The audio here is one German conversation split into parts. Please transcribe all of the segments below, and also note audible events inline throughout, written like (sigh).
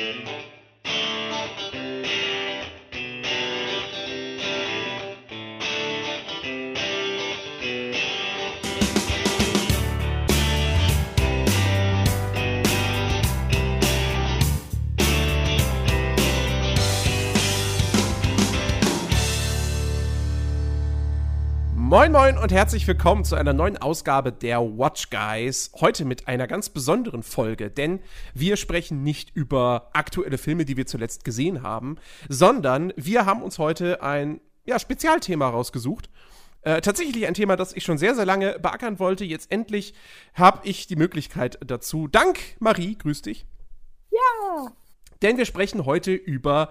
Música Moin Moin und herzlich willkommen zu einer neuen Ausgabe der Watch Guys. Heute mit einer ganz besonderen Folge, denn wir sprechen nicht über aktuelle Filme, die wir zuletzt gesehen haben, sondern wir haben uns heute ein ja, Spezialthema rausgesucht. Äh, tatsächlich ein Thema, das ich schon sehr, sehr lange beackern wollte. Jetzt endlich habe ich die Möglichkeit dazu. Dank, Marie, grüß dich. Ja. Denn wir sprechen heute über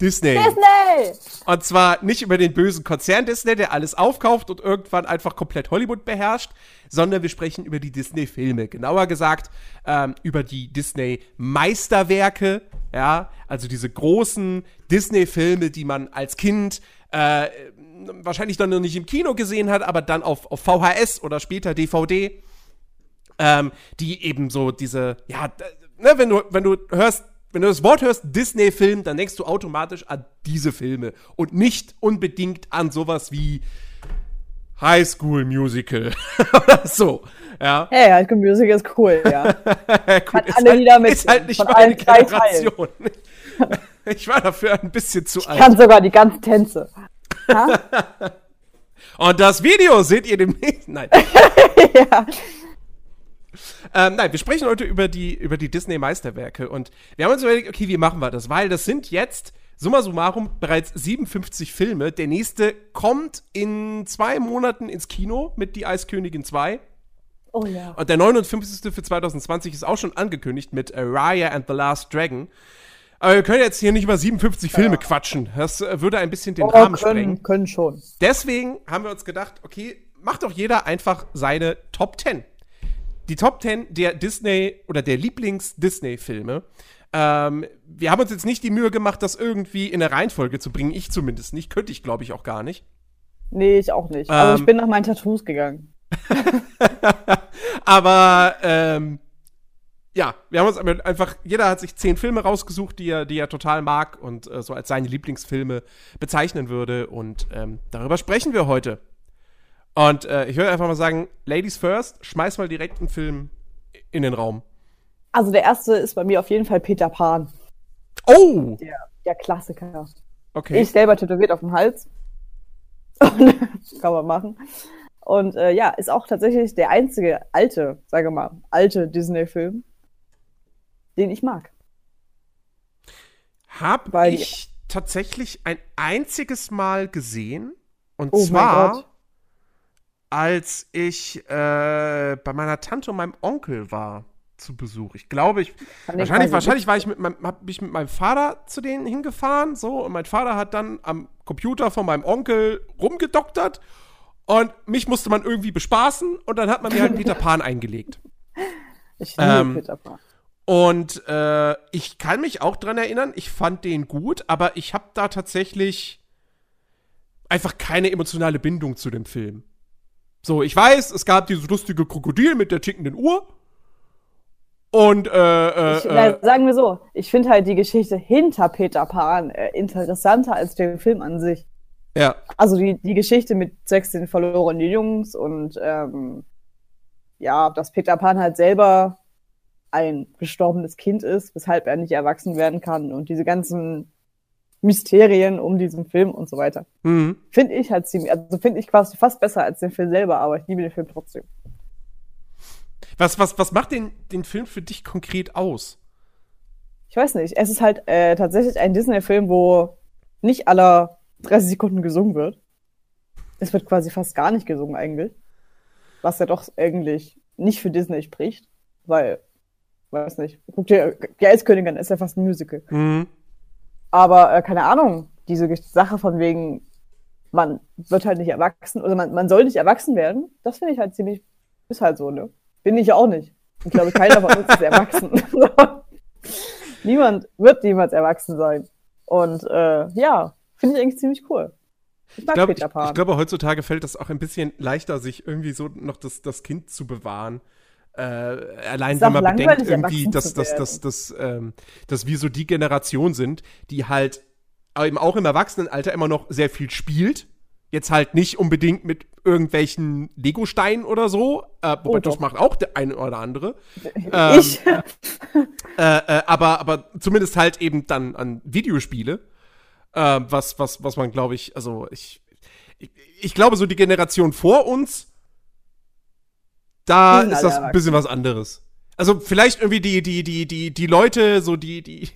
Disney. Disney! Und zwar nicht über den bösen Konzern Disney, der alles aufkauft und irgendwann einfach komplett Hollywood beherrscht, sondern wir sprechen über die Disney-Filme. Genauer gesagt ähm, über die Disney-Meisterwerke, ja, also diese großen Disney-Filme, die man als Kind äh, wahrscheinlich dann noch nicht im Kino gesehen hat, aber dann auf, auf VHS oder später DVD, ähm, die eben so diese, ja, ne, wenn du, wenn du hörst, wenn du das Wort hörst Disney-Film, dann denkst du automatisch an diese Filme und nicht unbedingt an sowas wie High School Musical (laughs) oder so. Ja. Hey, High School Musical ist cool, ja. (laughs) Gut, Hat alle halt, Lieder mit ist halt nicht von meine Generation. (laughs) Ich war dafür ein bisschen zu Ich alt. kann sogar die ganzen Tänze. Und das Video seht ihr demnächst. Nein. ja. Ähm, nein, wir sprechen heute über die, über die Disney-Meisterwerke und wir haben uns überlegt, okay, wie machen wir das? Weil das sind jetzt, summa summarum, bereits 57 Filme. Der nächste kommt in zwei Monaten ins Kino mit Die Eiskönigin 2. Oh ja. Und der 59. für 2020 ist auch schon angekündigt mit Raya and the Last Dragon. Aber wir können jetzt hier nicht über 57 Filme quatschen. Das äh, würde ein bisschen den Oh, Rahmen sprengen. können, können schon. Deswegen haben wir uns gedacht, okay, macht doch jeder einfach seine Top 10. Die Top 10 der Disney oder der Lieblings-Disney-Filme. Ähm, wir haben uns jetzt nicht die Mühe gemacht, das irgendwie in eine Reihenfolge zu bringen. Ich zumindest nicht. Könnte ich, glaube ich, auch gar nicht. Nee, ich auch nicht. Also Ähm. ich bin nach meinen Tattoos gegangen. (laughs) Aber ähm, ja, wir haben uns einfach, jeder hat sich zehn Filme rausgesucht, die er, die er total mag und äh, so als seine Lieblingsfilme bezeichnen würde. Und ähm, darüber sprechen wir heute. Und äh, ich würde einfach mal sagen, Ladies first, schmeiß mal direkt einen Film in den Raum. Also der erste ist bei mir auf jeden Fall Peter Pan. Oh! Der, der Klassiker. Okay. Ich selber tätowiert auf dem Hals. (laughs) (laughs) Kann man machen. Und äh, ja, ist auch tatsächlich der einzige alte, sage mal, alte Disney-Film, den ich mag. Hab Weil- ich tatsächlich ein einziges Mal gesehen. Und Oh mein zwar, Gott. Als ich äh, bei meiner Tante und meinem Onkel war zu Besuch. Ich glaube, ich. Wahrscheinlich, wahrscheinlich war ich mit meinem, hab ich mit meinem Vater zu denen hingefahren, so, und mein Vater hat dann am Computer von meinem Onkel rumgedoktert und mich musste man irgendwie bespaßen und dann hat man mir halt Peter (laughs) Pan eingelegt. Ich liebe Ähm, Peter Pan. Und äh, ich kann mich auch dran erinnern, ich fand den gut, aber ich habe da tatsächlich einfach keine emotionale Bindung zu dem Film. So, ich weiß, es gab dieses lustige Krokodil mit der tickenden Uhr. Und, äh, äh, Ich, äh, na, sagen wir so, ich finde halt die Geschichte hinter Peter Pan äh, interessanter als den Film an sich. ja. Also die, die Geschichte mit sechs den verlorenen Jungs und ähm, ja, dass Peter Pan halt selber ein gestorbenes Kind ist, weshalb er nicht erwachsen werden kann und diese ganzen Mysterien um diesen Film und so weiter. Mhm. Finde ich halt ziemlich, also finde ich quasi fast besser als den Film selber, aber ich liebe den Film trotzdem. Was, was, was macht den, den Film für dich konkret aus? Ich weiß nicht, es ist halt äh, tatsächlich ein Disney-Film, wo nicht aller 30 Sekunden gesungen wird. Es wird quasi fast gar nicht gesungen eigentlich. Was ja doch eigentlich nicht für Disney spricht, weil, weiß nicht, guck dir, die Eiskönigin ist ja fast ein Musical. Mhm. Aber äh, keine Ahnung, diese Sache von wegen, man wird halt nicht erwachsen, oder man, man soll nicht erwachsen werden, das finde ich halt ziemlich, ist halt so, ne? Bin ich ja auch nicht. Ich glaube, keiner von uns ist erwachsen. (laughs) Niemand wird niemals erwachsen sein. Und äh, ja, finde ich eigentlich ziemlich cool. Ich mag Ich, glaub, ich, ich glaube, heutzutage fällt es auch ein bisschen leichter, sich irgendwie so noch das, das Kind zu bewahren. Äh, allein wenn man bedenkt, irgendwie, dass, dass, dass, dass, ähm, dass wir so die Generation sind, die halt eben auch im Erwachsenenalter immer noch sehr viel spielt. Jetzt halt nicht unbedingt mit irgendwelchen Lego-Steinen oder so, äh, wobei Oh, das macht auch der eine oder andere. (laughs) Ähm, ich? (laughs) Äh, äh, aber, aber zumindest halt eben dann an Videospiele. Äh, was, was, was man, glaube ich, also ich, ich, ich glaube, so die Generation vor uns, da ist das ein bisschen was anderes. Also vielleicht irgendwie die, die, die, die, die Leute, so die, die,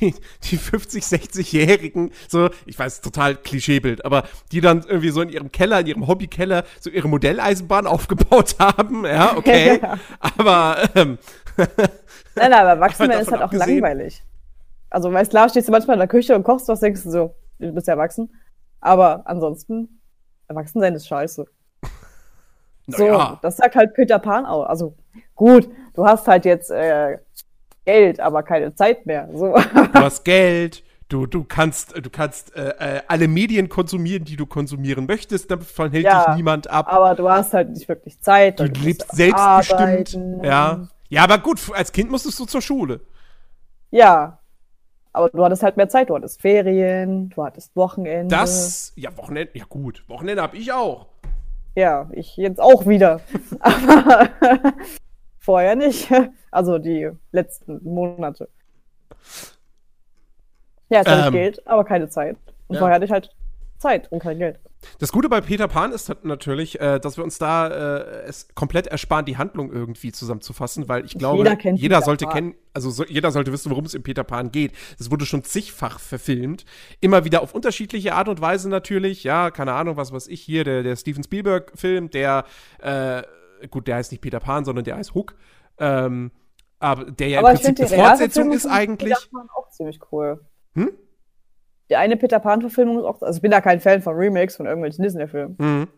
die, die 50, 60-Jährigen, so, ich weiß, total Klischeebild, aber die dann irgendwie so in ihrem Keller, in ihrem Hobbykeller, so ihre Modelleisenbahn (laughs) aufgebaut haben, ja, okay. (laughs) aber, ähm, Nein, (laughs) nein, aber erwachsen Aber werden ist halt auch abgesehen- langweilig. Also, weißt klar, stehst du manchmal in der Küche und kochst was, denkst du so, du bist ja erwachsen. Aber ansonsten, erwachsen sein ist scheiße. So, naja. das sagt halt Peter Pan auch. Also, gut, du hast halt jetzt äh, Geld, aber keine Zeit mehr. So. du hast Geld, du, du kannst, du kannst äh, äh, alle Medien konsumieren, die du konsumieren möchtest, davon hält Ja, dich niemand ab. aber du hast halt nicht wirklich Zeit. Du lebst selbstbestimmt. arbeiten. Ja. Ja, aber gut, als Kind musstest du zur Schule. Ja. Aber du hattest halt mehr Zeit. Du hattest Ferien, du hattest Wochenende. Das, ja, Wochenende, ja gut, Wochenende hab ich auch. Ja, ich jetzt auch wieder. (laughs) Aber (laughs) vorher nicht. Also die letzten Monate. Ja, jetzt hatte Ähm, ich Geld, aber keine Zeit. Und ja. vorher hatte ich halt Zeit und kein Geld. Das Gute bei Peter Pan ist natürlich, äh, dass wir uns da äh, es komplett ersparen, die Handlung irgendwie zusammenzufassen, weil ich glaube, Jeder kennt jeder sollte Pan. kennen, also so, jeder sollte wissen, worum es in Peter Pan geht. Es wurde schon zigfach verfilmt, immer wieder auf unterschiedliche Art und Weise natürlich. Ja, keine Ahnung, was weiß ich hier, der, der Steven Spielberg-Film, der, äh, gut, der heißt nicht Peter Pan, sondern der heißt Hook. Ähm, aber der ja aber im ich Prinzip finde eine die Fortsetzung ist eigentlich. Peter Pan auch ziemlich cool. Hm? Die eine Peter Pan-Verfilmung ist auch, also ich bin da kein Fan von Remakes von irgendwelchen Disney-Filmen. Mhm.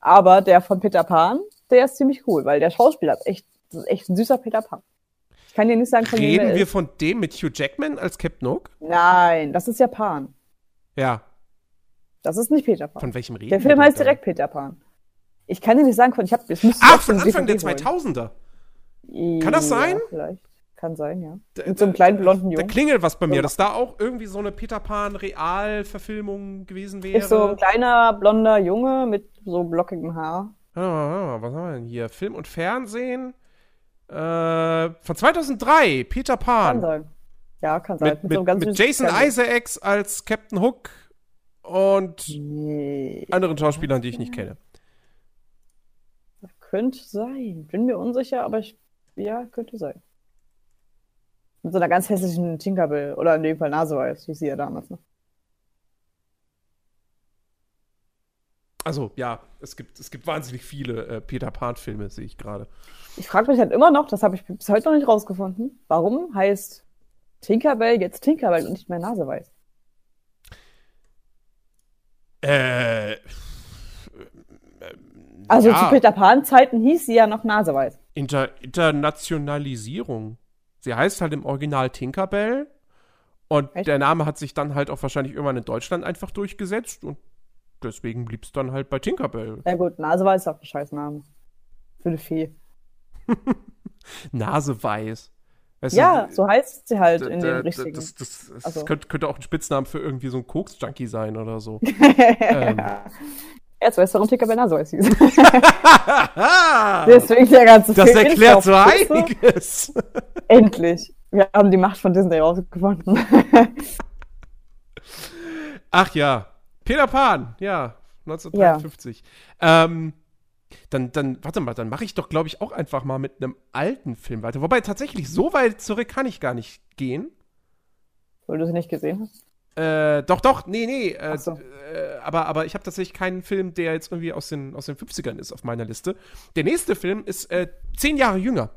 Aber der von Peter Pan, der ist ziemlich cool, weil der Schauspieler ist echt, das ist echt ein süßer Peter Pan. Ich kann dir nicht sagen, von wem Reden der wir ist. von dem mit Hugh Jackman als Captain Hook? Nein, das ist Japan. Ja. Das ist nicht Peter Pan. Von welchem reden Der Film heißt direkt Peter Pan. Ich kann dir nicht sagen, von ich habe Ach, von Anfang der DVD holen. 2000er. Kann das sein? Ja, vielleicht. Kann sein, ja. Da- Mit so einem kleinen blonden Da Jungen. klingelt was bei mir, dass da auch irgendwie so eine Peter Pan Realverfilmung gewesen wäre. Ist so ein kleiner blonder Junge mit so blockigem Haar. Ah, was haben wir denn hier? Film und Fernsehen. Äh, von 2003, Peter Kann Pan. sein. Ja, kann sein. Mit, so mit, ganz mit Jason Isaacs als Captain Hook und Nee, anderen Schauspielern, die ich nicht kenne. könnte sein. Bin mir unsicher, aber ich, ja, könnte sein. Mit so einer ganz hässlichen Tinkerbell. Oder in dem Fall Naseweiß, wie sie ja damals noch. Also, ja, es gibt, es gibt wahnsinnig viele äh, Peter Pan-Filme, sehe ich gerade. Ich frage mich halt immer noch, das habe ich bis heute noch nicht rausgefunden, warum heißt Tinkerbell jetzt Tinkerbell und nicht mehr Naseweiß? Äh. Also ja, zu Peter Pan-Zeiten hieß sie ja noch Naseweiß. Inter Internationalisierung. Sie heißt halt im Original Tinkerbell. Und Echt? der Name hat sich dann halt auch wahrscheinlich irgendwann in Deutschland einfach durchgesetzt. Und deswegen blieb es dann halt bei Tinkerbell. Ja gut, Naseweiß ist auch ein Scheißname. Für eine Fee. (laughs) Naseweiß. Weißt Ja, du, so heißt sie halt in d- den d- richtigen. Das, das, das Also. könnte, könnte auch ein Spitzname für irgendwie so ein Koks-Junkie sein oder so. (laughs) Jetzt weißt du, warum Tinkerbell Naseweiß (laughs) hieß. (laughs) Deswegen der ganze das Film erklärt so einiges. Endlich. Wir haben die Macht von Disney rausgefunden. (laughs) Ach ja, Peter Pan, ja, 1953. Ähm, dann, dann, warte mal, dann mache ich doch, glaube ich, auch einfach mal mit einem alten Film weiter. Wobei tatsächlich so weit zurück kann ich gar nicht gehen. Weil du sie nicht gesehen hast. Äh, doch, doch, nee, nee. Äh, so. äh, aber, aber ich habe tatsächlich keinen Film, der jetzt irgendwie aus den, aus den 50ern ist auf meiner Liste. Der nächste Film ist äh, zehn Jahre jünger.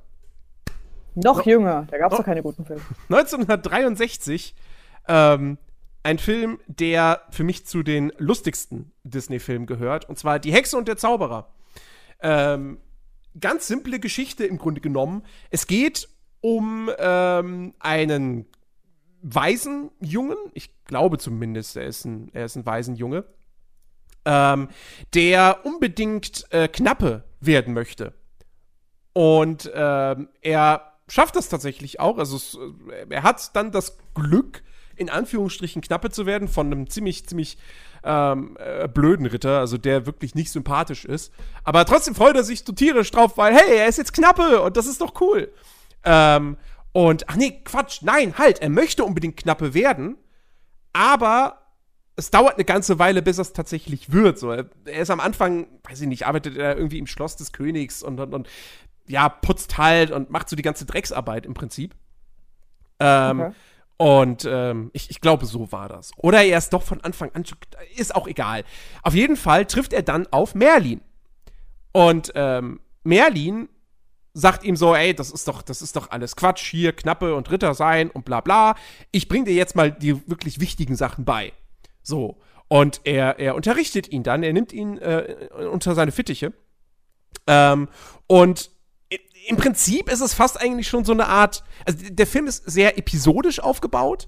Noch jünger. Da gab es noch- doch keine guten Filme. (laughs) 1963 ähm, ein Film, der für mich zu den lustigsten Disney-Filmen gehört, und zwar Die Hexe und der Zauberer. Ähm, ganz simple Geschichte im Grunde genommen. Es geht um ähm, einen weisen Jungen, ich glaube zumindest, er ist ein, er ist ein weisen Junge, ähm, der unbedingt äh, Knappe werden möchte. und ähm, er schafft das tatsächlich auch. Also es, äh, er hat dann das Glück, in Anführungsstrichen Knappe zu werden von einem ziemlich, ziemlich ähm, äh, blöden Ritter, also der wirklich nicht sympathisch ist. Aber trotzdem freut er sich so tierisch drauf, weil, hey, er ist jetzt Knappe und das ist doch cool. Ähm, und, ach nee, Quatsch, nein, halt, er möchte unbedingt Knappe werden, aber es dauert eine ganze Weile, bis es tatsächlich wird. So, er ist am Anfang, weiß ich nicht, arbeitet er irgendwie im Schloss des Königs und, und, und ja, putzt halt und macht so die ganze Drecksarbeit im Prinzip. Ähm, okay. Und ähm, ich, ich glaube, so war das. Oder er ist doch von Anfang an, ist auch egal. Auf jeden Fall trifft er dann auf Merlin. Und ähm, Merlin sagt ihm so, ey, das ist doch, das ist doch alles Quatsch, hier Knappe und Ritter sein und bla bla. Ich bring dir jetzt mal die wirklich wichtigen Sachen bei. So. Und er, er unterrichtet ihn dann, er nimmt ihn äh, unter seine Fittiche. Ähm, und im Prinzip ist es fast eigentlich schon so eine Art, also der Film ist sehr episodisch aufgebaut,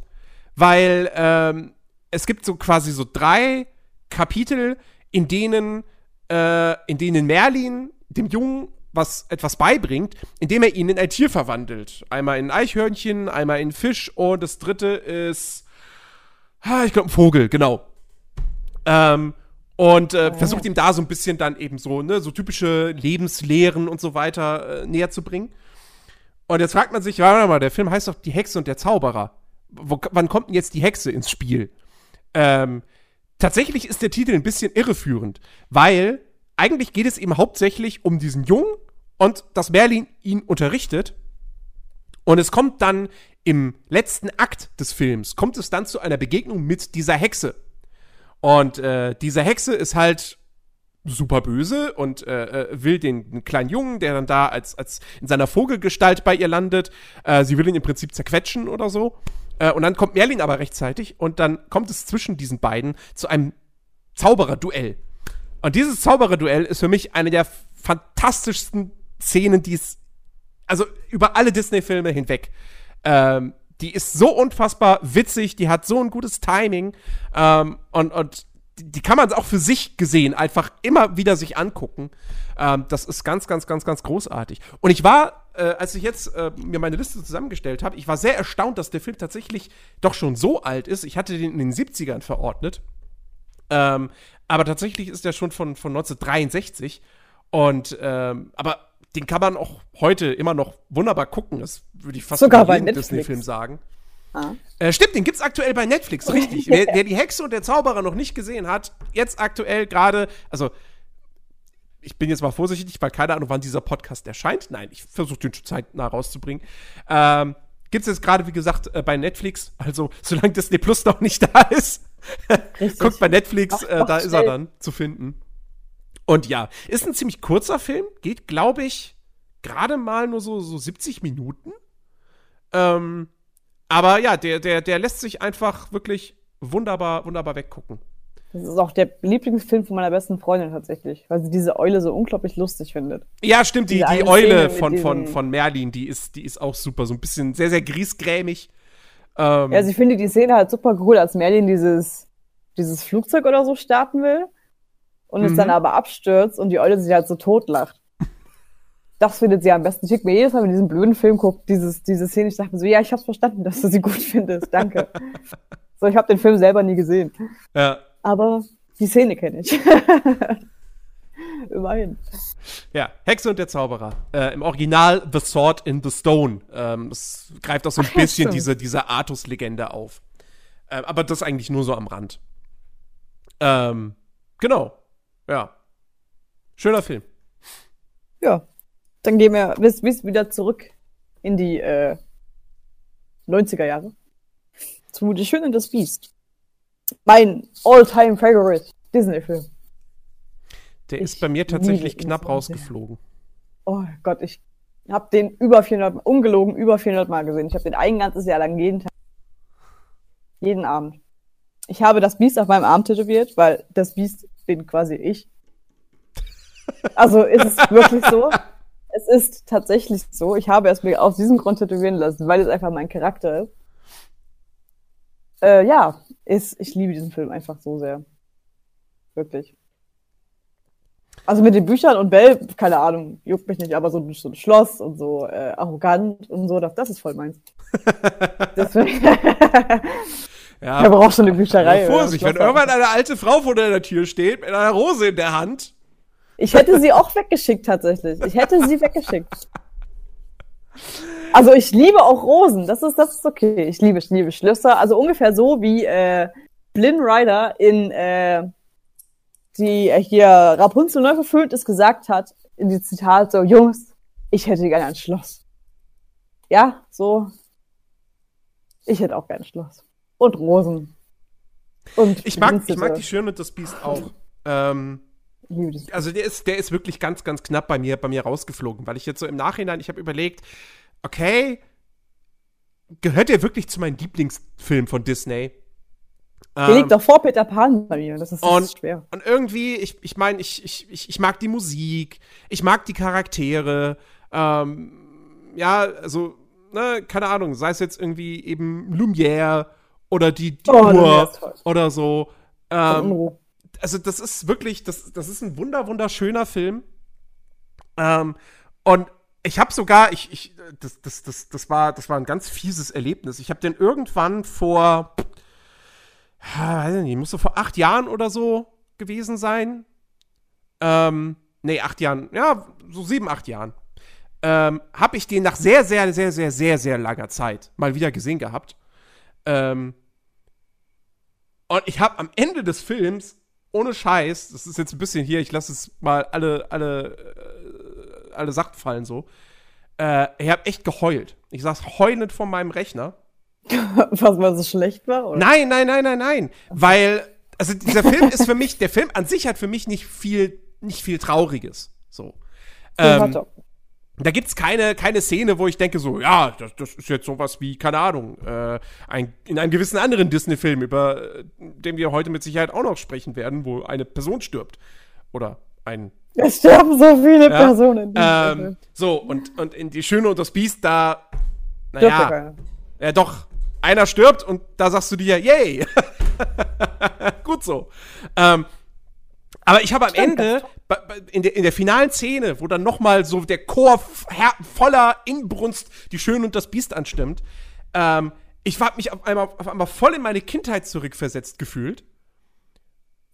weil ähm, es gibt so quasi so drei Kapitel, in denen, äh, in denen Merlin dem Jungen was etwas beibringt, indem er ihn in ein Tier verwandelt. Einmal in ein Eichhörnchen, einmal in Fisch und das dritte ist, ah, ich glaube, ein Vogel, genau. Ähm, und äh, oh. versucht ihm da so ein bisschen dann eben so, ne, so typische Lebenslehren und so weiter äh, näher zu bringen. Und jetzt fragt man sich, warte mal, der Film heißt doch Die Hexe und der Zauberer. Wo, wann kommt denn jetzt die Hexe ins Spiel? Ähm, tatsächlich ist der Titel ein bisschen irreführend, weil eigentlich geht es eben hauptsächlich um diesen Jungen und dass Merlin ihn unterrichtet. Und es kommt dann im letzten Akt des Films, kommt es dann zu einer Begegnung mit dieser Hexe. Und äh, diese Hexe ist halt super böse und äh, äh, will den, den, kleinen Jungen, der dann da als, als in seiner Vogelgestalt bei ihr landet, äh, sie will ihn im Prinzip zerquetschen oder so. Äh, und dann kommt Merlin aber rechtzeitig und dann kommt es zwischen diesen beiden zu einem Zauberer-Duell. Und dieses Zauberer-Duell ist für mich eine der fantastischsten Szenen, die es, also über alle Disney-Filme hinweg, ähm, die ist so unfassbar witzig, die hat so ein gutes Timing ähm, und, und die kann man auch für sich gesehen einfach immer wieder sich angucken. Ähm, das ist ganz, ganz, ganz, ganz großartig. Und ich war, äh, als ich jetzt äh, mir meine Liste zusammengestellt habe, ich war sehr erstaunt, dass der Film tatsächlich doch schon so alt ist. Ich hatte den in den 70ern verordnet. Ähm, aber tatsächlich ist der schon von, von 1963. Und, ähm, aber den kann man auch heute immer noch wunderbar gucken. Das würde ich fast Sogar bei jedem Disney-Film sagen. Ah. Äh, stimmt, den gibt's aktuell bei Netflix, (laughs) richtig. wer, wer, die Hexe und der Zauberer noch nicht gesehen hat, jetzt aktuell gerade, also ich bin jetzt mal vorsichtig, weil keine Ahnung, wann dieser Podcast erscheint. Nein, ich versuche den zeitnah rauszubringen. Ähm, gibt's jetzt gerade, wie gesagt, äh, bei Netflix. Also, solange Disney Plus noch nicht da ist, guckt bei Netflix, äh, da ist er dann zu finden. Und ja, ist ein ziemlich kurzer Film, geht, glaube ich, gerade mal nur so, so 70 Minuten. Ähm, aber ja, der, der, der lässt sich einfach wirklich wunderbar, wunderbar weggucken. Das ist auch der Lieblingsfilm von meiner besten Freundin tatsächlich, weil sie diese Eule so unglaublich lustig findet. Ja, stimmt, die, die Eule von, von, von Merlin, die ist, die ist auch super, so ein bisschen sehr, sehr griesgrämig. Ähm, ja, sie findet die Szene halt super cool, als Merlin dieses, dieses Flugzeug oder so starten will und es dann mhm. aber abstürzt und die Eule sich halt so totlacht. Das findet sie am besten. Ich mir jedes Mal, wenn diesen blöden Film guckt, dieses, diese Szene, ich dachte mir so, ja, ich hab's verstanden, dass du sie gut findest. Danke. (laughs) so, ich habe den Film selber nie gesehen. Ja. Aber die Szene kenne ich. (laughs) (laughs) Immerhin. Ja, Hexe und der Zauberer. Äh, Im Original The Sword in the Stone. Ähm, es greift auch so ein Ach, bisschen ja, diese, diese Artus-Legende auf. Ähm, aber das eigentlich nur so am Rand. Ähm, genau. Ja. Schöner Film. Ja. Dann gehen wir bis, bis wieder zurück in die äh, 90er Jahre. Zu Die Schöne und das Biest. Mein all-time favorite Disney-Film. Der ist bei mir tatsächlich knapp rausgeflogen. Oh Gott, ich habe den über 400, ungelogen über 400 Mal gesehen. Ich habe den ein ganzes Jahr lang jeden Tag, jeden Abend. Ich habe das Biest auf meinem Arm tätowiert, weil das Biest bin quasi ich. Also ist es wirklich so. (laughs) Es ist tatsächlich so. Ich habe es mir aus diesem Grund tätowieren lassen, weil es einfach mein Charakter ist. Äh, ja, ist, ich liebe diesen Film einfach so sehr. Wirklich. Also mit den Büchern und Bell, keine Ahnung, juckt mich nicht, aber so, so ein Schloss und so äh, arrogant und so, das, das ist voll meins. (laughs) Deswegen. (laughs) Ja. Er braucht schon eine Bücherei. Vorsicht, wenn irgendwann eine alte Frau vor deiner Tür steht mit einer Rose in der Hand. Ich hätte sie auch weggeschickt tatsächlich. Ich hätte sie weggeschickt. Also ich liebe auch Rosen, das ist, das ist okay. Ich liebe, ich liebe Schlösser. Also ungefähr so wie äh, Blin Rider in äh, die hier Rapunzel neu verfüllt es gesagt hat, in die Zitat so, Jungs, ich hätte gerne ein Schloss. Ja, so. Ich hätte auch gerne ein Schloss. Und Rosen. Und Ich mag, ich mag die Schöne und das Biest auch. Ähm, also der ist, der ist wirklich ganz, ganz knapp bei mir, bei mir rausgeflogen, weil ich jetzt so im Nachhinein, ich habe überlegt, okay, gehört der wirklich zu meinen Lieblingsfilmen von Disney? Der liegt doch vor Peter Pan bei mir. Das ist, das Und, ist schwer. und irgendwie, ich, ich meine, ich, ich, ich, ich mag die Musik, ich mag die Charaktere, ähm, ja, also, ne, keine Ahnung, sei es jetzt irgendwie eben Lumière oder die, die Oh, Uhr oder so. Ähm, also das ist wirklich, das, das ist ein wunder, wunderschöner Film. Ähm, und ich habe sogar, ich, ich, das, das, das, das, war, das war ein ganz fieses Erlebnis. Ich habe den irgendwann vor, weiß ich nicht, muss so vor acht Jahren oder so gewesen sein. Ähm, nee, acht Jahren, ja, so sieben, acht Jahren. Ähm, habe ich den nach sehr, sehr, sehr, sehr, sehr, sehr langer Zeit mal wieder gesehen gehabt. Ähm, und ich habe am Ende des Films, ohne Scheiß, das ist jetzt ein bisschen hier, ich lasse es mal alle, alle, äh, alle Sachen fallen so. Äh, ich habe echt geheult. Ich saß heulend vor meinem Rechner. (laughs) Was mal so schlecht war? Oder? Nein, nein, nein, nein, nein. Weil, also dieser Film ist für mich, der Film an sich hat für mich nicht viel, nicht viel Trauriges. So. Ähm, da gibt's keine, keine Szene, wo ich denke so, ja, das, das ist jetzt sowas wie, keine Ahnung, äh, ein, in einem gewissen anderen Disney-Film, über äh, den wir heute mit Sicherheit auch noch sprechen werden, wo eine Person stirbt. Oder ein Es sterben so viele Ja, Personen. ähm, so, und, und in Die Schöne und das Biest, da, naja, ja doch, einer stirbt und da sagst du dir, yay. (laughs) Gut so. Ähm, aber ich habe am Stimmt, Ende, in, der, in der finalen Szene, wo dann noch mal so der Chor voller Inbrunst Die Schöne und das Biest anstimmt, ähm, ich habe mich auf einmal, auf einmal voll in meine Kindheit zurückversetzt gefühlt.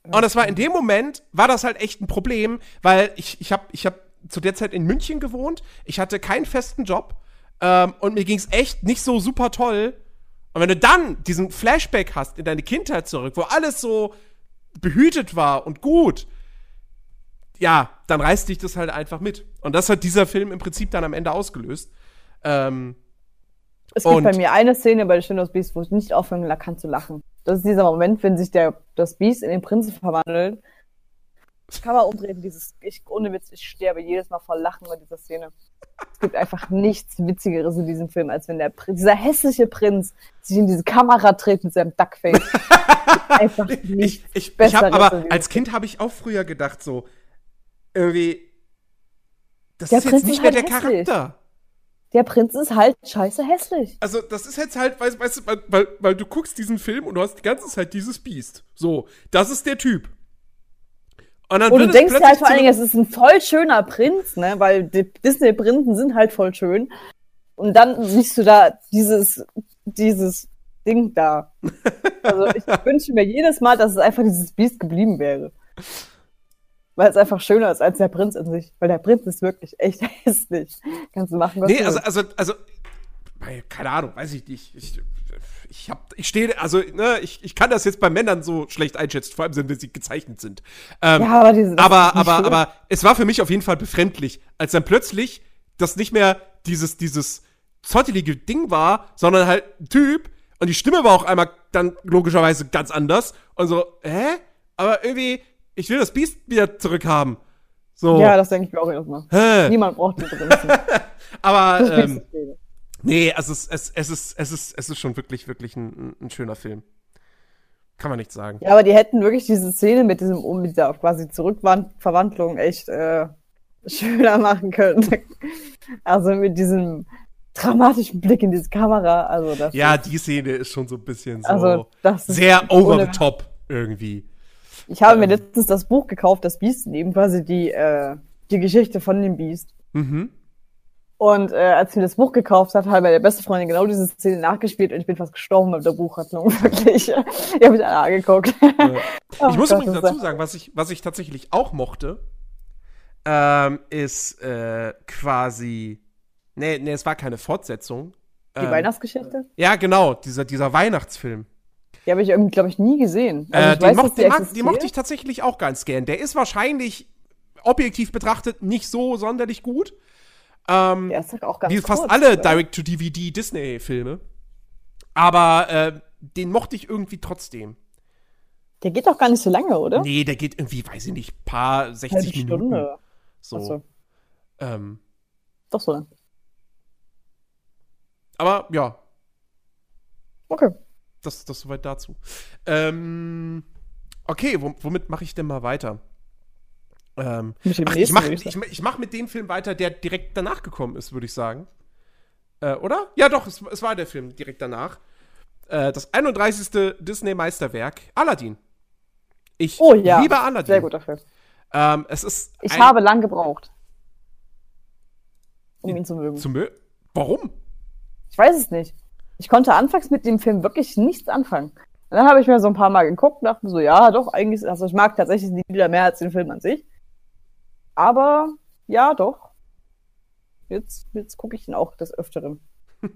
Und das war in dem Moment, war das halt echt ein Problem, weil ich, ich habe ich hab zu der Zeit in München gewohnt, ich hatte keinen festen Job ähm, und mir ging es echt nicht so super toll. Und wenn du dann diesen Flashback hast in deine Kindheit zurück, wo alles so behütet war und gut, ja, dann reißt dich das halt einfach mit. Und das hat dieser Film im Prinzip dann am Ende ausgelöst. Ähm, Es gibt bei mir eine Szene bei der Schöne und das Biest, wo ich nicht aufhören kann zu lachen. Das ist dieser Moment, wenn sich der, das Biest in den Prinzen verwandelt. Das kann man umdrehen, dieses, ich, ohne Witz, ich sterbe jedes Mal vor Lachen bei dieser Szene. Es gibt einfach nichts Witzigeres in diesem Film, als wenn der Prinz, dieser hässliche Prinz sich in diese Kamera dreht mit seinem Duckface. (laughs) einfach ich nichts ich, ich Besseres habe aber als Kind habe ich auch früher gedacht so irgendwie das Der ist jetzt Prinz nicht ist mehr halt der hässlich. Charakter. Der Prinz ist halt scheiße hässlich. Also, das ist jetzt halt, weißt, weißt du, weil, weil, weil du guckst diesen Film und du hast die ganze Zeit dieses Biest. So, das ist der Typ. Und dann Und du denkst halt vor allen Dingen, es ist ein voll schöner Prinz, ne? Weil die Disney-Prinzen sind halt voll schön. Und dann siehst du da dieses, dieses Ding da. (laughs) Also ich wünsche mir jedes Mal, dass es einfach dieses Biest geblieben wäre. Weil es einfach schöner ist als der Prinz in sich. Weil der Prinz ist wirklich echt (laughs) hässlich. Kannst du machen, was Nee, du also, willst. also, also, keine Ahnung, weiß ich nicht. Ich, ich hab, ich stehe, also, ne, ich, ich kann das jetzt bei Männern so schlecht einschätzen, vor allem, wenn sie gezeichnet sind. Ähm, Ja, aber diese, das aber, aber, schön. aber es war für mich auf jeden Fall befremdlich, als dann plötzlich das nicht mehr dieses, dieses zottelige Ding war, sondern halt ein Typ und die Stimme war auch einmal dann logischerweise ganz anders und so, hä? Aber irgendwie, ich will das Biest wieder zurückhaben. So, Ja, das denke ich mir auch jedes Mal. hä? Niemand braucht die Prinzen. (laughs) Aber, ähm. Nee, also es, es, es, ist, es, ist, es ist schon wirklich, wirklich ein, ein schöner Film. Kann man nicht sagen. Ja, aber die hätten wirklich diese Szene mit diesem um mit dieser quasi Zurückverwandlung echt äh, schöner machen können. (laughs) Also mit diesem dramatischen Blick in diese Kamera. Also das Ja, ist, die Szene ist schon so ein bisschen so also sehr over the top irgendwie. Ich habe mir Ähm. letztens das Buch gekauft, das Biest, eben quasi die, äh, die Geschichte von dem Biest. Mhm. Und äh, als ich mir das Buch gekauft habe, hat meine beste Freundin genau diese Szene nachgespielt und ich bin fast gestorben bei der Buchhandlung. (laughs) Wirklich. Ich habe mich alle angeguckt. Oh Ich muss Gott, übrigens dazu sagen, was ich, was ich tatsächlich auch mochte, ähm, ist äh, quasi. Nee, nee, es war keine Fortsetzung. Die Ähm, Weihnachtsgeschichte? Ja, genau, dieser, dieser Weihnachtsfilm. Die habe ich irgendwie, glaube ich, nie gesehen. Also Äh, ich den, weiß, mocht, dass die existiert. mochte ich tatsächlich auch ganz gern. Der ist wahrscheinlich objektiv betrachtet nicht so sonderlich gut. Ähm, Der ist auch ganz wie fast kurz, alle oder? Direct-to-DVD Disney-Filme. Aber äh, den mochte ich irgendwie trotzdem. Der geht doch gar nicht so lange, oder? Nee, der geht irgendwie, weiß ich nicht, paar 60 Halbe Minuten. Stunde. So. Achso, Ähm, doch so lang. aber ja, Okay. das, das soweit dazu. Ähm, okay, wom- womit mache ich denn mal weiter? Ähm, ach, ich mache ich ich, mach mit dem Film weiter, der direkt danach gekommen ist, würde ich sagen. Äh, oder? Ja, doch, es, es war der Film direkt danach. Äh, das 31. Disney-Meisterwerk, Aladdin. Ich Oh ja. liebe Aladdin. Sehr guter Film. Ähm, es ist Ich ein- habe lang gebraucht, um ihn zu mögen. Zu mö Warum? Ich weiß es nicht. Ich konnte anfangs mit dem Film wirklich nichts anfangen. Und dann habe ich mir so ein paar Mal geguckt und dachte mir so, ja, doch, eigentlich, ist- also ich mag tatsächlich die Lieder mehr als den Film an sich. Aber ja, doch. Jetzt, jetzt gucke ich ihn auch des Öfteren. (laughs)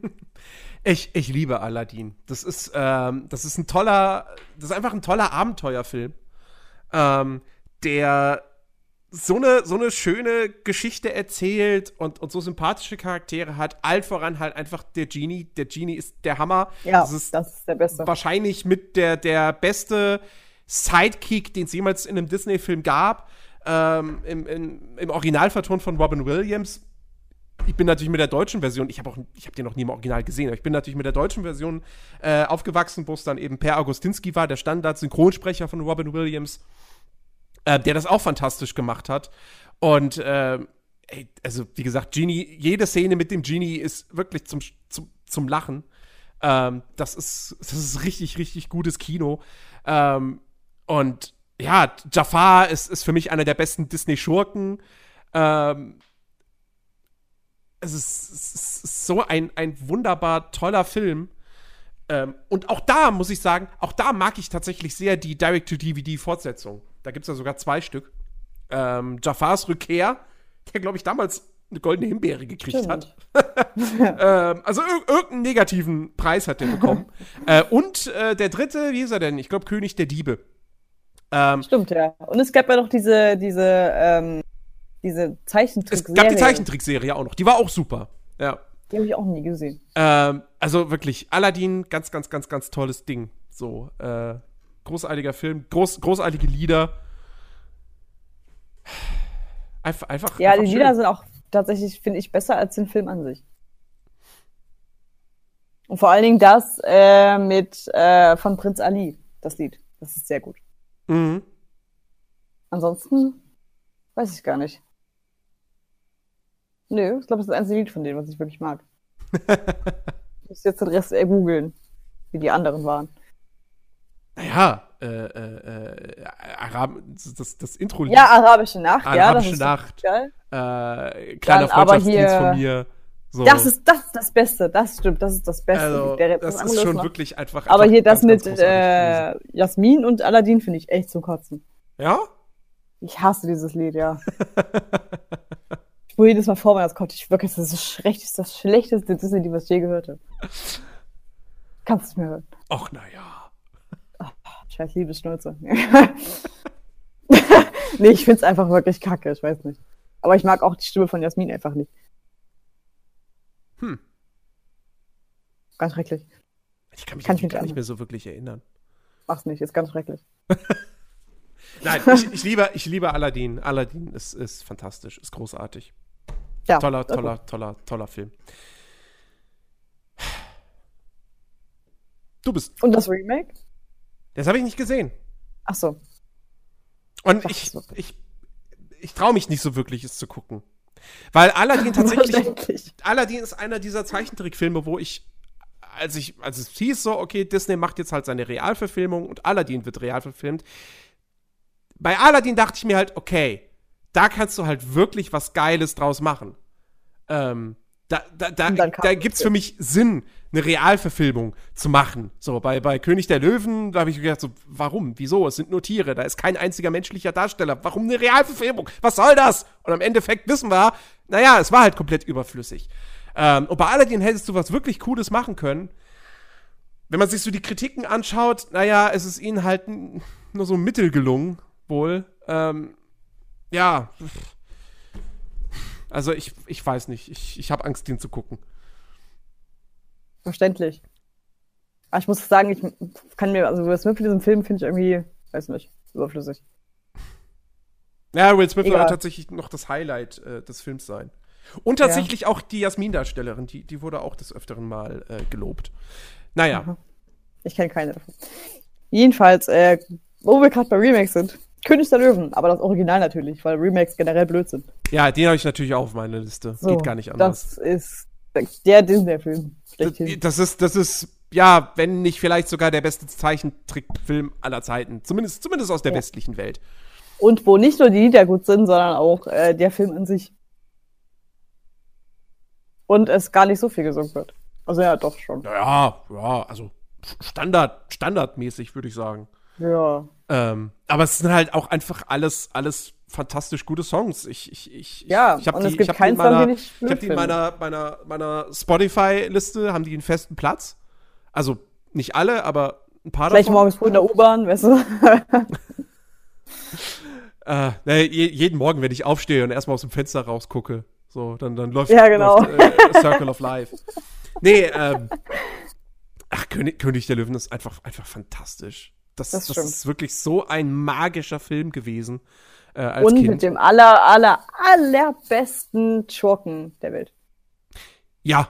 Ich, ich liebe Aladdin. Das ist, ähm, das ist ein toller, das ist einfach ein toller Abenteuerfilm, ähm, der so eine, so eine schöne Geschichte erzählt und, und so sympathische Charaktere hat. Allen voran halt einfach der Genie. Der Genie ist der Hammer. Ja, das ist das ist der Beste. wahrscheinlich mit der, der beste Sidekick, den es jemals in einem Disney-Film gab. Ähm, im, im, Im Originalverton von Robin Williams. Ich bin natürlich mit der deutschen Version, ich habe auch, ich habe den noch nie im Original gesehen, aber ich bin natürlich mit der deutschen Version äh, aufgewachsen, wo es dann eben Per Augustinski war, der Standard-Synchronsprecher von Robin Williams, äh, der das auch fantastisch gemacht hat. Und äh, ey, also wie gesagt, Genie, jede Szene mit dem Genie ist wirklich zum, zum, zum Lachen. Ähm, das ist, das ist richtig, richtig gutes Kino. Ähm, und ja, Jafar ist, ist für mich einer der besten Disney-Schurken. Ähm, es ist, es ist so ein, ein wunderbar toller Film. Ähm, und auch da muss ich sagen, auch da mag ich tatsächlich sehr die Direct-to-DVD-Fortsetzung. Da gibt es ja sogar zwei Stück. Ähm, Jafars Rückkehr, der, glaube ich, damals eine goldene Himbeere gekriegt Stimmt. hat. (laughs) ähm, also ir irgendeinen negativen Preis hat der bekommen. (laughs) äh, und äh, der dritte, wie ist er denn? Ich glaube, König der Diebe. Ähm, Stimmt, ja. Und es gab ja noch diese, diese, ähm, diese es Zeichentrickserie. gab die Zeichentrickserie auch noch. Die war auch super. Ja. Die habe ich auch nie gesehen. Ähm, also wirklich, Aladdin, ganz, ganz, ganz, ganz tolles Ding. So, äh, großartiger Film, groß, großartige Lieder. Einfach, einfach. Ja, einfach die schön. Lieder sind auch tatsächlich, finde ich, besser als den Film an sich. Und vor allen Dingen das äh, mit äh, von Prinz Ali, das Lied. Das ist sehr gut. Mhm. Ansonsten weiß ich gar nicht. Nö, ich glaube, das ist das einzige Lied von denen, was ich wirklich mag. ich (laughs) muss jetzt den Rest äh, googeln, wie die anderen waren. Naja, äh, äh, äh, Arab, das, das Intro-Lied. Ja, Arabische Nacht, ja, das Arabische Nacht. geil. Äh, kleiner Dann Freundschaftsdienst von mir. So. Das ist das, ist das Beste, das stimmt, das ist das Beste. also, Der das ist schon noch- wirklich einfach. Aber einfach hier das ganz, mit ganz äh, Jasmin und Aladdin finde ich echt zum Kotzen. Ja? Ich hasse dieses Lied, ja. (laughs) ich spule jedes Mal vor Weihnachtskopf. Ich wirklich, das ist das schlechteste, das schlechteste Disney, was ich je gehört habe. Kannst du es mir hören. Och, naja. Scheiß Liebesschnulze. (laughs) nee, ich find's einfach wirklich kacke, ich weiß nicht. Aber ich mag auch die Stimme von Jasmin einfach nicht. Hm. Ganz schrecklich. Ich kann mich Kann ich irgendwie mich gar nicht an- mehr so wirklich erinnern. Mach's nicht, ist ganz schrecklich. (laughs) Nein, ich, ich, liebe, ich liebe Aladdin. Aladdin ist, ist fantastisch, ist großartig. Ja, Toller, toller, toller, toller Film. Du bist. Und das Remake? Das habe ich nicht gesehen. Ach so. Und Ach ich, so. ich, ich traue mich nicht so wirklich, es zu gucken. Weil Aladdin (laughs) tatsächlich. Aladdin ist einer dieser Zeichentrickfilme, wo ich, als ich, als es hieß so, okay, Disney macht jetzt halt seine Realverfilmung und Aladdin wird real verfilmt, bei Aladdin dachte ich mir halt, okay, da kannst du halt wirklich was Geiles draus machen. Ähm, da, da, da, da gibt es für mich Sinn, eine Realverfilmung zu machen. So, bei, bei König der Löwen, da habe ich gedacht, so, warum? Wieso? Es sind nur Tiere, da ist kein einziger menschlicher Darsteller. Warum eine Realverfilmung? Was soll das? Und am Endeffekt wissen wir, naja, es war halt komplett überflüssig. Ähm, und bei Aladdin hättest du was wirklich Cooles machen können. Wenn man sich so die Kritiken anschaut, naja, es ist ihnen halt nur so mittel gelungen, wohl. Ähm, ja. Also ich, ich weiß nicht. Ich, ich habe Angst, den zu gucken. Verständlich. Aber ich muss sagen, ich kann mir, also Will Smith in diesem Film finde ich irgendwie, weiß nicht, überflüssig. Ja, Will Smith Egal. wird tatsächlich noch das Highlight äh, des Films sein. Und tatsächlich ja. auch die Jasmin-Darstellerin, die, die wurde auch des Öfteren mal äh, gelobt. Naja. Aha. Ich kenne keine davon. Jedenfalls, äh, wo wir gerade bei Remakes sind. König der Löwen, aber das Original natürlich, weil Remakes generell blöd sind. Ja, den habe ich natürlich auch auf meiner Liste. So, Geht gar nicht anders. Das ist der Disney-Film. Das ist, das ist, ja, wenn nicht vielleicht sogar der beste Zeichentrickfilm aller Zeiten. Zumindest, zumindest aus der ja. westlichen Welt. Und wo nicht nur die Lieder gut sind, sondern auch äh, der Film an sich. Und es gar nicht so viel gesungen wird. Also ja, doch schon. Ja, ja, also Standard, standardmäßig, würde ich sagen. Ja. Ähm, aber es sind halt auch einfach alles, alles fantastisch gute Songs. Ich, ich, ich, ja, ich habe die, ich hab die in meiner, ich hab die in meiner, meiner, meiner Spotify-Liste, haben die einen festen Platz. Also nicht alle, aber ein paar Vielleicht davon. morgens früh in der U-Bahn, weißt du? (laughs) äh, ne, jeden Morgen, wenn ich aufstehe und erstmal aus dem Fenster rausgucke, so, dann, dann läuft, ja, genau. läuft äh, Circle of Life. Nee, ähm, ach, König, König der Löwen ist einfach, einfach fantastisch. Das, das, das ist wirklich so ein magischer Film gewesen. Äh, Und kind. mit dem aller, aller, allerbesten Schurken der Welt. Ja,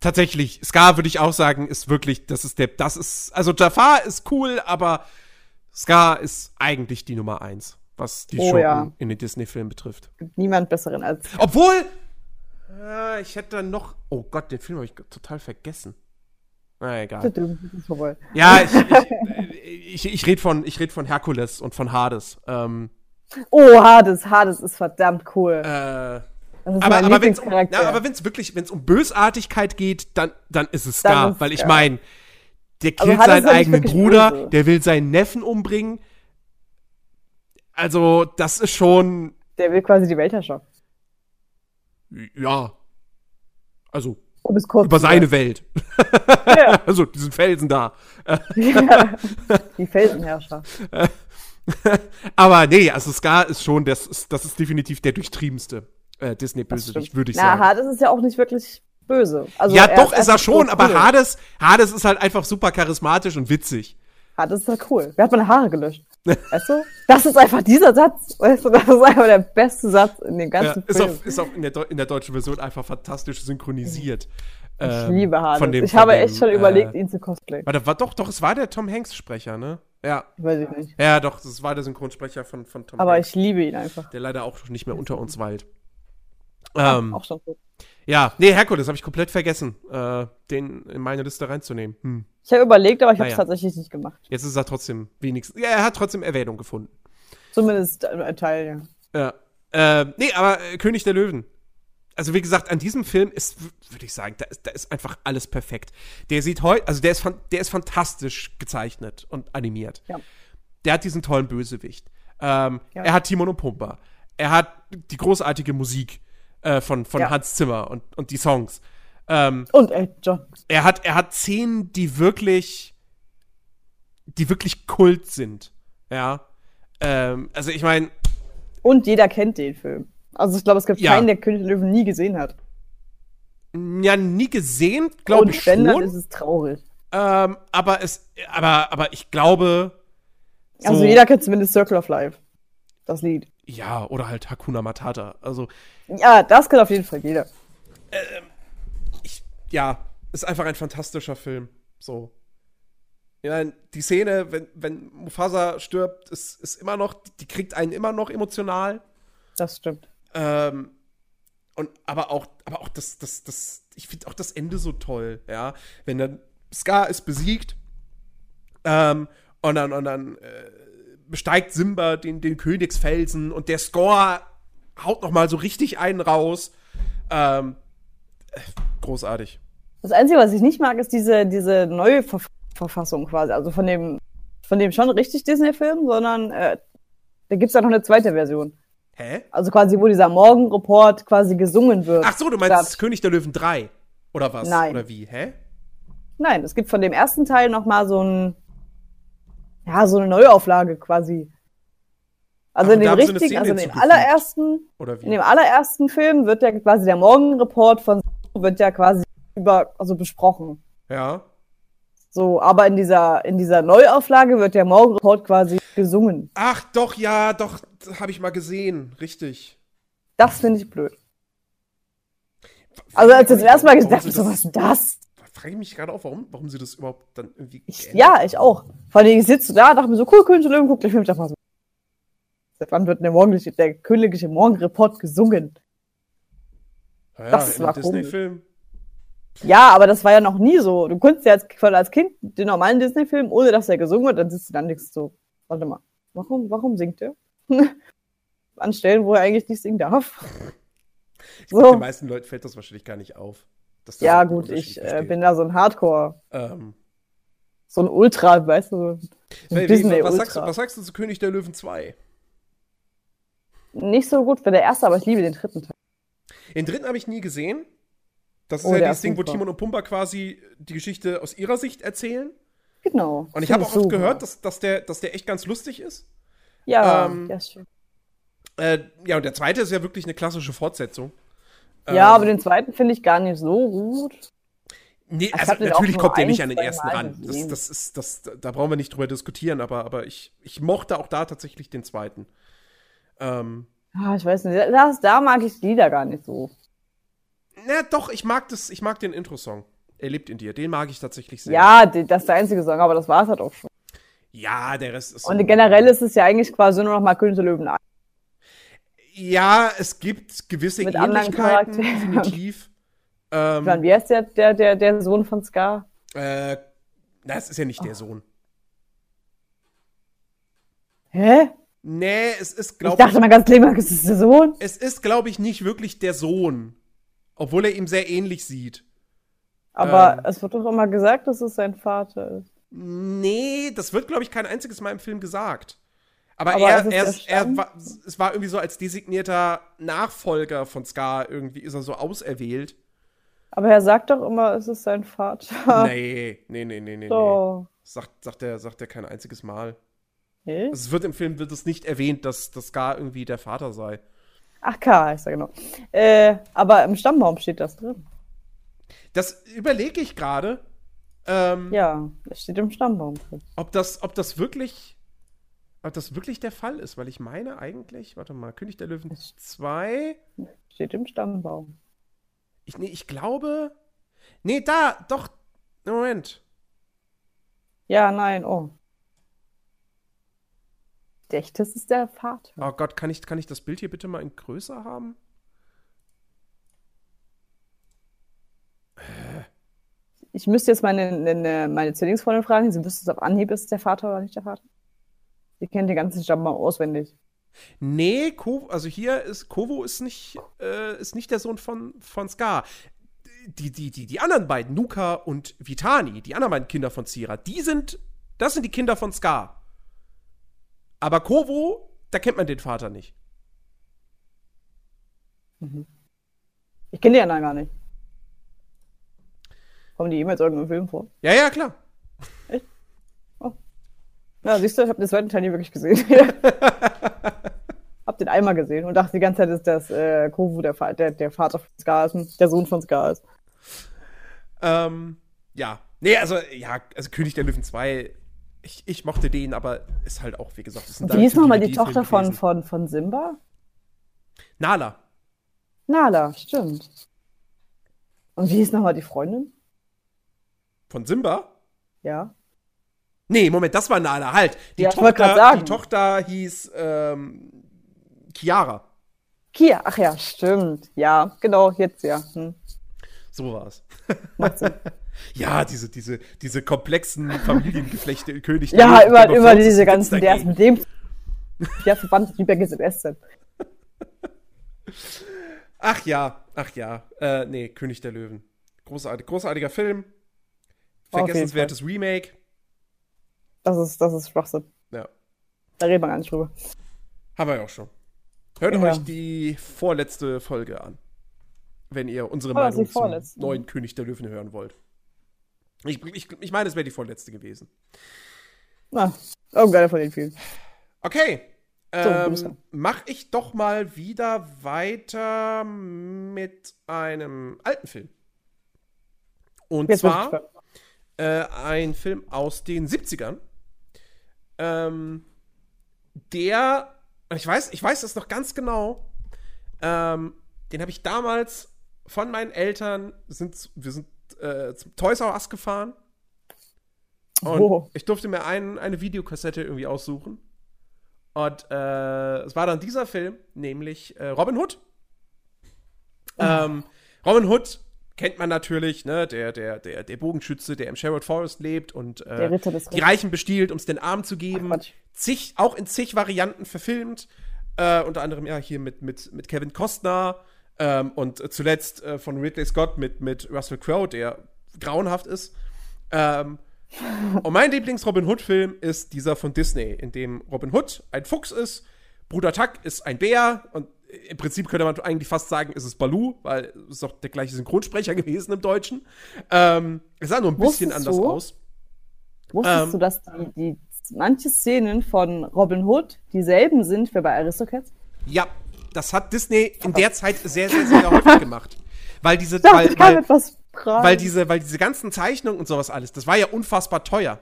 tatsächlich. Scar würde ich auch sagen, ist wirklich, das ist der, das ist, also Jafar ist cool, aber Scar ist eigentlich die Nummer eins, was die oh, Schurken ja. in den Disney-Filmen betrifft. Niemand besseren als. Obwohl, äh, ich hätte dann noch, oh Gott, den Film habe ich total vergessen. Na, egal. Ja, ich, ich, (laughs) ich, ich rede von, red von Herkules und von Hades. Ähm, oh, Hades, Hades ist verdammt cool. Äh, aber, aber wenn es um, ja, wirklich, wenn es um Bösartigkeit geht, dann, dann ist es da. Weil ich meine, der also killt seinen eigenen Bruder, böse. der will seinen Neffen umbringen. Also, das ist schon. Der will quasi die Weltherrschaft. Ja. Also, über seine Welt. Ja. (laughs) also diesen Felsen da. Ja, die Felsenherrscher. (laughs) Aber nee, also Scar ist schon, das ist, das ist definitiv der durchtriebenste äh, Disney-Bösewicht, würde ich Na, sagen. Na, Hades ist ja auch nicht wirklich böse. Also ja, doch, ist, ist er schon, so aber Hades, Hades ist halt einfach super charismatisch und witzig. Hades ist ja cool. Wer hat meine Haare gelöscht? Weißt du? Das ist einfach dieser Satz. Weißt du, das ist einfach der beste Satz in den ganzen ja, ist Film. Auch, ist auch in der, in der deutschen Version einfach fantastisch synchronisiert. Ich ähm, liebe Hades. Dem, ich habe dem, echt schon äh, überlegt, ihn zu cosplayen. Warte, war doch, doch, es war der Tom Hanks-Sprecher, ne? Ja. Weiß ich nicht. Ja, doch, das war der Synchronsprecher von, von Tom Aber Hanks. ich liebe ihn einfach. Der leider auch nicht mehr unter uns weilt. Ähm, auch schon gut. Ja, nee, Herkules habe ich komplett vergessen, äh, den in meine Liste reinzunehmen. Hm. Ich habe überlegt, aber ich habe es naja. tatsächlich nicht gemacht. Jetzt ist er trotzdem wenigstens. Ja, er hat trotzdem Erwähnung gefunden. Zumindest ein Teil, ja. Ja. Äh, nee, aber äh, König der Löwen. Also, wie gesagt, an diesem Film ist, würde ich sagen, da ist, da ist einfach alles perfekt. Der sieht heute, also der ist, der ist fantastisch gezeichnet und animiert. Ja. Der hat diesen tollen Bösewicht. Ähm, ja. Er hat Timon und Pumba. Er hat die großartige Musik äh, von, von ja. Hans Zimmer und, und die Songs. Ähm, und Elton John. Er hat, er hat Szenen, die wirklich, die wirklich Kult sind. Ja. Ähm, also ich meine. Und jeder kennt den Film. Also ich glaube, es gibt ja. keinen, der König der Löwen nie gesehen hat. Ja, nie gesehen, glaube ich wenn, schon. dann ist es traurig. Ähm, aber es, aber, aber ich glaube. So, also jeder kennt zumindest Circle of Life. Das Lied. Ja, oder halt Hakuna Matata. Also. Ja, das kennt auf jeden Fall jeder. Ähm, ja, ist einfach ein fantastischer Film. So. Ja, die Szene, wenn, wenn Mufasa stirbt, ist, ist immer noch, die kriegt einen immer noch emotional. Das stimmt. Ähm, und aber auch, aber auch das, das, das, ich finde auch das Ende so toll, ja. Wenn dann Scar ist besiegt, ähm, und dann, und dann äh, besteigt Simba den, den Königsfelsen und der Score haut noch mal so richtig einen raus. Ähm, äh, großartig. Das Einzige, was ich nicht mag, ist diese, diese neue Ver Verfassung quasi. Also von dem, von dem schon richtig Disney-Film, sondern äh, da gibt's ja noch eine zweite Version. Hä? Also quasi, wo dieser Morgenreport quasi gesungen wird. Ach so, du meinst Statt- König der Löwen 3. Oder was? Nein. Oder wie? Hä? Nein, es gibt von dem ersten Teil noch mal so ein, ja, so eine Neuauflage quasi. Also Ach, in da dem richtigen, also in dem allerersten, in dem allerersten Film wird ja quasi der Morgenreport von wird ja quasi über, also besprochen. ja. So, aber in dieser, in dieser Neuauflage wird der Morgenreport quasi gesungen. Ach, doch, ja, doch, habe ich mal gesehen. Richtig. Das finde ich blöd. Also als ich das erste Mal gesagt habe, so was ist das? Frage ich mich gerade auch, warum, warum sie das überhaupt dann irgendwie. Ich, ja, ich auch. Vor allem, ich sitze da, dachte mir so, cool, der Löwen, guck ich dachte mal so. Seit wann wird der, morgendliche, der königliche Morgenreport gesungen? Ja, das war komisch. Disney-Film. Ja, aber das war ja noch nie so. Du konntest ja als, als Kind den normalen Disney-Film, ohne dass er gesungen wird, dann sitzt du dann nichts so. Warte mal, warum, warum singt er? (laughs) An Stellen, wo er eigentlich nicht singen darf. Ich glaub, So. Den meisten Leuten fällt das wahrscheinlich gar nicht auf. Ja, so gut, ich äh, bin da so ein Hardcore, Ähm, so ein Ultra, weißt du, so wie, Disney was, sagst du, was sagst du zu König der Löwen 2? Nicht so gut für der erste, aber ich liebe den dritten Teil. Den dritten habe ich nie gesehen. Das ist Oh, ja ist Ding, wo. Timon und Pumba quasi die Geschichte aus ihrer Sicht erzählen. Genau. Und ich habe auch oft gehört, dass, dass, der, dass der echt ganz lustig ist. Ja, ähm, ja, schön. Äh, ja, und der zweite ist ja wirklich eine klassische Fortsetzung. ja, Ähm, aber den zweiten finde ich gar nicht so gut. Nee, also natürlich kommt der nicht an den ersten Mal ran. Das, das ist, das, da brauchen wir nicht drüber diskutieren, aber, aber ich, ich mochte auch da tatsächlich den zweiten. Ähm, Ah, ich weiß nicht, das, da mag ich Lieder gar nicht so. na doch, ich mag das, ich mag den Intro-Song. Er lebt in dir. Den mag ich tatsächlich sehr. Ja, das ist der einzige Song, aber das war es halt auch schon. Ja, der Rest ist. Und generell ist es ja eigentlich quasi nur noch mal König der Löwen 1. Ja, es gibt gewisse Mit anderen Ähnlichkeiten, Charakteren. definitiv. Ähm, meine, wie heißt der, der, der, der Sohn von Scar? äh, na, es ist ja nicht der Sohn. Hä? Nee, es ist, glaube ich, dachte ganzes Leben lang, es ist der Sohn. es ist, glaube ich, nicht wirklich der Sohn. Obwohl er ihm sehr ähnlich sieht. Aber Ähm. es wird doch immer gesagt, dass es sein Vater ist. Nee, das wird, glaube ich, kein einziges Mal im Film gesagt. Aber, Aber er, er, er war, es war irgendwie so als designierter Nachfolger von Scar, irgendwie ist er so auserwählt. Aber er sagt doch immer, es ist sein Vater. Nee, nee, nee, nee, nee. nee. So. Sagt, sagt, er, sagt er kein einziges Mal. Hä? Also es wird im Film wird es nicht erwähnt, dass, dass Scar irgendwie der Vater sei. Ach, K heißt er, genau. Äh, aber im Stammbaum steht das drin. Das überlege ich gerade, ähm, Ja, das steht im Stammbaum drin. ob, das, ob das wirklich. Ob das wirklich der Fall ist, weil ich meine eigentlich, warte mal, König der Löwen 2. Steht im Stammbaum. Ich, nee, ich glaube. Nee, da, doch. Moment. Ja, nein, oh. Dachte, das ist der Vater. Oh Gott, kann ich, kann ich das Bild hier bitte mal in größer haben? Ich müsste jetzt meine, meine, meine Zwillingsfreundin fragen, sie wüsste es auf Anhieb, ist es der Vater oder nicht der Vater? Sie kennt den ganzen Stammbaum auswendig. Nee, Ko also hier ist Kovo ist nicht, äh, ist nicht der Sohn von, von Scar. Die, die, die, die anderen beiden, Nuka und Vitani, die anderen beiden Kinder von Zira, die sind, das sind die Kinder von Scar. Aber Kovo, da kennt man den Vater nicht. Ich kenne die anderen gar nicht. Kommen die jemals irgendwo im Film vor? Ja, ja, klar. Ja, siehst du, ich habe den zweiten Teil nie wirklich gesehen. (laughs) hab den einmal gesehen und dachte die ganze Zeit, dass das äh, Kovu der, der, der Vater von Scar ist, der Sohn von Scar ist. Ähm, ja. Nee, also, ja, also König der Löwen 2, ich, ich mochte den, aber ist halt auch, wie gesagt, ist ein wie hieß nochmal die Tochter von, von, von Simba? Nala. Nala, stimmt. Und wie hieß nochmal die Freundin? Von Simba? Ja. Nee, Moment, das war Nala, halt. Die, Ja, Tochter, die Tochter hieß ähm, Chiara. Kia, ach ja, stimmt. Ja, genau, jetzt ja. Hm. So war es. Macht Sinn. (laughs) Ja, diese, diese, diese komplexen (laughs) Familiengeflechte König. Ja, Game of über Thrones, diese ganzen, der ist mit dem Ja, verbannt lieber GZSZ. Ach ja, ach ja. Äh, nee, König der Löwen. Großartig, großartiger Film. Vergessenswertes Remake. Das ist, das ist Schwachsinn. Ja. Da reden wir gar nicht drüber. Haben wir ja auch schon. Hört Ja. euch die vorletzte Folge an. Wenn ihr unsere das Meinung die zum neuen König der Löwen hören wollt. Ich, ich, ich meine, es wäre die vorletzte gewesen. Na, irgendeiner von den vielen. Okay. So, Ähm, dran. mach ich doch mal wieder weiter mit einem alten Film. Und Jetzt zwar äh, ein Film aus den 70ern. Ähm, der, ich weiß, ich weiß das noch ganz genau. Ähm, den habe ich damals von meinen Eltern, sind, wir sind äh, zum Toys R Us gefahren. Und Oh. ich durfte mir ein, eine Videokassette irgendwie aussuchen. Und äh, es war dann dieser Film, nämlich äh, Robin Hood. Ähm, Robin Hood kennt man natürlich, ne, der, der, der, der Bogenschütze, der im Sherwood Forest lebt und äh, die Reichen bestiehlt, um es den Armen zu geben. Quatsch. zig, auch in zig Varianten verfilmt. Äh, unter anderem ja hier mit, mit, mit Kevin Costner ähm, und zuletzt äh, von Ridley Scott mit, mit Russell Crowe, der grauenhaft ist. Ähm, und mein Lieblings-Robin Hood-Film ist dieser von Disney, in dem Robin Hood ein Fuchs ist, Bruder Tuck ist ein Bär und im Prinzip könnte man eigentlich fast sagen, es ist Baloo, weil es ist doch der gleiche Synchronsprecher (laughs) gewesen im Deutschen. Ähm, es sah nur ein bisschen Wusstest anders du? aus. Wusstest Ähm. du, dass die, die manche Szenen von Robin Hood dieselben sind wie bei Aristocats? Ja, das hat Disney in der Zeit sehr, sehr, sehr häufig (laughs) gemacht. Weil diese, Ja, weil, weil, weil diese, weil diese ganzen Zeichnungen und sowas alles, das war ja unfassbar teuer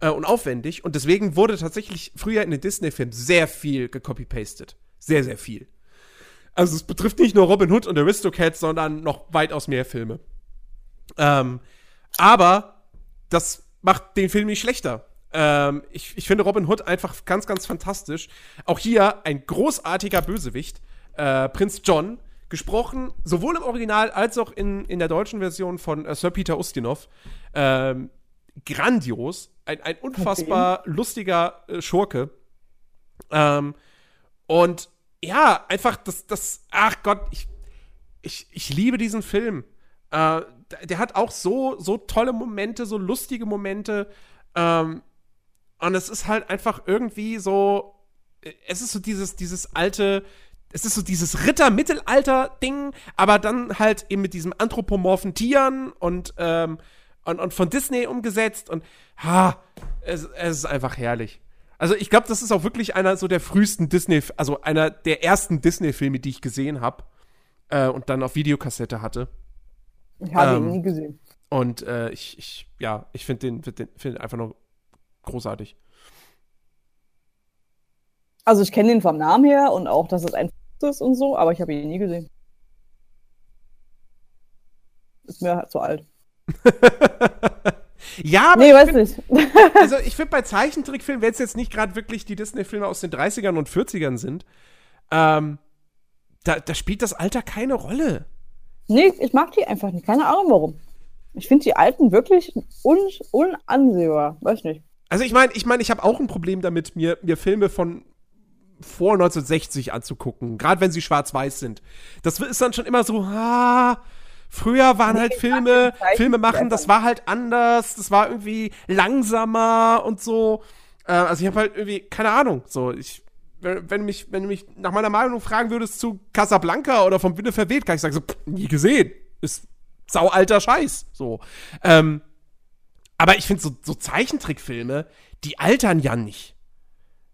äh, und aufwendig und deswegen wurde tatsächlich früher in den Disney-Filmen sehr viel gecopy-pastet. Sehr, sehr viel. Also es betrifft nicht nur Robin Hood und Aristocats, sondern noch weitaus mehr Filme. Ähm, aber das macht den Film nicht schlechter. Ähm, ich, ich finde Robin Hood einfach ganz, ganz fantastisch. Auch hier ein großartiger Bösewicht, äh, Prinz John, gesprochen sowohl im Original als auch in, in der deutschen Version von äh, Sir Peter Ustinov. Ähm, grandios. Ein, ein unfassbar lustiger äh, Schurke. Ähm, und ja, einfach das, das, ach Gott, ich, ich, ich liebe diesen Film. Äh, der- der hat auch so, so tolle Momente, so lustige Momente. Ähm, und es ist halt einfach irgendwie so, es ist so dieses, dieses alte, es ist so dieses Ritter-Mittelalter-Ding, aber dann halt eben mit diesem anthropomorphen Tieren und, ähm, und, und von Disney umgesetzt und ha, es, es ist einfach herrlich. Also ich glaube, das ist auch wirklich einer so der frühesten Disney, also einer der ersten Disney-Filme, die ich gesehen habe äh, und dann auf Videokassette hatte. ich habe ähm, ihn nie gesehen. Und äh, ich, ich, ja, ich finde den, find den find einfach nur großartig. Also ich kenne ihn vom Namen her und auch, dass es ein Fuchs ist und so, aber ich habe ihn nie gesehen. Ist mir halt zu alt. (laughs) ja, aber Nee, ich weiß find, nicht. (laughs) also (laughs) ich finde bei Zeichentrickfilmen, wenn es jetzt nicht gerade wirklich die Disney-Filme aus den 30ern und 40ern sind, ähm, da, da spielt das Alter keine Rolle. Nee, ich mag die einfach nicht. Keine Ahnung warum. Ich finde die alten wirklich un unansehbar. Weiß nicht. Also ich meine, ich meine, ich habe auch ein Problem damit, mir, mir Filme von vor 1960 anzugucken, gerade wenn sie schwarz-weiß sind. Das ist dann schon immer so, ah, früher waren halt Filme, Filme machen, das war halt anders, das war irgendwie langsamer und so. Äh, also ich habe halt irgendwie, keine Ahnung, so, ich, wenn, wenn, mich, wenn du mich nach meiner Meinung fragen würdest zu Casablanca oder vom Winde verweht, kann ich sagen, so, pff, nie gesehen. Ist saualter Scheiß. So. Ähm, aber ich finde so, so Zeichentrickfilme, die altern ja nicht.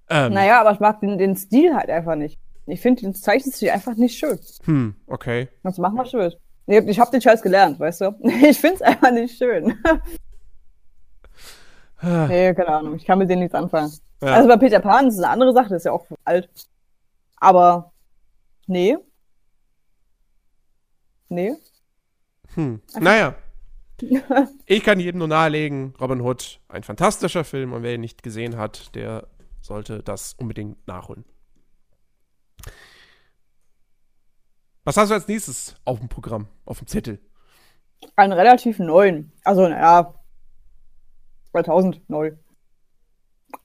Ähm, Naja, aber ich mag den, den Stil halt einfach nicht. Ich finde den Zeichenstil einfach nicht schön. Hm, okay. Das macht mal schön. Nee, Ich habe den Scheiß gelernt, weißt du? (laughs) Ich find's einfach nicht schön. nee, keine Ahnung. Ich kann mit denen nichts anfangen. Ja. Also bei Peter Pan ist es eine andere Sache, das ist ja auch alt. Aber nee. Nee. Hm. Naja. (laughs) Ich kann jedem nur nahelegen, Robin Hood, ein fantastischer Film und wer ihn nicht gesehen hat, der sollte das unbedingt nachholen. Was hast du als nächstes auf dem Programm, auf dem Zettel? Einen relativ neuen. Also, naja. 2000 neu.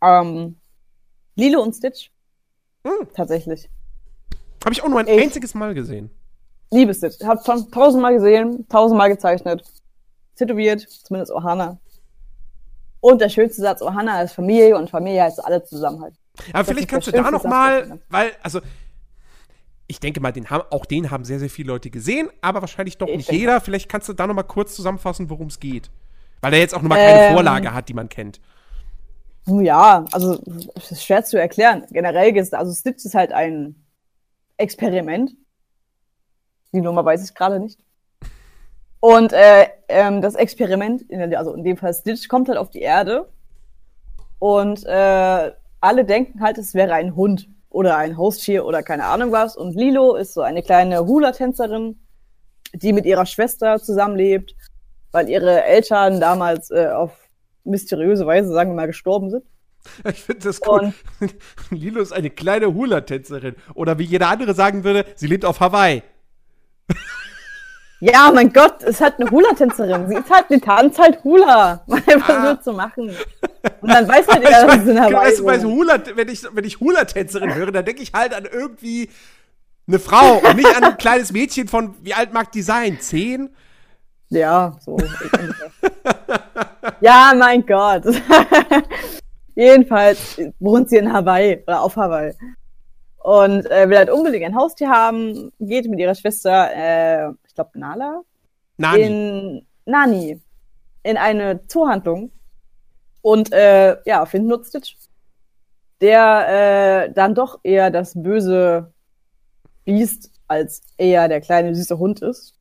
Ähm, Lilo und Stitch. Hm. Tatsächlich. Habe ich auch nur ein Ich- einziges Mal gesehen. Liebe Stitch. Hab schon tausendmal gesehen, tausendmal gezeichnet. Tätowiert, zumindest Ohana. Und der schönste Satz, Ohana ist Familie und Familie heißt alle Zusammenhalt. Aber Das vielleicht kannst du da noch Satz, mal, weil, also, ich denke mal, den haben, auch den haben sehr, sehr viele Leute gesehen, aber wahrscheinlich doch Ich nicht jeder. Vielleicht kannst du da noch mal kurz zusammenfassen, worum es geht. Weil er jetzt auch noch mal keine Ähm. Vorlage hat, die man kennt. Nun Ja, also es ist schwer zu erklären. Generell ist, also Stitch ist halt ein Experiment. Die Nummer weiß ich gerade nicht. Und äh, ähm, das Experiment, in der, also in dem Fall Stitch, kommt halt auf die Erde und äh, alle denken halt, es wäre ein Hund oder ein Haustier oder keine Ahnung was. Und Lilo ist so eine kleine Hula-Tänzerin, die mit ihrer Schwester zusammenlebt, weil ihre Eltern damals äh, auf mysteriöse Weise, sagen wir mal, gestorben sind. Ich finde das cool. (laughs) Lilo ist eine kleine Hula-Tänzerin. Oder wie jeder andere sagen würde, sie lebt auf Hawaii. Ja, mein Gott, es ist halt eine Hula-Tänzerin. Sie ist halt, die tanzt halt Hula. Was willst du machen? Und dann weiß halt (laughs) jeder, dass es in Hawaii weißt du, weißt. Hula, wenn ich, wenn ich Hula-Tänzerin höre, dann denke ich halt an irgendwie eine Frau und nicht an ein kleines Mädchen von, wie alt mag die sein? Zehn? Ja, so. ja, mein Gott. (laughs) Jedenfalls wohnt sie in Hawaii oder auf Hawaii. Und äh, will halt unbedingt ein Haustier haben, geht mit ihrer Schwester, äh, ich glaube Nala, Nani. in Nani in eine Zoohandlung und äh, ja, findet nur Stitch, der äh, dann doch eher das böse Biest als eher der kleine süße Hund ist.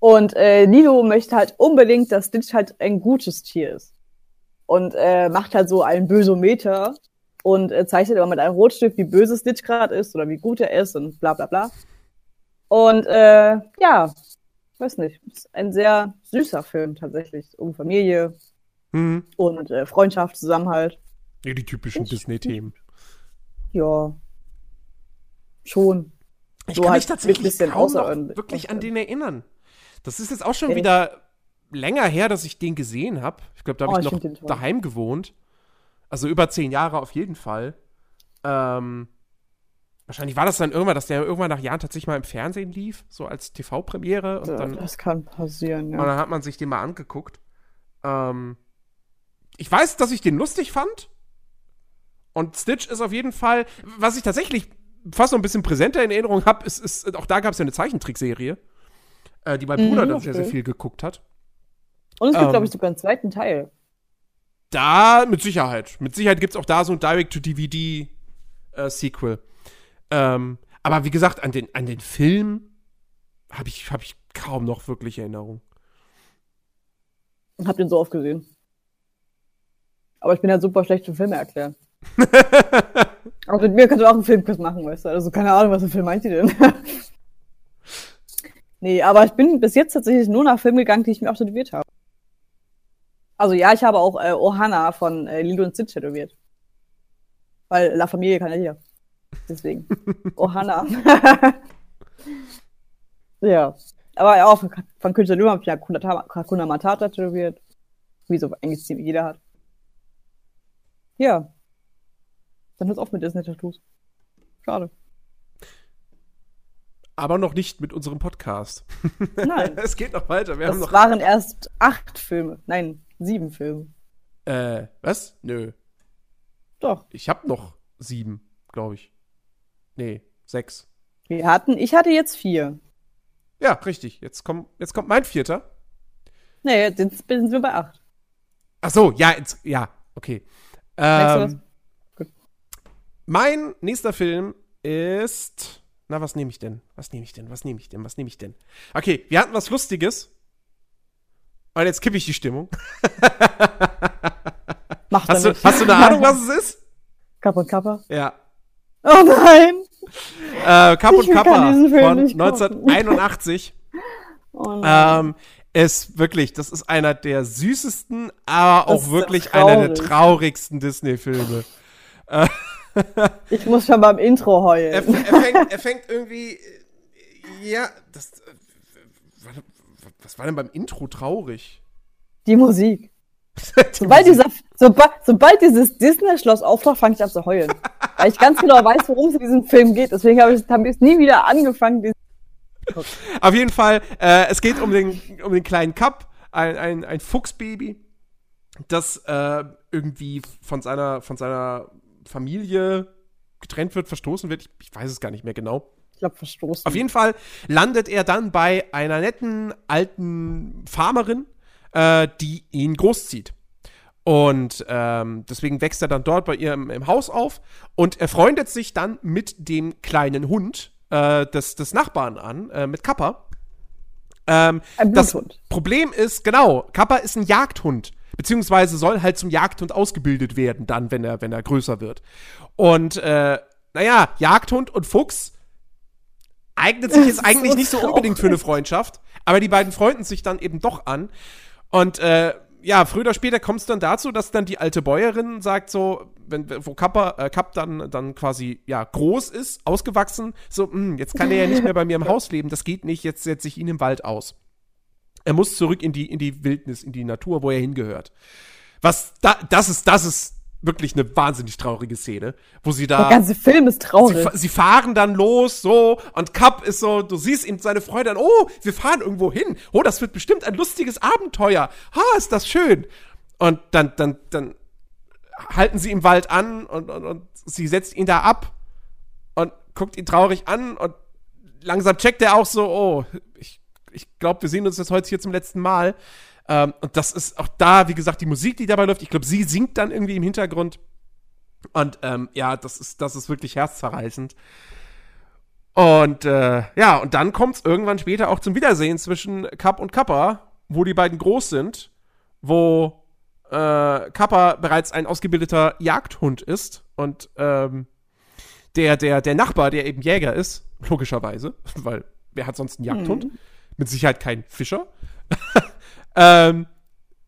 Und äh, Lilo möchte halt unbedingt, dass Stitch halt ein gutes Tier ist. Und äh, macht halt so einen Bösometer und äh, zeichnet immer mit einem Rotstift, wie böse Stitch gerade ist oder wie gut er ist und bla bla bla. Und äh, ja, weiß nicht, ist ein sehr süßer Film tatsächlich. Um Familie Hm. und äh, Freundschaft, Zusammenhalt. Ja, die typischen Disney-Themen. Ja. Schon. Ich So kann halt mich tatsächlich ein bisschen kaum noch wirklich an den erinnern. Das ist jetzt auch schon Echt? wieder länger her, dass ich den gesehen habe. Ich glaube, da habe Oh, ich noch daheim gewohnt. Also über zehn Jahre auf jeden Fall. Ähm, wahrscheinlich war das dann irgendwann, dass der irgendwann nach Jahren tatsächlich mal im Fernsehen lief, so als TV-Premiere. Und dann, das kann passieren, und ja. dann hat man sich den mal angeguckt. Ähm, ich weiß, dass ich den lustig fand. Und Stitch ist auf jeden Fall, was ich tatsächlich fast noch ein bisschen präsenter in Erinnerung habe, ist, ist, auch da gab es ja eine Zeichentrickserie, äh, die mein Mhm, Bruder dann sehr, sehr viel geguckt hat. Und es gibt, ähm, glaube ich, sogar einen zweiten Teil. Da, mit Sicherheit. Mit Sicherheit gibt es auch da so ein Direct-to-DVD-Sequel. Ähm, aber wie gesagt, an den, an den Film habe ich, hab ich kaum noch wirklich Erinnerung. Und hab den so oft gesehen. Aber ich bin halt super schlecht für Filme erklären. (laughs) Aber mit mir kannst du auch einen Filmquiz machen, weißt du? Also keine Ahnung, was für Film meint ihr denn? (laughs) nee, aber ich bin bis jetzt tatsächlich nur nach Filmen gegangen, die ich mir auch tätowiert habe. Also ja, ich habe auch äh, Ohana von äh, Lilo und Stitch tätowiert. Weil La Familie kann ja jeder. Deswegen. (laughs) Ohana. (laughs) ja. Aber auch von, Künstler Luma habe ich ja Hakuna Ta- Hakuna Matata tätowiert. Wie so eigentlich ziemlich jeder hat. Ja. Dann hört's auf mit Disney-Tattoos. Schade. Aber noch nicht mit unserem Podcast. Nein. (laughs) es geht noch weiter. Wir haben Das noch. waren erst acht Filme. Nein, sieben Filme. Äh, was? Nö. Doch. Ich habe noch sieben, glaube ich. Nee, sechs. Wir hatten, ich hatte jetzt vier. Ja, richtig. Jetzt, komm, jetzt kommt mein vierter. Nee, jetzt sind wir bei acht. Ach so, ja, jetzt, ja, okay. Ähm, mein nächster Film ist. Na, was nehme ich denn? Was nehme ich denn? Was nehme ich denn? Was nehme ich denn? Okay, wir hatten was Lustiges. Und jetzt kippe ich die Stimmung. Macht Hast er du, hast du eine Ahnung, (laughs) was es ist? Kappa und Kappa. Ja. Oh nein! Äh, Kapp und Kappa von nicht gucken. 1981. Oh ähm, ist wirklich, das ist einer der süßesten, aber Das auch wirklich so einer der traurig. traurigsten Disney-Filme. ich muss schon beim Intro heulen. er, er, fängt, er fängt irgendwie. äh, Ja, das. äh, Was war denn beim Intro traurig? Die Musik. (laughs) Die Sobald, Musik. dieser, sobald, sobald dieses Disney-Schloss auftaucht, fange ich an zu heulen. Weil ich ganz genau weiß, worum es in diesem Film geht. Deswegen habe ich, ich nie wieder angefangen, Auf jeden Fall, äh, es geht um den, um den kleinen Cup, ein, ein, ein Fuchsbaby, das äh, irgendwie von seiner, von seiner Familie getrennt wird, verstoßen wird. Ich, ich weiß es gar nicht mehr genau. Ich glaube, verstoßen. Auf jeden Fall landet er dann bei einer netten alten Farmerin, äh, die ihn großzieht. Und ähm, deswegen wächst er dann dort bei ihr im, im, Haus auf und er freundet sich dann mit dem kleinen Hund äh, des, des Nachbarn an, äh, mit Kappa. Ähm, Ein das. Problem ist, genau, Kappa ist ein Jagdhund. Beziehungsweise soll halt zum Jagdhund ausgebildet werden, dann, wenn er, wenn er größer wird. Und, äh, naja, Jagdhund und Fuchs eignet sich jetzt eigentlich nicht so unbedingt für eine. Freundschaft. Aber die beiden freunden sich dann eben doch an. Und, äh, ja, früher oder später kommt es dann dazu, dass dann die alte Bäuerin sagt so, wenn, wo Kappa, äh, Kapp dann, dann quasi, ja, groß ist, ausgewachsen, so, "Hm, jetzt kann er ja nicht mehr bei mir im (laughs) Haus leben, das geht nicht, jetzt setze ich ihn im Wald aus. Er muss zurück in die, in die Wildnis, in die Natur, wo er hingehört. Was, da, das ist, das ist wirklich eine wahnsinnig traurige Szene, wo sie da. Der ganze Film ist Sie, traurig. fa- sie fahren dann los, so, und Kapp ist so, du siehst ihm seine Freude an, oh, wir fahren irgendwo hin. Oh, das wird bestimmt ein lustiges Abenteuer. Ha, ist das schön. Und dann, dann, dann halten sie im Wald an und, und, und sie setzt ihn da ab und guckt ihn traurig an und langsam checkt er auch so, oh, ich, ich glaube, wir sehen uns jetzt heute hier zum letzten Mal. Ähm, und das ist auch da, wie gesagt, die Musik, die dabei läuft. Ich glaube, sie singt dann irgendwie im Hintergrund. Und ähm, ja, das ist, das ist wirklich herzzerreißend. Und äh, ja, und dann kommt es irgendwann später auch zum Wiedersehen zwischen Kapp und Kappa, wo die beiden groß sind, wo äh, Kappa bereits ein ausgebildeter Jagdhund ist und ähm, der, der, der Nachbar, der eben Jäger ist, logischerweise, (laughs) weil wer hat sonst einen Jagdhund? Mit Sicherheit kein Fischer. (laughs) ähm,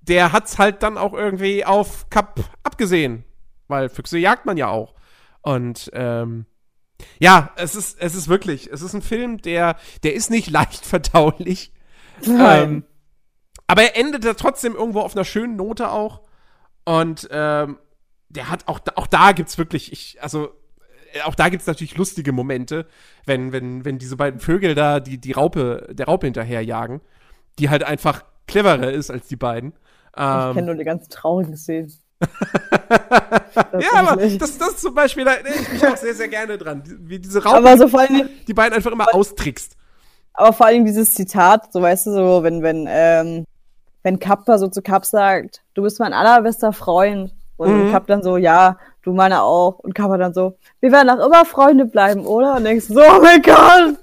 der hat's halt dann auch irgendwie auf Kapp abgesehen, weil Füchse jagt man ja auch. Und ähm, ja, es ist, es ist wirklich, es ist ein Film, der, der ist nicht (laughs) leicht verdaulich. Ähm, aber er endet da trotzdem irgendwo auf einer schönen Note auch. Und ähm, der hat auch, da- auch da gibt's wirklich, ich, also äh, auch da gibt's natürlich lustige Momente, wenn, wenn, wenn diese beiden Vögel da die, die Raupe, der Raupe hinterherjagen, die halt einfach cleverer ist als die beiden. ich kenne Ähm, nur die ganz traurigen Szenen. (laughs) ja, aber das, das zum Beispiel, da erinnere ich mich auch sehr, sehr gerne dran. Wie diese Raupe, aber so vor allem, die beiden einfach immer austrickst. aber vor allem dieses Zitat, so weißt du, so, wenn, wenn, ähm, wenn Kappa so zu Kapp sagt, du bist mein allerbester Freund. Und Mhm. Kapp dann so, ja, du meiner auch. Und Kappa dann so, wir werden auch immer Freunde bleiben, oder? Und denkst so, oh mein Gott!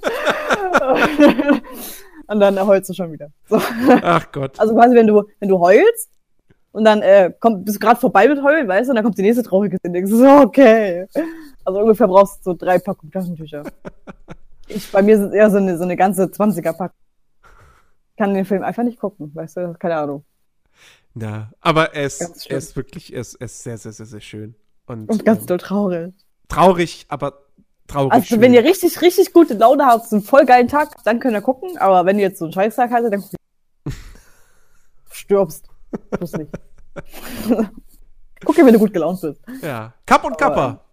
(laughs) (laughs) und dann heulst du schon wieder. So. Ach Gott. Also quasi, wenn du, wenn du heulst und dann äh, kommt, bist du gerade vorbei mit Heulen, weißt du, und dann kommt die nächste traurige Szene. So, okay. Also ungefähr brauchst du so drei Packungen Taschentücher. (laughs) Ich, bei mir sind es eher so eine, so eine ganze 20er-Packung. Kann den Film einfach nicht gucken, weißt du, keine Ahnung. Ja, aber er schlimm. er ist wirklich, er ist sehr, sehr, sehr, sehr schön. Und, Und ganz ähm, doll traurig. traurig, aber traurig Also, schön. wenn ihr richtig, richtig gute Laune habt, einen voll geilen Tag, dann könnt ihr gucken, aber wenn ihr jetzt so einen Scheißtag hattet, dann (laughs) stirbst. Bloß nicht. (laughs) Guck ihr, wenn du gut gelaunt bist. ja. Kapp und Kappa.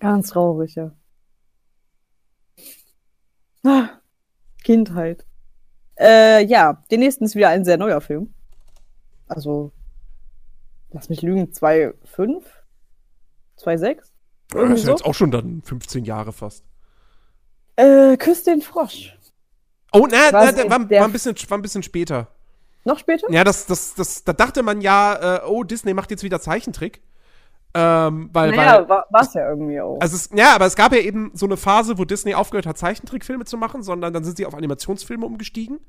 Ganz traurig, ja. Ah, Kindheit. Äh, ja, den nächsten ist wieder ein sehr neuer Film. Also, lass mich lügen, 2,5? 2,6? Das ist ja so. jetzt auch schon dann 15 Jahre fast. Äh, Küss den Frosch. Oh, na, na Quasi der war, der- war, ein bisschen, war ein bisschen später. Noch später? Ja, das, das, das, da dachte man ja, äh, oh, Disney macht jetzt wieder Zeichentrick. Ähm, weil, naja, war es ja irgendwie auch. also es, ja, aber es gab ja eben so eine Phase, wo Disney aufgehört hat, Zeichentrickfilme zu machen, sondern dann sind sie auf Animationsfilme umgestiegen.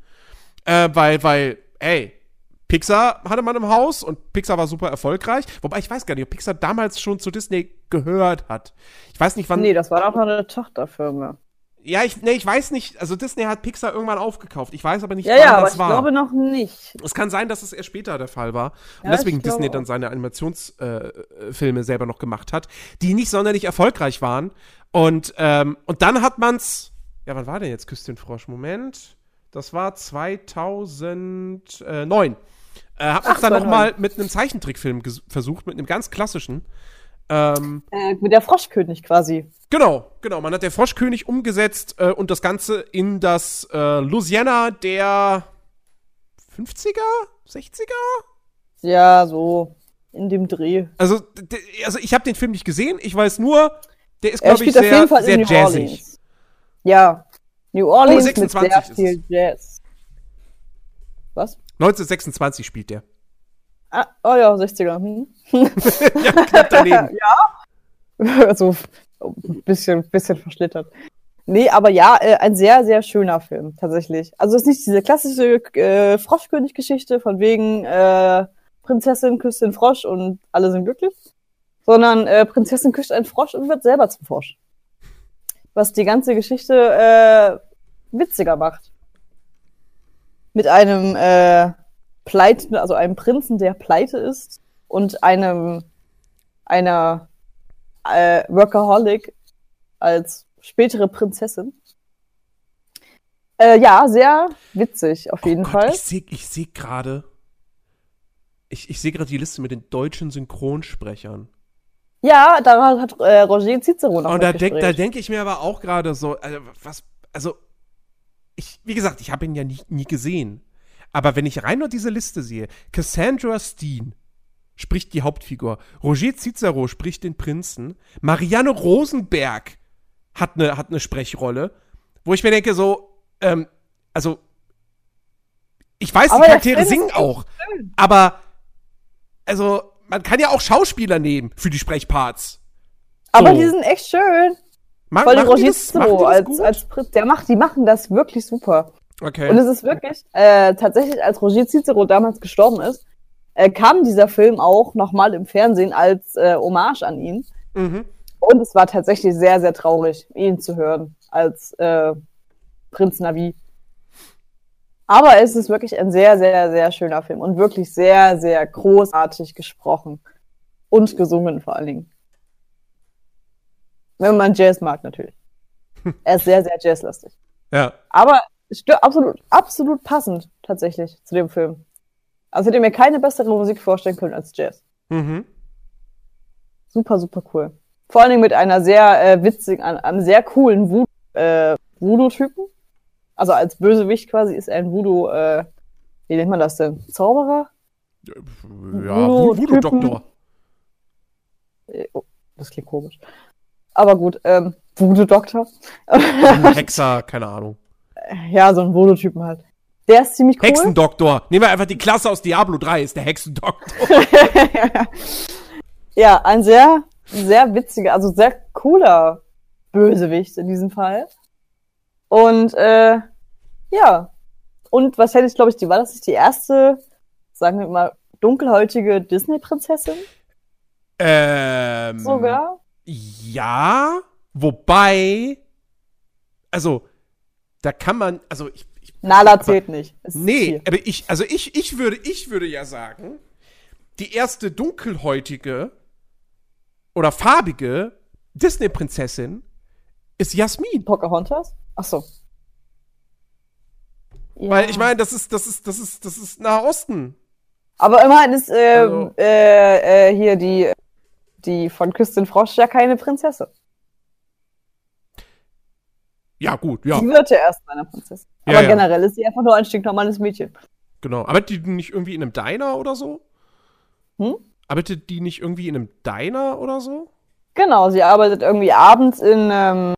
Äh, weil, weil, ey, Pixar hatte man im Haus und Pixar war super erfolgreich. Wobei ich weiß gar nicht, ob Pixar damals schon zu Disney gehört hat. Ich weiß nicht, wann. nee, das war doch noch eine Tochterfirma. Ja, ich, nee, ich weiß nicht. Also Disney hat Pixar irgendwann aufgekauft. Ich weiß aber nicht, Ja, wann ja, aber das ich war. glaube noch nicht. Es kann sein, dass es erst später der Fall war. Und Ja, deswegen ich glaube Disney dann seine Animationsfilme äh, Filme selber noch gemacht hat, die nicht sonderlich erfolgreich waren. Und, ähm, und dann hat man's. Ja, wann war denn jetzt Küss den Frosch? Moment. Das war 2009. Äh, man's Ach, dann 2009. noch mal mit einem Zeichentrickfilm versucht, mit einem ganz klassischen. Ähm, Äh, mit der Froschkönig quasi. genau, genau. Man hat der Froschkönig umgesetzt äh, und das Ganze in das äh, Louisiana der 50er, 60er? Ja, so in dem Dreh. Also, also ich habe den Film nicht gesehen. Ich weiß nur, der ist, glaube ich, sehr, sehr jazzig. Orleans. Ja. New Orleans mit 26 sehr viel Jazz. Was? 1926 spielt der. Ah, oh ja, 60er. Hm? (laughs) ja, knapp daneben. (laughs) also ein bisschen, bisschen verschlittert. Nee, aber ja, äh, ein sehr, sehr schöner Film, tatsächlich. Also es ist nicht diese klassische äh, Froschkönig-Geschichte von wegen äh, Prinzessin küsst den Frosch und alle sind glücklich, sondern äh, Prinzessin küsst einen Frosch und wird selber zum Frosch. Was die ganze Geschichte äh, witziger macht. Mit einem äh, Pleiten, also einem Prinzen, der pleite ist und einem einer äh, Workaholic als spätere Prinzessin. Äh, ja, sehr witzig auf jeden oh Gott, Fall. Ich sehe ich seh gerade. Ich, ich sehe gerade die Liste mit den deutschen Synchronsprechern. Ja, da hat äh, Roger Cicero noch Und da, denk, denke ich mir aber auch gerade so, also, was, also, ich, wie gesagt, ich habe ihn ja nie, nie gesehen. Aber wenn ich rein nur diese Liste sehe, Cassandra Steen spricht die Hauptfigur, Roger Cicero spricht den Prinzen, Marianne Rosenberg hat eine hat eine Sprechrolle, wo ich mir denke, so, ähm, also, ich weiß, Aber die Charaktere singen auch, aber, also, man kann ja auch Schauspieler nehmen für die Sprechparts. Aber so. die sind echt schön. Ma Voll das als, als Prinz. Der macht, die machen das wirklich super. Okay. Und es ist wirklich, äh, tatsächlich, als Roger Cicero damals gestorben ist, äh, kam dieser Film auch nochmal im Fernsehen als äh, Hommage an ihn. mhm. Und es war tatsächlich sehr, sehr traurig, ihn zu hören als äh, Prinz Navi. Aber es ist wirklich ein sehr, sehr, sehr schöner Film und wirklich sehr, sehr großartig gesprochen. Und gesungen vor allen Dingen. Wenn man Jazz mag, natürlich. (laughs) Er ist sehr, sehr jazzlastig. Ja. Aber absolut, absolut passend tatsächlich zu dem Film. Also hätte ich mir keine bessere Musik vorstellen können als Jazz. Mhm. Super, super cool. Vor allen Dingen mit einer sehr äh, witzigen, einem, sehr coolen Voodoo, äh, Voodoo-Typen. Also als Bösewicht quasi ist er ein Voodoo, äh, wie nennt man das denn? Zauberer? Ja, Voodoo- Voodoo-Doktor. Äh, oh, das klingt komisch. Aber gut, ähm, Voodoo-Doktor. (laughs) Hexer, keine Ahnung. ja, so ein Voodoo-Typen halt. Der ist ziemlich cool. Hexendoktor. Nehmen wir einfach die Klasse aus Diablo 3, ist der Hexendoktor. (laughs) ja, ein sehr, sehr witziger, also sehr cooler Bösewicht in diesem Fall. Und äh, ja. Und was hätte ich, glaube ich, die war das nicht die erste, sagen wir mal, dunkelhäutige Disney-Prinzessin ähm. sogar? Ja, wobei. Also, da kann man. Also, ich. ich Nala zählt nicht. Es nee, aber ich. Also, ich, ich, würde, ich würde ja sagen, die erste dunkelhäutige oder farbige Disney-Prinzessin ist Jasmin. Pocahontas? Ach so. Ja. Weil ich meine, das ist, das ist, das ist, das ist Nahe Osten. Aber immerhin ist äh, Also- äh, äh, hier die, die von Küstin Frosch ja keine Prinzessin. Ja, gut, ja, Die wird ja erst zu einer Prinzessin. Ja, Aber ja. generell ist sie einfach nur ein stinknormales Mädchen. genau. Arbeitet die nicht irgendwie in einem Diner oder so? Hm? Arbeitet die nicht irgendwie in einem Diner oder so? Genau, sie arbeitet irgendwie abends in, ähm,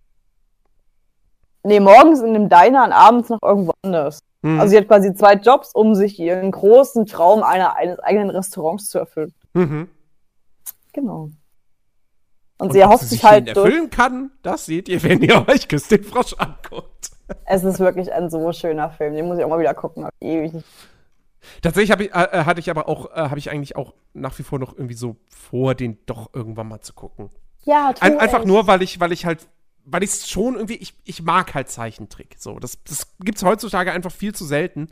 nee, morgens in einem Diner und abends noch irgendwo anders. Hm. Also sie hat quasi zwei Jobs, um sich ihren großen Traum einer, eines eigenen Restaurants zu erfüllen. mhm. Genau. Und, Und sie erhofft sich halt ihn durch, erfüllen kann, das seht ihr, wenn ihr (laughs) euch Küss den Frosch anguckt. es ist wirklich ein so schöner Film, den muss ich auch mal wieder gucken, ewig nicht. Tatsächlich ich, äh, äh, hatte ich aber auch, äh, habe ich eigentlich auch nach wie vor noch irgendwie so vor, den doch irgendwann mal zu gucken. Ja, tu Ein, einfach es. nur, weil ich, weil ich halt, weil ich es schon irgendwie, ich, ich mag halt Zeichentrick. So, das, das gibt's heutzutage einfach viel zu selten.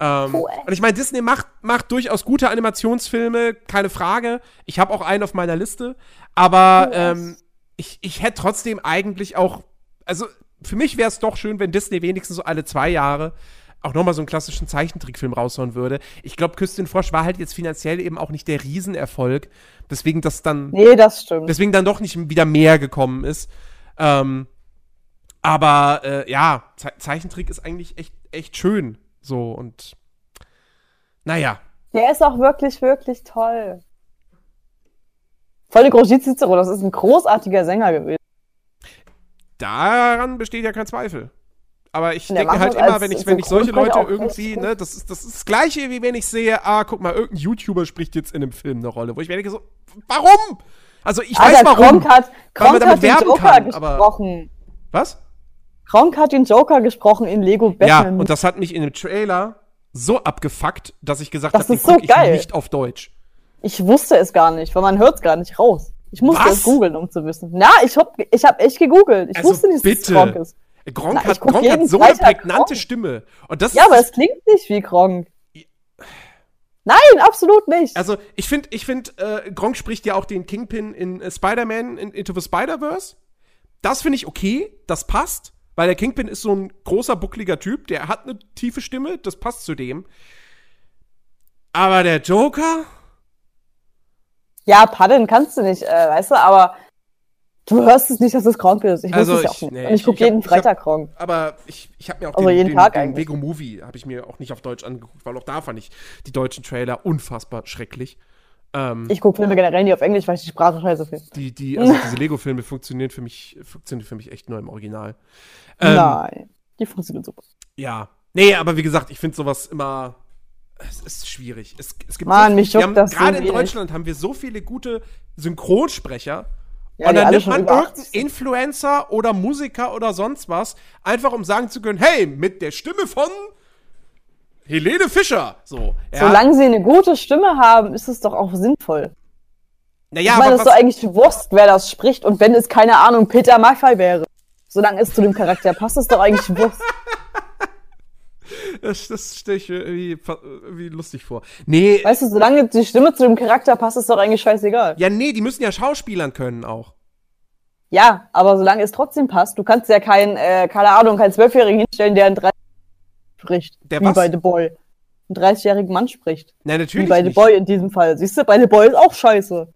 Ähm, es. und ich meine, Disney macht, macht durchaus gute Animationsfilme, keine Frage. Ich habe auch einen auf meiner Liste, aber es. ähm, ich, ich hätte trotzdem eigentlich auch, also für mich wäre es doch schön, wenn Disney wenigstens so alle zwei Jahre auch nochmal so einen klassischen Zeichentrickfilm raushauen würde. Ich glaube, Küste Frosch war halt jetzt finanziell eben auch nicht der Riesenerfolg. Deswegen das dann. Nee, das stimmt. Deswegen dann doch nicht wieder mehr gekommen ist. Ähm, aber äh, ja, Ze Zeichentrick ist eigentlich echt, echt schön. So und naja. Der ist auch wirklich, wirklich toll. Voll die Grosjean Cicero, das ist ein großartiger Sänger gewesen. Daran besteht ja kein Zweifel. Aber ich denke halt immer, wenn ich, wenn ich solche Leute irgendwie, ne, das ist, das ist das Gleiche, wie wenn ich sehe, ah, guck mal, irgendein YouTuber spricht jetzt in einem Film eine Rolle, wo ich mir denke so, warum? Also ich Alter, weiß warum. Gronk hat, Gronk hat den Joker kann, gesprochen. was? Gronk hat den Joker gesprochen in Lego Batman. Ja, und das hat mich in dem Trailer so abgefuckt, dass ich gesagt habe, den so ich nicht auf Deutsch. Ich wusste es gar nicht, weil man hört es gar nicht raus. Ich musste Was? es googeln, um zu wissen. Na, ich hab, ich hab echt gegoogelt. Ich also wusste nicht, dass es Gronk ist. Gronk Na, hat, Gronk hat so eine prägnante Gronk. Stimme. Und das ja, aber es klingt nicht wie Gronk. Nein, absolut nicht. Also, ich finde, ich find, äh, Gronk spricht ja auch den Kingpin in äh, Spider-Man in, Into the Spider-Verse. Das finde ich okay, das passt, weil der Kingpin ist so ein großer, buckliger Typ, der hat eine tiefe Stimme, das passt zu dem. Aber der Joker? Ja, paddeln kannst du nicht, äh, weißt du, aber Du hörst es nicht, dass es Kronk ist. Ich also es ja auch nicht. Nee, und ich gucke jeden Freitag Kronk. Aber ich, ich habe mir auch also den, jeden den, Tag den Lego Movie habe ich mir auch nicht auf Deutsch angeguckt, weil auch da fand ich die deutschen Trailer unfassbar schrecklich. Ähm, ich gucke Filme generell nicht auf Englisch, weil ich die Sprache scheiße finde. Die, die, also (laughs) diese Lego-Filme funktionieren für mich, funktionieren für mich echt nur im Original. Ähm, Nein, die funktionieren super. Ja. Nee, aber wie gesagt, ich finde sowas immer. Es ist schwierig. Es, es gibt Mann, so, mich juckt das Gerade in Deutschland haben wir so viele gute Synchronsprecher ja, und dann nimmt man irgendeinen Influencer oder Musiker oder sonst was, einfach um sagen zu können, hey, mit der Stimme von Helene Fischer. So, ja. Solange sie eine gute Stimme haben, ist es doch auch sinnvoll. Naja, ich meine, es ist doch eigentlich Wurst, wer das spricht. Und wenn es, keine Ahnung, Peter Maffay wäre, solange es zu dem Charakter passt, ist doch eigentlich Wurst. (laughs) Das, das stelle ich mir irgendwie, irgendwie lustig vor. Nee. Weißt du, solange die Stimme zu dem Charakter passt, ist doch eigentlich scheißegal. Ja, nee, die müssen ja Schauspielern können auch. Ja, aber solange es trotzdem passt, du kannst ja kein, äh, keine Ahnung, keinen Zwölfjährigen hinstellen, der ein 30 spricht. Der wie was? bei The Boy. Ein 30-jährigen Mann spricht. Nein, natürlich. Wie bei nicht. The Boy in diesem Fall. Siehst du, bei The Boy ist auch scheiße.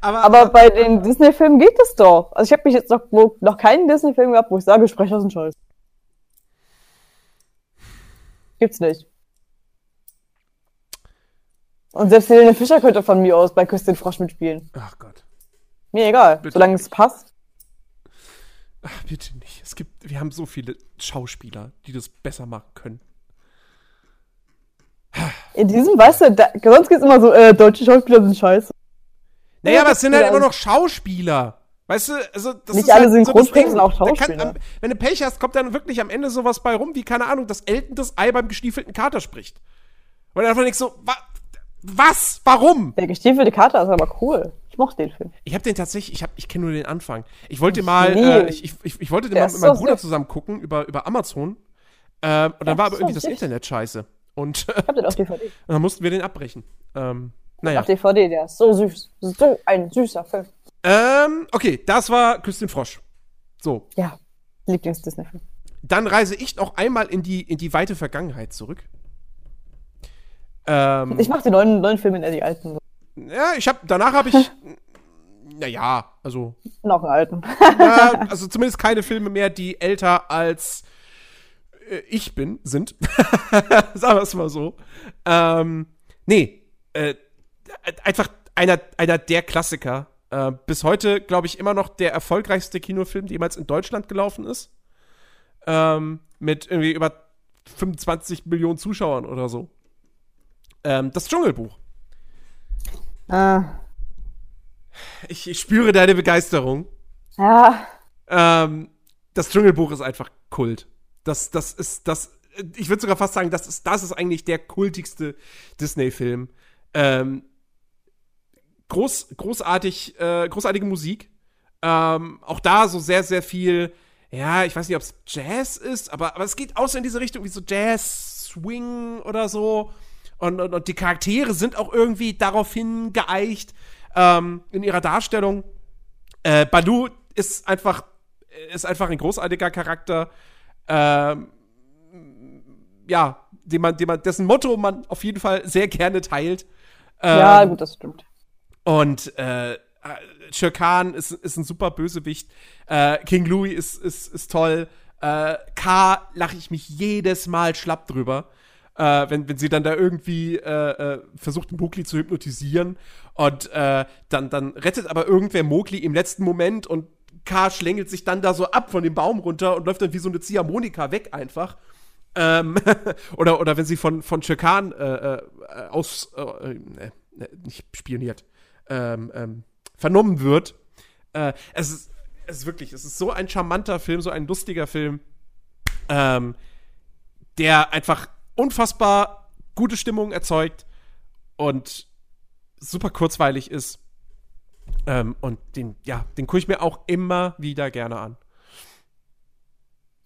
Aber, aber, aber bei den Disney-Filmen geht das doch. Also ich habe mich jetzt noch, wo, noch keinen Disney-Film gehabt, wo ich sage, Sprecher sind scheiße. Gibt's nicht. Und selbst Helene Fischer könnte von mir aus bei Küss den Frosch mitspielen. Ach Gott. Mir egal, bitte. solange es passt. Ach, bitte nicht. Es gibt, wir haben so viele Schauspieler, die das besser machen können. In diesem, weißt du, da, sonst geht's immer so, äh, deutsche Schauspieler sind scheiße. Naja, aber es sind halt immer noch Schauspieler. Weißt du, also das Nicht ist alle halt Synchronsprecher sind auch Schauspieler. Am, wenn du Pech hast, kommt dann wirklich am Ende sowas bei rum, wie, keine Ahnung, dass Elton das Ei beim gestiefelten Kater spricht. Und dann einfach nicht so, wa, was? Warum? Der gestiefelte Kater ist aber cool. Ich mochte den Film. Ich habe den tatsächlich, ich, hab, ich kenne nur den Anfang. Ich wollte mal, äh, ich, ich, ich, wollte den mal mit meinem so Bruder zusammen gucken über, über Amazon. Äh, und dann war aber irgendwie das Internet scheiße. Und, ich hab den auf (laughs) DVD. Und dann mussten wir den abbrechen. Ähm, naja. Auf DVD, der ist so süß. So ein süßer Film. Ähm, okay, das war Küstin Frosch. So. Ja, Lieblings-Disney-Film. Dann reise ich noch einmal in die, in die weite Vergangenheit zurück. Ähm, ich mache die neuen, neuen Filme in die alten. Ja, ich habe danach habe ich (laughs) naja, also noch einen alten. (laughs) ja, (laughs) also zumindest keine Filme mehr, die älter als äh, ich bin, sind. Sagen wir es mal so. Ähm, nee, äh, einfach einer, einer der Klassiker äh, bis heute, glaube ich, immer noch der erfolgreichste Kinofilm, der jemals in Deutschland gelaufen ist. Ähm, mit irgendwie über 25 Millionen Zuschauern oder so. Ähm, das Dschungelbuch. Ah. Ich, ich spüre deine Begeisterung. Ja. Ähm, das Dschungelbuch ist einfach Kult. Das, das ist, das, ich würde sogar fast sagen, das ist, das ist eigentlich der kultigste Disney-Film. Ähm, groß, großartig, äh, großartige Musik. Ähm, auch da so sehr, sehr viel, ja, ich weiß nicht, ob es Jazz ist, aber, aber es geht auch so in diese Richtung wie so Jazz, Swing oder so. Und, und, und die Charaktere sind auch irgendwie daraufhin geeicht ähm, in ihrer Darstellung. Äh, Baloo ist einfach, ist einfach ein großartiger Charakter. Ähm, ja, den man, den man, dessen Motto man auf jeden Fall sehr gerne teilt. ja, Ähm, gut, das stimmt. Und äh, Shere Khan ist, ist ein super Bösewicht. Äh, King Louis ist, ist, ist toll. Äh, K lache ich mich jedes Mal schlapp drüber. Äh, wenn, wenn sie dann da irgendwie äh, äh, versucht, Mowgli zu hypnotisieren und äh, dann, dann rettet aber irgendwer Mowgli im letzten Moment und K schlängelt sich dann da so ab von dem Baum runter und läuft dann wie so eine Ziehharmonika weg einfach. Ähm, (laughs) oder, oder wenn sie von, von Shere Khan äh, äh, aus, äh, nicht spioniert, ähm, ähm, vernommen wird. Es, ist, es ist wirklich, es ist so ein charmanter Film, so ein lustiger Film, ähm, der einfach unfassbar gute Stimmung erzeugt und super kurzweilig ist. Ähm, und den, ja, den gucke ich mir auch immer wieder gerne an.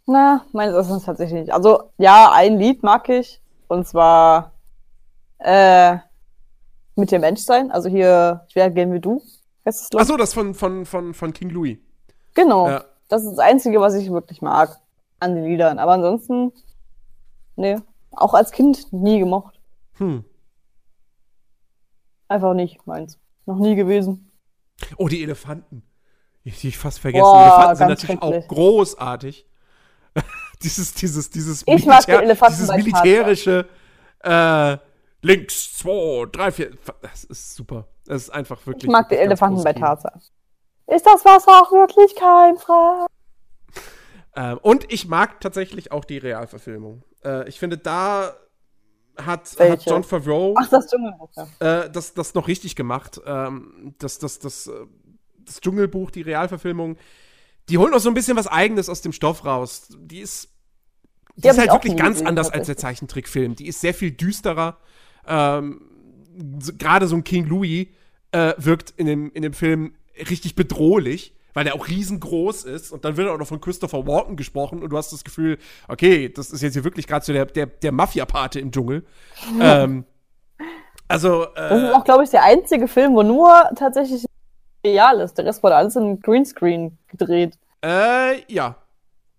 Na, meines Erachtens tatsächlich nicht. Also, ja, ein Lied mag ich. Und zwar äh, mit dem Menschsein. Also hier, ich wäre gern wie du. Achso, das von, von, von, von King Louis. Genau. Ja. Das ist das Einzige, was ich wirklich mag an den Liedern. Aber ansonsten, nee. Auch als Kind nie gemocht. Hm. Einfach nicht meins. Noch nie gewesen. Oh, die Elefanten. Die die ich fast vergessen. Boah, Elefanten sind natürlich auch großartig. (laughs) dieses, dieses, dieses, Ich mag die Elefanten dieses militärische äh, links, zwei, drei, vier. Das ist super. Das ist einfach wirklich. Ich mag die Elefanten bei. Tarzan. Ist das Wasser auch wirklich keimfrei? Ähm, und ich mag tatsächlich auch die Realverfilmung. Äh, ich finde, da hat, hat? John Favreau Ach, das Dschungelbuch. Ja. äh, das, das noch richtig gemacht. Ähm, das, das, das, äh, das Dschungelbuch, die Realverfilmung, die holt noch so ein bisschen was Eigenes aus dem Stoff raus. Die ist, die Die ist halt wirklich ganz gesehen, anders als der. Zeichentrickfilm. Die ist sehr viel düsterer. Ähm, so, Gerade so ein King Louis äh, wirkt in dem, in dem Film richtig bedrohlich, weil er auch riesengroß ist. Und dann wird auch noch von Christopher Walken gesprochen und du hast das Gefühl, okay, das ist jetzt hier wirklich gerade so der, der, der Mafia-Pate im Dschungel. ähm, also, Das ist äh, auch, glaube ich, der einzige Film, wo nur tatsächlich real ist. Der Rest wurde alles in Greenscreen gedreht. äh, ja.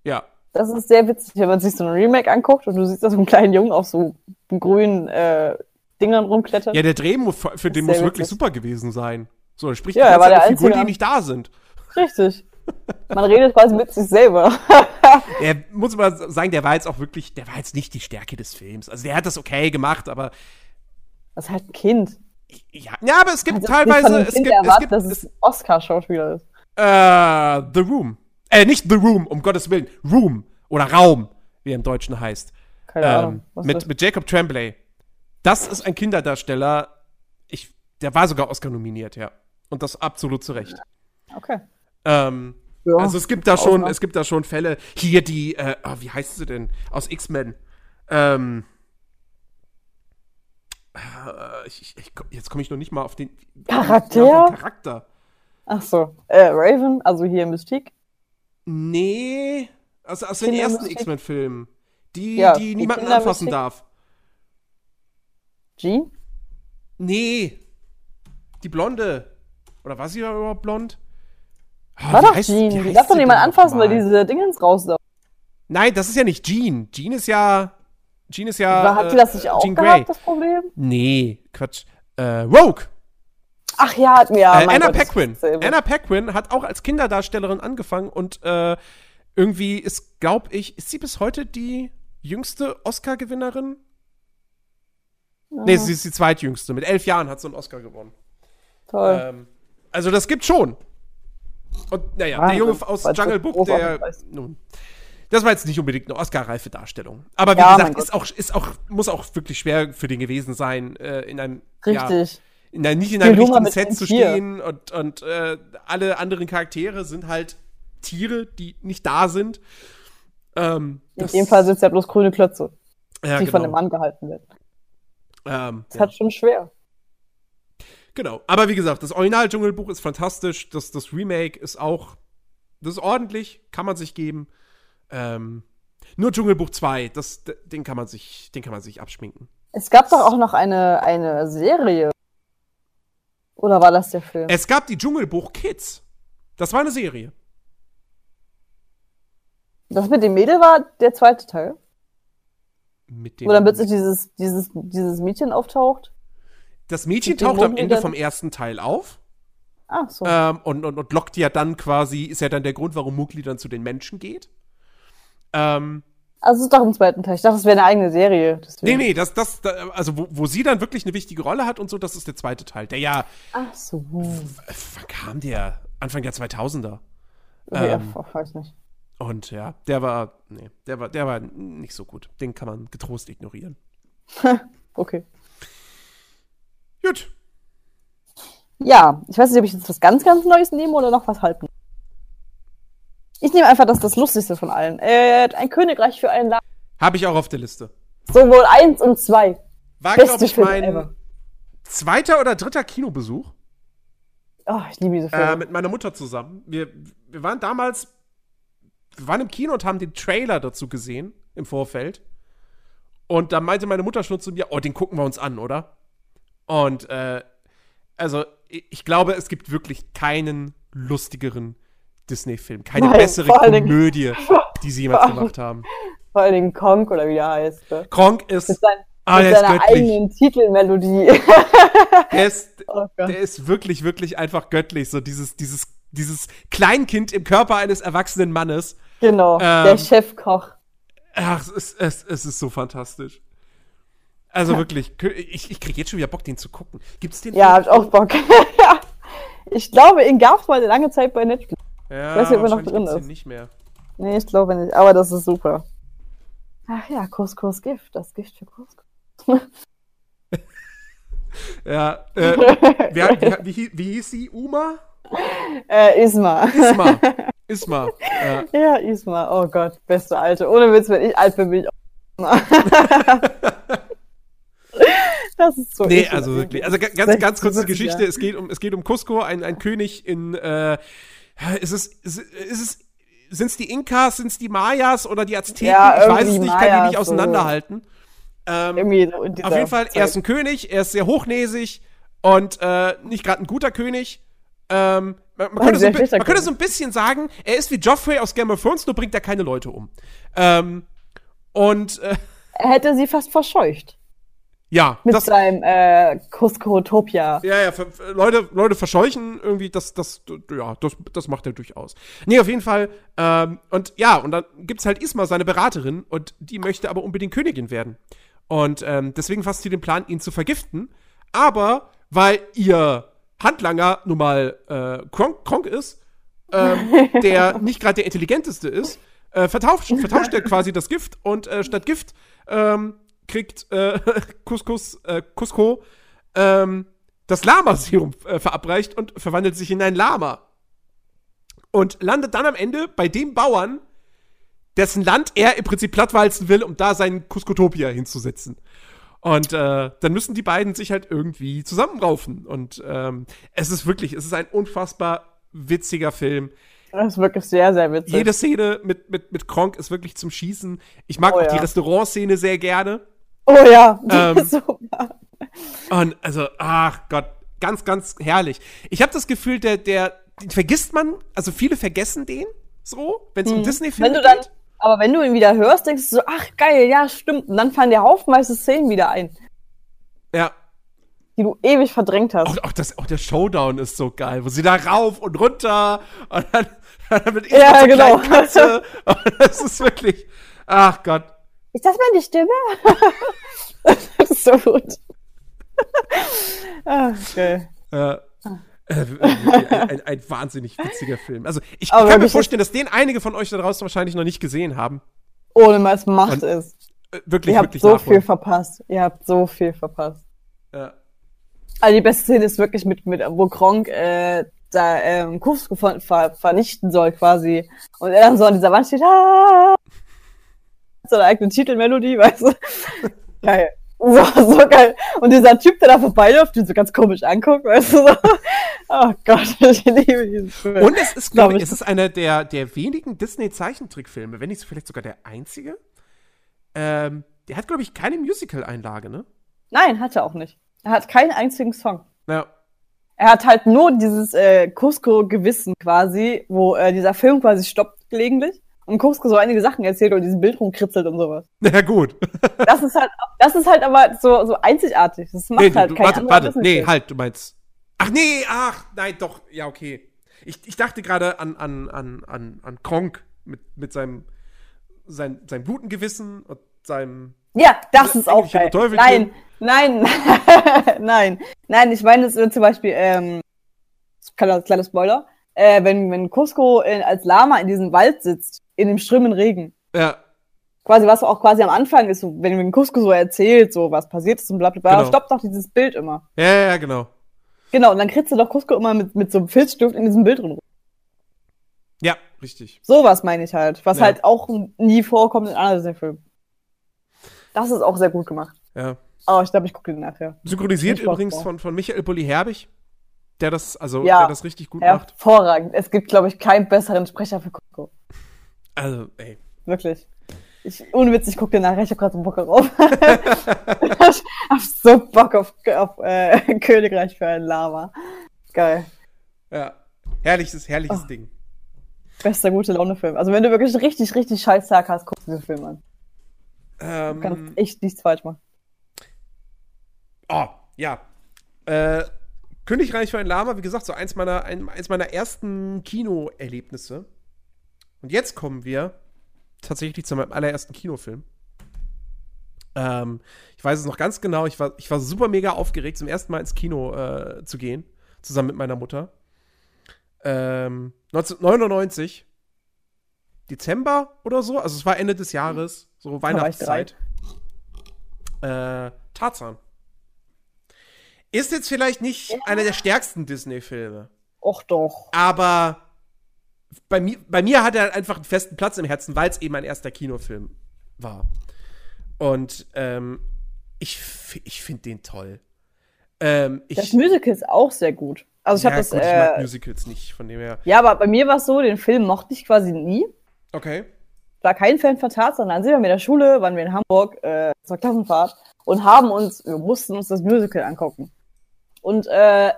Ja. Das ist sehr witzig, wenn man sich so ein Remake anguckt und du siehst da so einen kleinen Jungen auf so grünen äh, Dingern rumklettern. Ja, der Dreh muss, für den muss wirklich witzig. super gewesen sein. So, er spricht Ja, die Zeit der Figuren, die nicht da sind. Richtig. Man redet quasi mit sich selber. (laughs) Er muss mal sagen, der war jetzt auch wirklich, der war jetzt nicht die Stärke des Films. Also der hat das okay gemacht, aber Das ist halt ein Kind. ja, ja aber es gibt Also teilweise, es Kind gibt, es erwartet, gibt dass es, es Oscar-Schauspieler ist. äh, The Room. Äh, nicht The Room, um Gottes Willen. Room oder Raum, wie er im Deutschen heißt. Keine Ähm, Ahnung. Was mit, mit Jacob Tremblay. Das ist ein Kinderdarsteller. Ich, der war sogar Oscar nominiert, ja. Und das absolut zu Recht. Okay. Ähm, Ja, also es gibt da schon, es gibt da schon Fälle. Hier die, äh, ah, wie heißt sie denn? Aus X-Men. Ähm, äh, ich, ich, jetzt komme ich noch nicht mal auf den Charakter? Auf den Charakter. Ach so. Äh, Raven, also hier Mystique. Nee, aus, aus den ersten? X-Men-Filmen. Die, Ja, die die niemanden Kinder anfassen Mystik? darf. Jean? Nee. Die Blonde. Oder war sie überhaupt blond? Ah, War doch heißt- Jean. Die heißt darf doch niemand anfassen, weil nochmal? diese Dingens raus da. Nein, das ist ja nicht Jean. Jean ist ja. Jean ist ja. War- Hat sie äh, das nicht auch Jean gehabt, Grey. das Problem? Nee, Quatsch. Äh, Rogue. Ach ja, hat mir ja. äh, Anna Gott, Paquin. Anna Paquin hat auch als Kinderdarstellerin angefangen und äh, irgendwie ist, glaub ich, ist sie bis heute die jüngste Oscar-Gewinnerin? Nee, sie ist die zweitjüngste. Mit elf Jahren hat sie einen Oscar gewonnen. Toll. Ähm, also das gibt schon. Und naja, der Wahnsinn, Junge aus Jungle Book, der. ist. Nun, das war jetzt nicht unbedingt eine Oscar-reife Darstellung. Aber wie Ja, gesagt, ist auch, ist auch, muss auch wirklich schwer für den gewesen sein, äh, in einem. Ja, Richtig. in einem, nicht in einem richtigen Set zu Tier. stehen und, und äh, alle anderen Charaktere sind halt Tiere, die nicht da sind. Ähm, In dem Fall sind es ja bloß grüne Klötze, ja, die genau. von dem Mann gehalten werden. Ähm, Das ja. hat schon schwer. Genau. Aber wie gesagt, das Original-Dschungelbuch ist fantastisch. Das, das Remake ist auch. Das ist ordentlich, kann man sich geben. Ähm, nur Dschungelbuch 2, das, den, kann man sich, den kann man sich abschminken. Es gab doch auch noch eine, eine Serie. Oder war das der Film? Es gab die Dschungelbuch Kids. Das war eine Serie. Das mit dem Mädel war der zweite Teil. mit dem. Wo dann plötzlich dieses, dieses, dieses Mädchen auftaucht. Das Mädchen taucht am Ende vom ersten Teil auf Ah, so. ähm, und, und, und lockt ja dann quasi, ist ja dann der Grund, warum Mowgli dann zu den Menschen geht. Ähm, Also es ist doch im zweiten Teil. Ich dachte, es wäre eine eigene Serie. nee, Deswegen. nee, das, das, da- also wo, wo sie dann wirklich eine wichtige Rolle hat und so, das ist der zweite Teil. Der ja, Ach so. wann kam der? Anfang der 2000er. Okay, ja, Ähm. weiß nicht. Und ja, der war, nee, der war, der war nicht so gut. Den kann man getrost ignorieren. (laughs) Okay. Gut. Ja, ich weiß nicht, ob ich jetzt was ganz, ganz Neues nehme oder noch was halten. Ich nehme einfach das, das Lustigste von allen. Äh, ein Königreich für einen Laden. Habe ich auch auf der Liste. Sowohl eins und zwei. War, glaube ich, mein ever. zweiter oder dritter Kinobesuch Oh, ich liebe diese äh, Filme. mit meiner Mutter zusammen. Wir, wir waren damals, wir waren im Kino und haben den Trailer dazu gesehen im Vorfeld. Und da meinte meine Mutter schon zu mir, oh, den gucken wir uns an, oder? Und äh, also ich, glaube, es gibt wirklich keinen lustigeren Disney-Film, keine Nein, bessere allen Dingen- Komödie, (laughs) die sie jemals vor allen gemacht haben. Vor allem Dingen Kong oder wie der heißt. Ne? Kronk ist, Mit, sein, ah, mit ist seiner eigenen Titelmelodie. (laughs) Der ist, (laughs) oh der ist wirklich, wirklich einfach göttlich. So dieses, dieses, dieses Kleinkind im Körper eines erwachsenen Mannes. Genau, Ähm, der Chefkoch. Ach, es ist, es, es ist so fantastisch. Also wirklich, ich, ich krieg jetzt schon wieder Bock, den zu gucken. Gibt's den? Ja, hab ich auch Bock. (laughs) ich glaube, ihn gab's mal eine lange Zeit bei Netflix. Ja, weiß nicht, ob er noch drin ist. nicht mehr. Nee, ich glaube nicht, aber das ist super. Ach ja, Couscous Gift, das Gift für Couscous. (laughs) Ja, äh, (laughs) wie, wie, wie, wie hieß sie? Uma? äh, Isma. Isma. Isma. Ja. ja, Isma, oh Gott, beste Alte. Ohne Witz, wenn ich alt bin, bin ich auch Das ist so Nee, also wirklich. Also ga- ganz, 60, ganz kurze 70 Geschichte. Es geht um, es geht um Cusco, ein, ein König in, äh, ist es, ist, ist es, sind es die Inkas, sind es die Mayas oder die Azteken? Ja, ich weiß es nicht, kann die Mayas, nicht auseinanderhalten. Ähm, so dieser auf jeden Fall, er ist Zeit. ein König, er ist sehr hochnäsig und äh, nicht gerade ein guter König. Ähm, man, man, könnte so man könnte so ein bisschen sagen, er ist wie Joffrey aus Game of Thrones, nur bringt er keine Leute um. Ähm, und äh, Er hätte sie fast verscheucht. Ja, Mit das, seinem äh, Cusco-Topia. Ja, ja, ver- ver- Leute, Leute verscheuchen irgendwie, das, das, ja, das, das macht er durchaus. Nee, auf jeden Fall. Ähm, und ja, und dann gibt's halt Isma, seine Beraterin, und die möchte aber unbedingt Königin werden. Und ähm, deswegen fasst sie den Plan, ihn zu vergiften. Aber weil ihr Handlanger nun mal äh, Kronk, Kronk ist, ähm, (laughs) der nicht gerade der intelligenteste ist, äh, vertauscht, vertauscht er quasi das Gift und äh, statt Gift ähm, kriegt äh, (laughs) Couscous, äh, Cusco ähm, das Lama-Serum äh, verabreicht und verwandelt sich in ein Lama. Und landet dann am Ende bei dem Bauern, dessen Land er im Prinzip plattwalzen will, um da seinen Cuscotopia hinzusetzen. Und äh, dann müssen die beiden sich halt irgendwie zusammenraufen. Und ähm, es ist wirklich, es ist ein unfassbar witziger Film. Das ist wirklich sehr, sehr witzig. Jede Szene mit, mit, mit Kronk ist wirklich zum Schießen. Ich mag Oh auch ja. die Restaurantszene sehr gerne. Oh ja, Ähm, super. Und also, ach Gott, ganz, ganz herrlich. Ich habe das Gefühl, der, der, den vergisst man, also viele vergessen den so, wenn es um Hm. Disney-Filme du dann, geht. aber wenn du ihn wieder hörst, denkst du so, ach geil, ja, stimmt. Und dann fallen dir haufenweise Szenen wieder ein, Ja. die du ewig verdrängt hast. Auch, auch, das, auch der Showdown ist so geil, wo sie da rauf und runter und dann, (laughs) dann mit Ja, zur genau. Katze. Und (laughs) (laughs) das ist wirklich, ach Gott. Ist das meine Stimme? das (laughs) ist (laughs) so gut. ah, geil. Äh, äh, wirklich ein, ein, ein wahnsinnig witziger Film. Also ich, Aber kann mir vorstellen, dass den einige von euch da draußen wahrscheinlich noch nicht gesehen haben. Ohne Maß macht Und- es. Äh, wirklich, Ihr habt wirklich so nachholen. viel verpasst. Ihr habt so viel verpasst. Ja. Also die beste Szene ist wirklich mit, mit wo Kronk äh, da ähm, Cusco ver ver vernichten soll quasi. Und er dann so an dieser Wand steht, ah! Seine eigene Titelmelodie, (laughs) weißt du? Geil. So, so geil. Und dieser Typ, der da vorbeiläuft, den so ganz komisch anguckt, weißt du so. Oh Gott, (laughs) ich liebe diesen Film. Und es ist, glaube Glaub ich, es ist einer der, der wenigen Disney-Zeichentrickfilme, wenn nicht vielleicht sogar der einzige. Ähm, der hat, glaube ich, keine Musical-Einlage, ne? Nein, hat er auch nicht. Er hat keinen einzigen Song. Ja. Er hat halt nur dieses äh, Cusco-Gewissen quasi, wo äh, dieser Film quasi stoppt gelegentlich und Cusco so einige Sachen erzählt und diesen Bild rumkritzelt und sowas. (laughs) Na gut. (laughs) Das ist halt, das ist halt aber so, so einzigartig. Das macht Nee, halt du, kein warte, warte. Nee, halt, du meinst. Ach nee, ach, nein, doch, ja, okay. Ich, ich dachte gerade an, an, an, an, an Kronk mit, mit seinem, sein, seinem guten Gewissen und seinem. Ja, das ist auch geil. Nein, nein, (laughs) nein, nein. Ich meine, es ist zum Beispiel, ähm, kleiner, kleiner Spoiler, äh, wenn, wenn Cusco in, als Lama in diesem Wald sitzt, in dem strömenden Regen, Ja, quasi was auch quasi am Anfang ist, wenn, wenn Cusco so erzählt, so was passiert ist und bla bla bla, Genau. stoppt doch dieses Bild immer. ja, ja, ja, genau. Genau, und dann kritzelt doch Cusco immer mit, mit so einem Filzstift in diesem Bild rum. Ja, richtig. Sowas meine ich halt, was Ja. halt auch nie vorkommt in anderen Disney-Filmen. Das ist auch sehr gut gemacht. Ja. Oh, ich glaube, ich gucke den nachher. Synchronisiert übrigens von, von Michael Bulli-Herbig, der das, also, Ja. der das richtig gut macht. Hervorragend. Es gibt, glaube ich, keinen besseren Sprecher für Cusco. Also, ey. Wirklich. Ich, ohne Witz, ich gucke den nachher, ich habe gerade so Bock darauf. (laughs) ich hab so Bock auf, auf äh, (laughs) Königreich für ein Lama. Geil. Ja. Herrliches, herrliches Oh. Ding. Bester gute Laune-Film. Also wenn du wirklich richtig, richtig scheiß Tag hast, guckst du diesen Film an. Du kannst Ähm, echt nichts falsch machen. oh, ja. Äh, Königreich für ein Lama, wie gesagt, so eins meiner, ein, eins meiner ersten Kinoerlebnisse. Und jetzt kommen wir tatsächlich zu meinem allerersten Kinofilm. Ähm, ich weiß es noch ganz genau, ich war, ich war super mega aufgeregt, zum ersten Mal ins Kino äh, zu gehen, zusammen mit meiner Mutter. Ähm, 1999, Dezember oder so, also es war Ende des Jahres, so Weihnachtszeit. Äh, Tarzan. Ist jetzt vielleicht nicht einer der stärksten Disney-Filme, Och doch. aber bei mir, bei mir hat er einfach einen festen Platz im Herzen, weil es eben mein erster Kinofilm war. Und ähm, ich, ich finde den toll. Ähm, ich, Das Musical ist auch sehr gut. Also ich ja, habe das, gut, ich mag äh, Musicals nicht, von dem her. ja, aber bei mir war es so, den Film mochte ich quasi nie. Okay. War kein Fan von Tarzan. Dann sind wir mit der Schule, waren wir in Hamburg äh, zur Klassenfahrt und haben uns, wir mussten uns das Musical angucken. Und äh,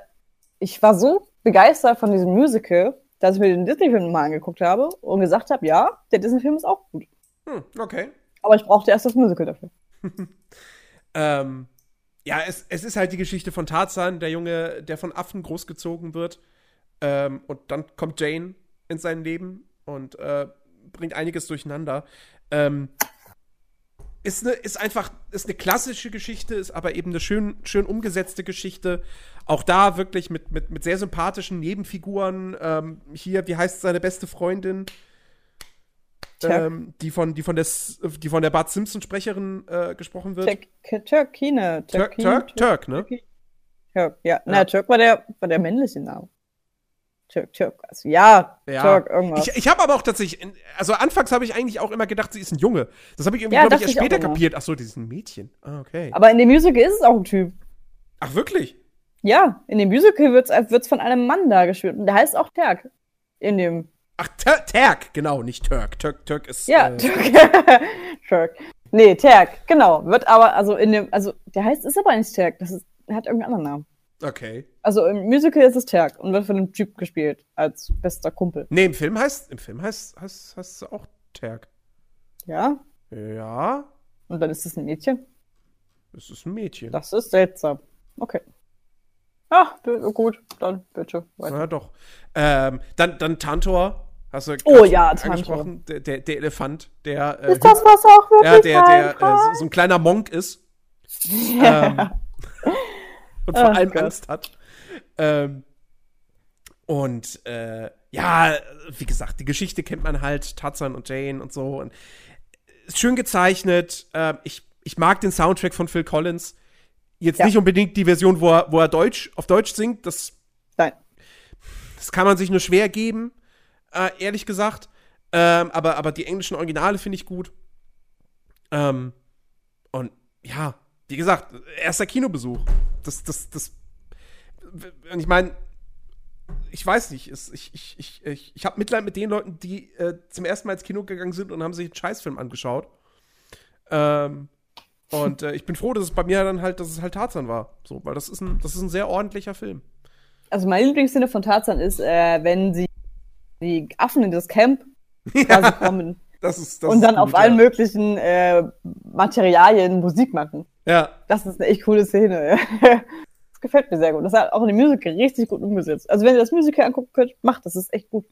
ich war so begeistert von diesem Musical, dass ich mir den Disney-Film mal angeguckt habe und gesagt habe, ja, der Disney-Film ist auch gut. Hm, okay. Aber ich brauchte erst das Musical dafür. (laughs) Ähm, ja, es, es ist halt die Geschichte von Tarzan, der Junge, der von Affen großgezogen wird. Ähm, und dann kommt Jane in sein Leben und äh, bringt einiges durcheinander. Ähm, ist, ne, ist einfach ist eine klassische Geschichte, ist aber eben eine schön, schön umgesetzte Geschichte. Auch da wirklich mit, mit, mit sehr sympathischen Nebenfiguren. Ähm, hier, wie heißt seine beste Freundin? Ähm, die, von, die, von der, die von der Bart Simpson-Sprecherin äh, gesprochen wird. Turk, Turkine, Turk, Turk, ne? Turk, ja. Na, Turk war der, war der männliche Name. Turk, Turk. Also, ja, Ja. Turk, irgendwas. Ich, ich habe aber auch tatsächlich, also anfangs habe ich eigentlich auch immer gedacht, sie ist ein Junge. Das habe ich irgendwie, Ja, glaube ich, erst später kapiert. Ach so, die ist ein Mädchen. Ah, okay. Aber in dem Musical ist es auch ein Typ. Ach, wirklich? Ja, in dem Musical wird's wird's von einem Mann dargespielt. Und der heißt auch Turk. In dem. Ach, Tur- Terk, genau, nicht Turk. Turk, Turk ist. Ja, äh, Turk. (laughs) Turk. Nee, Turk, genau. Wird aber, also in dem, also der heißt, ist aber nicht Turk. Das ist, hat irgendeinen anderen Namen. Okay. Also im Musical ist es Turk und wird von einem Typ gespielt. Als bester Kumpel. Nee, im Film heißt, im Film heißt, heißt, heißt es auch Terk. Ja? Ja, Und dann ist es ein Mädchen. es ist ein Mädchen. Das ist seltsam. Okay. Ach, gut, dann bitte. Weiter. Ja, doch. Ähm, dann, dann Tantor. Hast du Oh ja, Tantor. Der, der, der Elefant, der. Äh, Ist das was auch wirklich ja, der, der rein äh, so, ein kleiner Monk ist. (laughs) ähm, und vor Ach allem Gott. Angst hat. Ähm, und äh, ja, wie gesagt, die Geschichte kennt man halt, Tarzan und Jane und so. Und ist schön gezeichnet. Ähm, ich, ich mag den Soundtrack von Phil Collins. Jetzt Ja. nicht unbedingt die Version, wo er, wo er Deutsch, auf Deutsch singt. Das, Nein. das kann man sich nur schwer geben, äh, ehrlich gesagt. Ähm, aber, aber die englischen Originale finde ich gut. Ähm, und ja, wie gesagt, erster Kinobesuch. Das, das, das. Und ich meine, ich weiß nicht, es, ich, ich, ich, ich, ich habe Mitleid mit den Leuten, die äh, zum ersten Mal ins Kino gegangen sind und haben sich einen Scheißfilm angeschaut. Ähm, und äh, ich bin froh, dass es bei mir dann halt, dass es halt Tarzan war. So, weil das ist ein, das ist ein sehr ordentlicher Film. Also meine Lieblingsszene von Tarzan ist, äh, wenn sie die Affen in das Camp (laughs) quasi kommen. Das ist, das und dann gut, auf allen ja. möglichen äh, Materialien Musik machen. Ja, Das ist eine echt coole Szene. (laughs) das gefällt mir sehr gut. Das hat auch in dem Musical richtig gut umgesetzt. Also wenn ihr das Musical angucken könnt, macht das, das ist echt gut.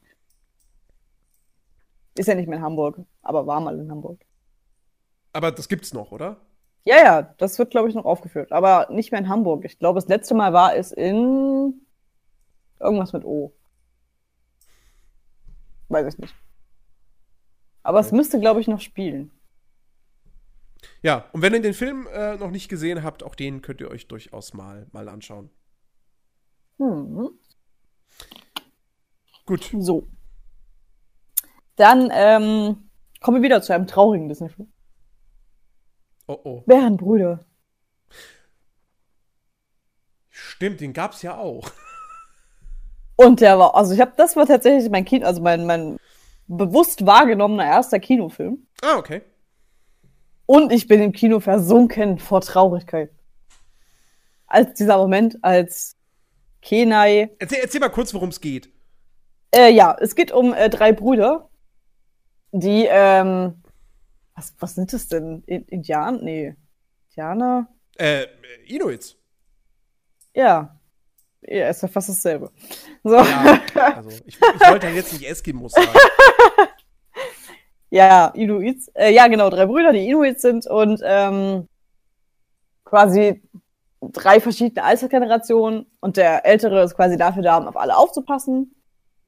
Ist ja nicht mehr in Hamburg, aber war mal in Hamburg. aber das gibt's noch, oder? Ja, ja, das wird, glaube ich, noch aufgeführt. Aber nicht mehr in Hamburg. Ich glaube, das letzte Mal war es in irgendwas mit O. Weiß ich nicht. Aber es müsste, glaube ich, noch spielen. Ja, und wenn ihr den Film äh, noch nicht gesehen habt, auch den könnt ihr euch durchaus mal, mal anschauen. Hm. Gut. So. Dann ähm, kommen wir wieder zu einem traurigen Disney-Film. Oh oh. Bärenbrüder. Stimmt, den gab's ja auch. Und der war, also ich habe, das war tatsächlich mein Kino, also mein, mein bewusst wahrgenommener erster Kinofilm. Ah, okay. Und ich bin im Kino versunken vor Traurigkeit. Als dieser Moment, als Kenai. Erzähl, erzähl mal kurz, worum es geht. Äh, ja, es geht um äh, drei Brüder, die, ähm, was, was sind das denn? In, Indianer? Nee. Indianer? Äh, Inuits. Ja. Ja, ist ja fast dasselbe. So. Ja, also ich, ich wollte ja jetzt nicht Eskimos sagen. (laughs) Ja, Inuits. Äh, ja, genau, drei Brüder, die Inuits sind und ähm, quasi drei verschiedene Altersgenerationen. Und der Ältere ist quasi dafür da, um auf alle aufzupassen.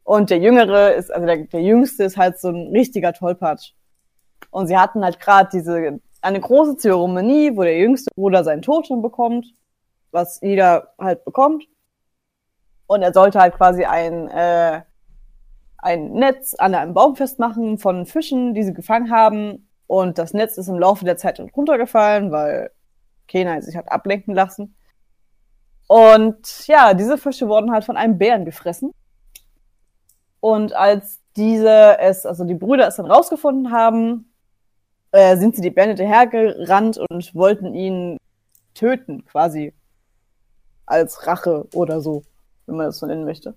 Und der Jüngere ist, also der, der Jüngste ist halt so ein richtiger Tollpatsch. Und sie hatten halt gerade diese, eine große Zeremonie, wo der jüngste Bruder seinen Totem bekommt, was jeder halt bekommt. Und er sollte halt quasi ein, äh, ein Netz an einem Baum festmachen von Fischen, die sie gefangen haben. Und das Netz ist im Laufe der Zeit runtergefallen, weil Kenai sich hat ablenken lassen. Und ja, diese Fische wurden halt von einem Bären gefressen. Und als diese es, also die Brüder es dann rausgefunden haben, äh, sind sie die Bären hinterhergerannt und wollten ihn töten, quasi. Als Rache oder so, wenn man das so nennen möchte.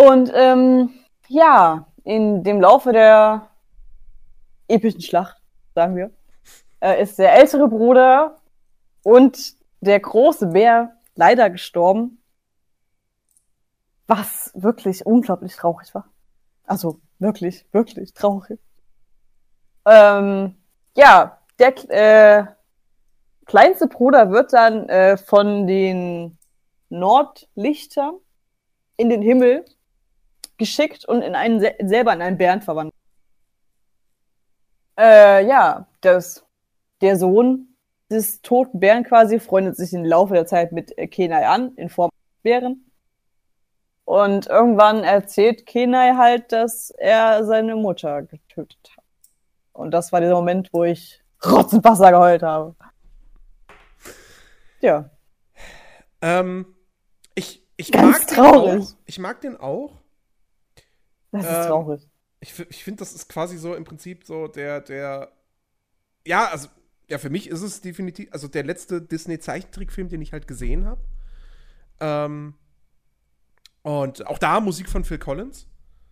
Und ähm, ja, in dem Laufe der epischen Schlacht, sagen wir, äh, ist der ältere Bruder und der große Bär leider gestorben. Was wirklich unglaublich traurig war. Also wirklich, wirklich traurig. Ähm, ja, der äh, kleinste Bruder wird dann äh, von den Nordlichtern in den Himmel geschickt und in einen sel selber in einen Bären verwandelt. Äh, ja, das, der Sohn des toten Bären quasi freundet sich im Laufe der Zeit mit äh, Kenai an, in Form des Bären. Und irgendwann erzählt Kenai halt, dass er seine Mutter getötet hat. Und das war der Moment, wo ich Rotzenwasser geheult habe. Ja. Ähm, ich, ich Ganz mag traurig. den auch. Ich mag den auch. Das ist Ähm, traurig. Ich, ich finde, das ist quasi so im Prinzip so der, der. Ja, also, ja, für mich ist es definitiv, also der letzte Disney-Zeichentrickfilm, den ich halt gesehen habe. Ähm, und auch da Musik von Phil Collins.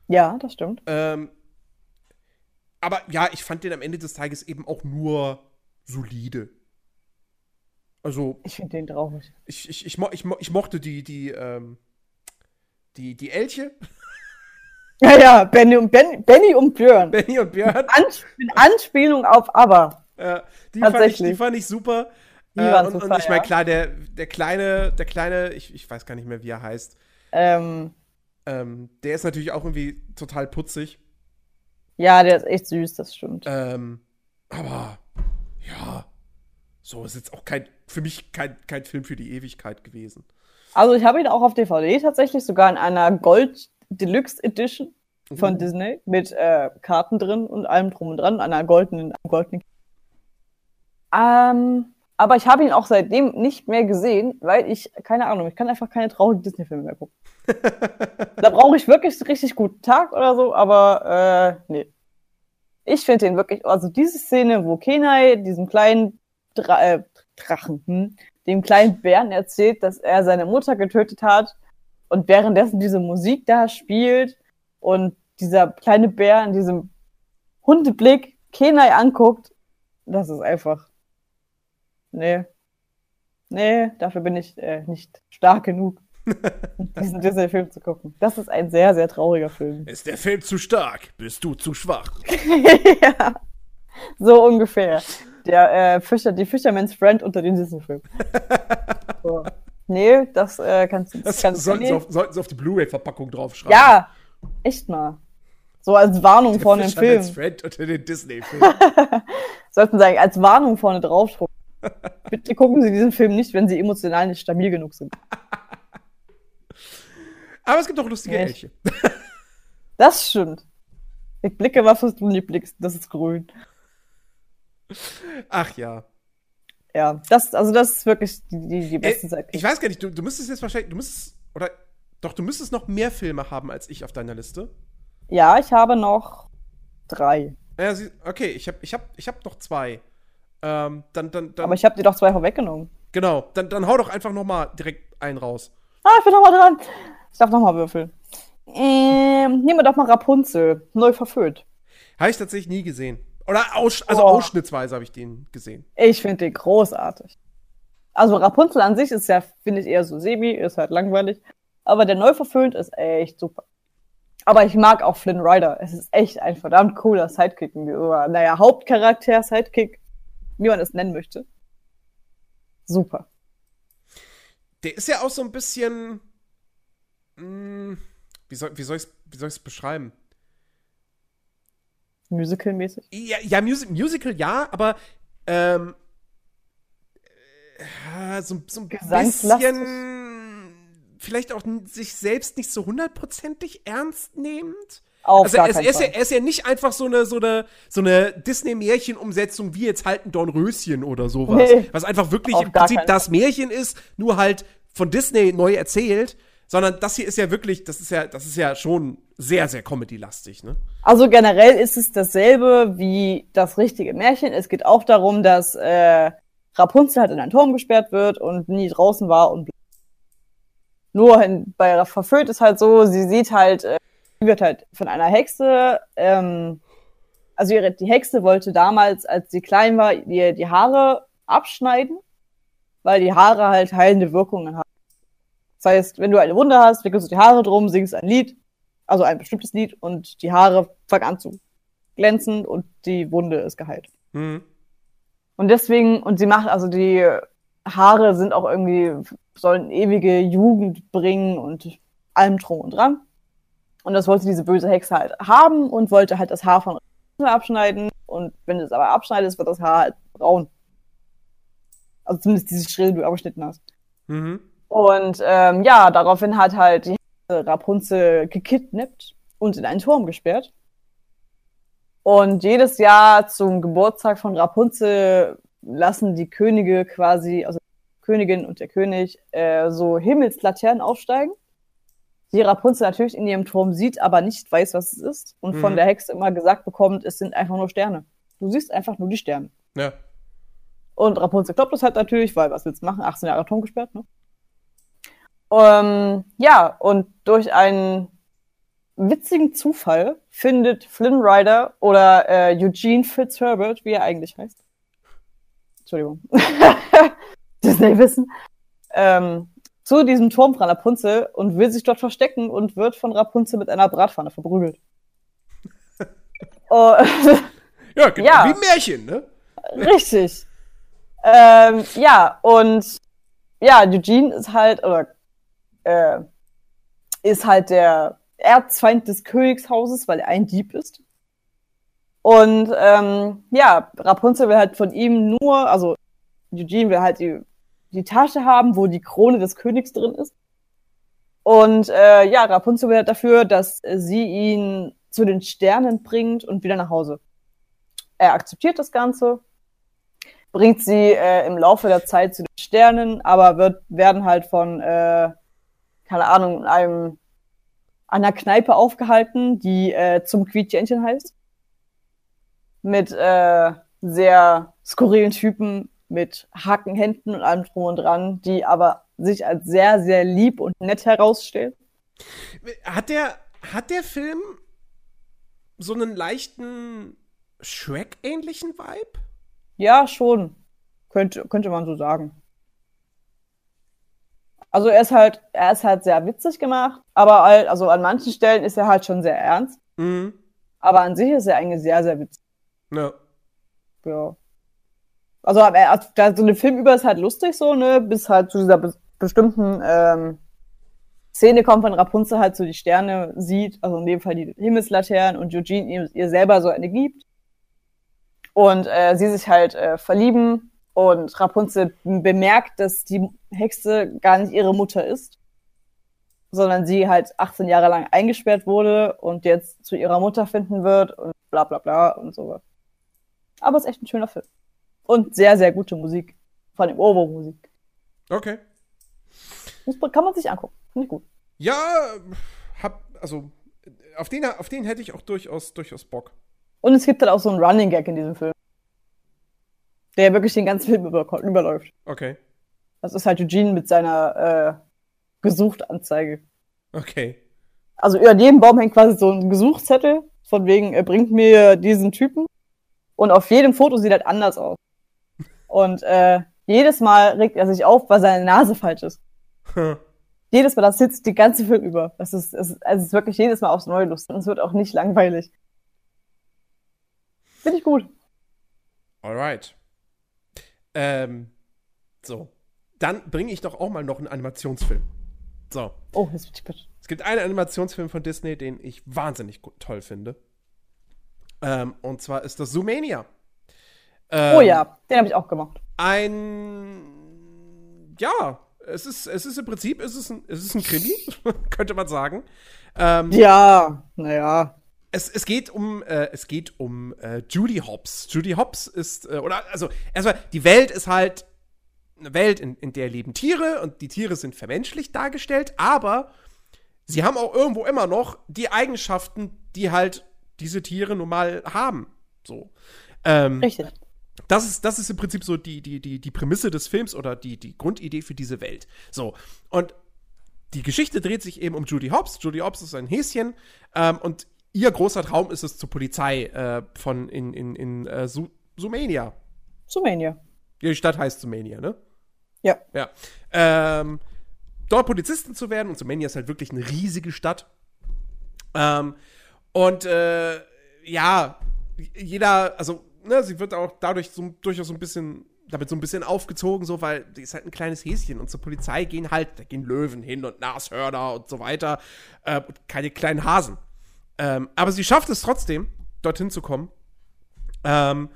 Ja, das stimmt. Ähm, aber ja, ich fand den am Ende des Tages eben auch nur solide. Also, Ich finde den traurig. ich, ich, ich, mo ich, mo ich mochte die, die, ähm, die, die Elche, Ja, ja, Benny und, ben, Benny und Björn. Benny und Björn. In Anspielung auf Aber. Ja, die, fand ich, Tatsächlich. die fand ich super. Die Äh, waren und, super, und ich meine, klar, der, der kleine, der kleine, ich, ich weiß gar nicht mehr, wie er heißt, Ähm, ähm, der ist natürlich auch irgendwie total putzig. ja, der ist echt süß, das stimmt. Ähm, aber ja, so ist jetzt auch kein, für mich kein, kein Film für die Ewigkeit gewesen. Also ich habe ihn auch auf DVD tatsächlich, sogar in einer Gold Deluxe Edition von Uh. Disney mit äh, Karten drin und allem drum und dran, einer goldenen, einem goldenen. Ähm, aber ich habe ihn auch seitdem nicht mehr gesehen, weil ich, keine Ahnung, ich kann einfach keine traurigen Disney-Filme mehr gucken. (laughs) da brauche ich wirklich einen richtig guten Tag oder so, aber äh, nee. Ich finde den wirklich, also diese Szene, wo Kenai diesem kleinen Dra äh, Drachen, hm, dem kleinen Bären erzählt, dass er seine Mutter getötet hat und währenddessen diese Musik da spielt und dieser kleine Bär in diesem Hundeblick Kenai anguckt, das ist einfach. Nee. Nee, dafür bin ich äh, nicht stark genug, (laughs) diesen Disney-Film zu gucken. Das ist ein sehr, sehr trauriger Film. Ist der Film zu stark? Bist du zu schwach? (laughs) ja. So ungefähr. Der äh, Fischer, die Fisherman's Friend unter den Disney-Filmen. (laughs) so. Nee, das äh, kannst du. Das, Das kannst sollten, nee. sie auf, sollten sie auf die Blu-ray-Verpackung draufschreiben. Ja, echt mal. So als Warnung vor dem Film. Fisherman's Friend unter den Disney-Filmen. (laughs) Sollten sagen, als Warnung vorne drauf drucken. (laughs) Bitte gucken Sie diesen Film nicht, wenn Sie emotional nicht stabil genug sind. Aber es gibt auch lustige Echt? Elche. (laughs) Das stimmt. Ich blicke was du nicht blickst. Das ist grün. Ach ja. Ja, das, also das ist wirklich die, die, die Äh, beste Zeit. ich weiß gar nicht, du, du müsstest jetzt wahrscheinlich, du müsstest, oder, doch, du müsstest noch mehr Filme haben als ich auf deiner Liste. Ja, ich habe noch drei. Ja, okay, ich habe ich hab, ich hab noch zwei. Ähm, dann, dann, dann, Aber ich habe dir doch zwei vorweggenommen. genau, dann, dann hau doch einfach noch mal direkt einen raus. Ah, ich bin noch mal dran. Ich darf noch mal würfeln. Ähm, nehmen wir doch mal Rapunzel. Neu verföhnt. Habe ich tatsächlich nie gesehen. Oder aus, also Oh. ausschnittsweise habe ich den gesehen. Ich finde den großartig. Also Rapunzel an sich ist ja, finde ich, eher so semi, ist halt langweilig. Aber der neu verföhnt ist echt super. Aber ich mag auch Flynn Rider. Es ist echt ein verdammt cooler Sidekick. Oder, naja, Hauptcharakter, Sidekick, wie man es nennen möchte. Super. Der ist ja auch so ein bisschen. Mh, wie soll, wie soll ich es wie soll ich's beschreiben? Musical-mäßig. Ja, ja Musi Musical ja, aber ähm, äh, so, so ein bisschen vielleicht auch sich selbst nicht so hundertprozentig ernst nehmend. Auf Also gar er, ist- ja, er ist ja nicht einfach so eine, so eine, so eine Disney-Märchen-Umsetzung wie jetzt halt ein Dornröschen oder sowas. Nee. Was einfach wirklich im Prinzip das Märchen ist, nur halt von Disney neu erzählt. Sondern das hier ist ja wirklich, das ist ja, das ist ja schon sehr, sehr Comedy-lastig, ne? Also generell ist es dasselbe wie das richtige Märchen. Es geht auch darum, dass äh, Rapunzel halt in einen Turm gesperrt wird und nie draußen war und nur in, bei Verföhnt ist halt so, sie sieht halt, äh, sie wird halt von einer Hexe, ähm, also ihre, die Hexe wollte damals, als sie klein war, ihr die Haare abschneiden, weil die Haare halt heilende Wirkungen haben. Das heißt, wenn du eine Wunde hast, wickelst du die Haare drum, singst ein Lied, also ein bestimmtes Lied und die Haare fangen an zu glänzen und die Wunde ist geheilt. Mhm. Und deswegen, und sie macht, also die Haare sind auch irgendwie, sollen ewige Jugend bringen und allem drum und dran. Und das wollte diese böse Hexe halt haben und wollte halt das Haar von abschneiden. Und wenn du es aber abschneidest, wird das Haar halt braun. Also zumindest diese Stelle, die du abgeschnitten hast. Mhm. Und ähm, ja, daraufhin hat halt die Rapunzel gekidnappt und in einen Turm gesperrt. Und jedes Jahr zum Geburtstag von Rapunzel lassen die Könige quasi, also die Königin und der König, äh, so Himmelslaternen aufsteigen, die Rapunzel natürlich in ihrem Turm sieht, aber nicht weiß, was es ist. Und von Mhm. der Hexe immer gesagt bekommt, es sind einfach nur Sterne. Du siehst einfach nur die Sterne. Ja. Und Rapunzel kloppt das halt natürlich, weil was willst du machen? 18 Jahre Turm gesperrt, ne? Ähm, ja, und durch einen witzigen Zufall findet Flynn Rider oder äh, Eugene Fitzherbert, wie er eigentlich heißt. Entschuldigung. (laughs) Disney-Wissen. Ähm, zu diesem Turm von Rapunzel und will sich dort verstecken und wird von Rapunzel mit einer Bratpfanne verprügelt. oh, (laughs) Ja, genau. Ja. Wie ein Märchen, ne? Richtig. Ähm, ja, und ja, Eugene ist halt, oder äh, ist halt der Erzfeind des Königshauses, weil er ein Dieb ist. Und ähm, ja, Rapunzel will halt von ihm nur, also Eugene will halt die, die Tasche haben, wo die Krone des Königs drin ist. Und äh, ja, Rapunzel will halt dafür, dass sie ihn zu den Sternen bringt und wieder nach Hause. Er akzeptiert das Ganze, bringt sie äh, im Laufe der Zeit zu den Sternen, aber wird, werden halt von, äh, keine Ahnung, einem, einer Kneipe aufgehalten, die äh, zum Quietschentchen heißt. Mit äh, sehr skurrilen Typen, mit Hakenhänden und allem drum und dran, die aber sich als sehr, sehr lieb und nett herausstellen. Hat der, hat der Film so einen leichten Shrek-ähnlichen Vibe? Ja, schon. Könnte, könnte man so sagen. Also er ist halt, er ist halt sehr witzig gemacht, aber halt, also an manchen Stellen ist er halt schon sehr ernst. Mhm. Aber an sich ist er eigentlich sehr, sehr witzig. Ja. Ja. Also, aber er, also da- so eine Film über ist halt lustig so, ne, bis halt zu dieser be bestimmten ähm, Szene kommt, wenn Rapunzel halt so die Sterne sieht, also in dem Fall die Himmelslaternen und Eugene ihr, ihr selber so eine gibt. Und äh, sie sich halt äh, verlieben und Rapunzel bemerkt, dass die Hexe gar nicht ihre Mutter ist, sondern sie halt 18 Jahre lang eingesperrt wurde und jetzt zu ihrer Mutter finden wird und bla bla bla und so. Aber es ist echt ein schöner Film. Und sehr, sehr gute Musik. Vor allem Ohrwurm-Musik. Okay. Das kann man sich angucken. Finde ich gut. Ja, hab, also, auf den, auf den hätte ich auch durchaus, durchaus Bock. Und es gibt halt auch so einen Running Gag in diesem Film. Der wirklich den ganzen Film über, überläuft. Okay. Das ist halt Eugene mit seiner äh, Gesuchtanzeige. Okay. Also über jedem Baum hängt quasi so ein Gesuchszettel, von wegen, er bringt mir diesen Typen. Und auf jedem Foto sieht halt anders aus. Und äh, jedes Mal regt er sich auf, weil seine Nase falsch ist. (laughs) Jedes Mal, das sitzt die ganze Film über. Das ist, es ist, also es ist wirklich jedes Mal aufs Neue lustig. Und es wird auch nicht langweilig. Finde ich gut. Alright. Ähm, so. Dann bringe ich doch auch mal noch einen Animationsfilm. So. Oh, jetzt bin ich bitte. Es gibt einen Animationsfilm von Disney, den ich wahnsinnig gut, toll finde. Ähm, und zwar ist das Zoomania. Ähm, Oh ja, den habe ich auch gemacht. Ein. Ja, es ist, es ist im Prinzip, es ist ein, es ist ein Krimi, (laughs) könnte man sagen. Ähm, Ja, naja. Es, es geht um, äh, es geht um äh, Judy Hobbs. Judy Hobbs ist, äh, oder, also, erstmal, die Welt ist halt eine Welt, in, in der leben Tiere und die Tiere sind vermenschlicht dargestellt, aber sie haben auch irgendwo immer noch die Eigenschaften, die halt diese Tiere nun mal haben. So. Ähm, Richtig. das ist, das ist im Prinzip so die, die, die, die Prämisse des Films oder die, die Grundidee für diese Welt. So. Und die Geschichte dreht sich eben um Judy Hobbs. Judy Hobbs ist ein Häschen ähm, und ihr großer Traum ist es zur Polizei äh, von in, in, in äh, Su Sumania. Sumania. Die Stadt heißt Sumania, ne? Ja. Ja. Ähm, dort Polizistin zu werden und Sumania ist halt wirklich eine riesige Stadt. Ähm, und äh, ja, jeder, also, ne, sie wird auch dadurch so, durchaus so ein bisschen, damit so ein bisschen aufgezogen, so, weil die ist halt ein kleines Häschen und zur Polizei gehen halt, da gehen Löwen hin und Nashörner und so weiter, äh, und keine kleinen Hasen. Ähm, aber sie schafft es trotzdem, dorthin zu kommen. Ähm,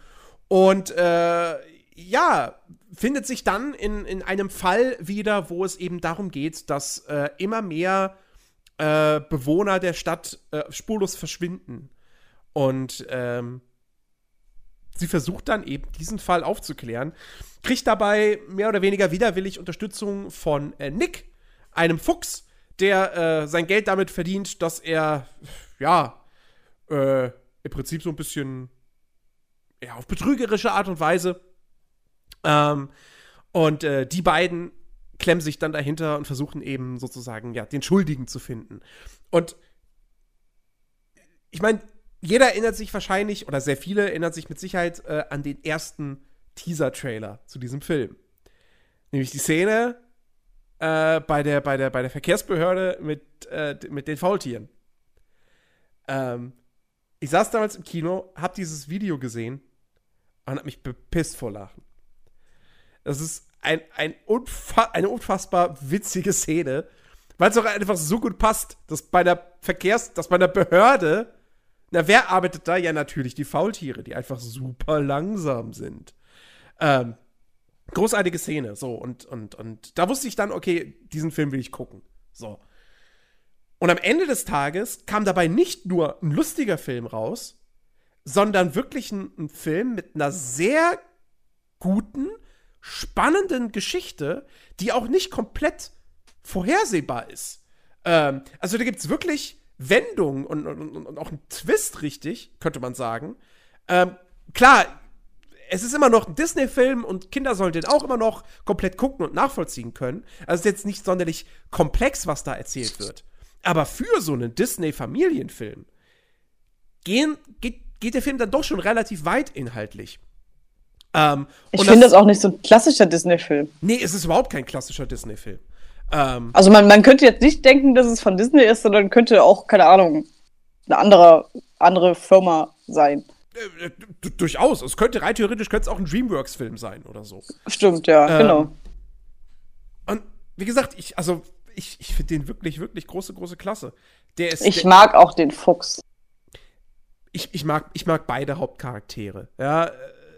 und äh, ja, findet sich dann in, in einem Fall wieder, wo es eben darum geht, dass äh, immer mehr äh, Bewohner der Stadt äh, spurlos verschwinden. Und ähm, sie versucht dann eben diesen Fall aufzuklären, kriegt dabei mehr oder weniger widerwillig Unterstützung von äh, Nick, einem Fuchs, der äh, sein Geld damit verdient, dass er, ja, äh, im Prinzip so ein bisschen, ja, auf betrügerische Art und Weise. Ähm, und äh, die beiden klemmen sich dann dahinter und versuchen eben sozusagen, ja, den Schuldigen zu finden. Und ich meine, jeder erinnert sich wahrscheinlich, oder sehr viele erinnern sich mit Sicherheit äh, an den ersten Teaser-Trailer zu diesem Film. Nämlich die Szene äh, bei, der, bei, der, bei der Verkehrsbehörde mit, äh, mit den Faultieren. Ähm, ich saß damals im Kino, hab dieses Video gesehen und hab mich bepisst vor Lachen. Das ist ein, ein unfa eine unfassbar witzige Szene, weil es auch einfach so gut passt, dass bei der Verkehrs-, dass bei der Behörde, na, wer arbeitet da? Ja, natürlich die Faultiere, die einfach super langsam sind. Ähm, großartige Szene, so, und, und, und da wusste ich dann, okay, diesen Film will ich gucken. So. Und am Ende des Tages kam dabei nicht nur ein lustiger Film raus, sondern wirklich ein, ein Film mit einer sehr guten, spannenden Geschichte, die auch nicht komplett vorhersehbar ist. Ähm, also da gibt es wirklich Wendungen und, und, und auch einen Twist, richtig, könnte man sagen. Ähm, klar, es ist immer noch ein Disney-Film und Kinder sollen den auch immer noch komplett gucken und nachvollziehen können. Also es ist jetzt nicht sonderlich komplex, was da erzählt wird. Aber für so einen Disney-Familienfilm geht, geht der Film dann doch schon relativ weit inhaltlich. Ähm, Ich finde das auch nicht so ein klassischer Disney-Film. Nee, es ist überhaupt kein klassischer Disney-Film. Ähm, Also man, man könnte jetzt nicht denken, dass es von Disney ist, sondern könnte auch, keine Ahnung, eine andere, andere Firma sein. äh, d- durchaus. Es könnte rein theoretisch könnte es auch ein DreamWorks-Film sein oder so. Stimmt, ja, Ähm, genau. Und wie gesagt, ich, also, ich, ich finde den wirklich, wirklich große, große Klasse. Der ist. Ich der, mag auch den Fuchs. ich, ich, mag, ich mag beide Hauptcharaktere. Ja, äh,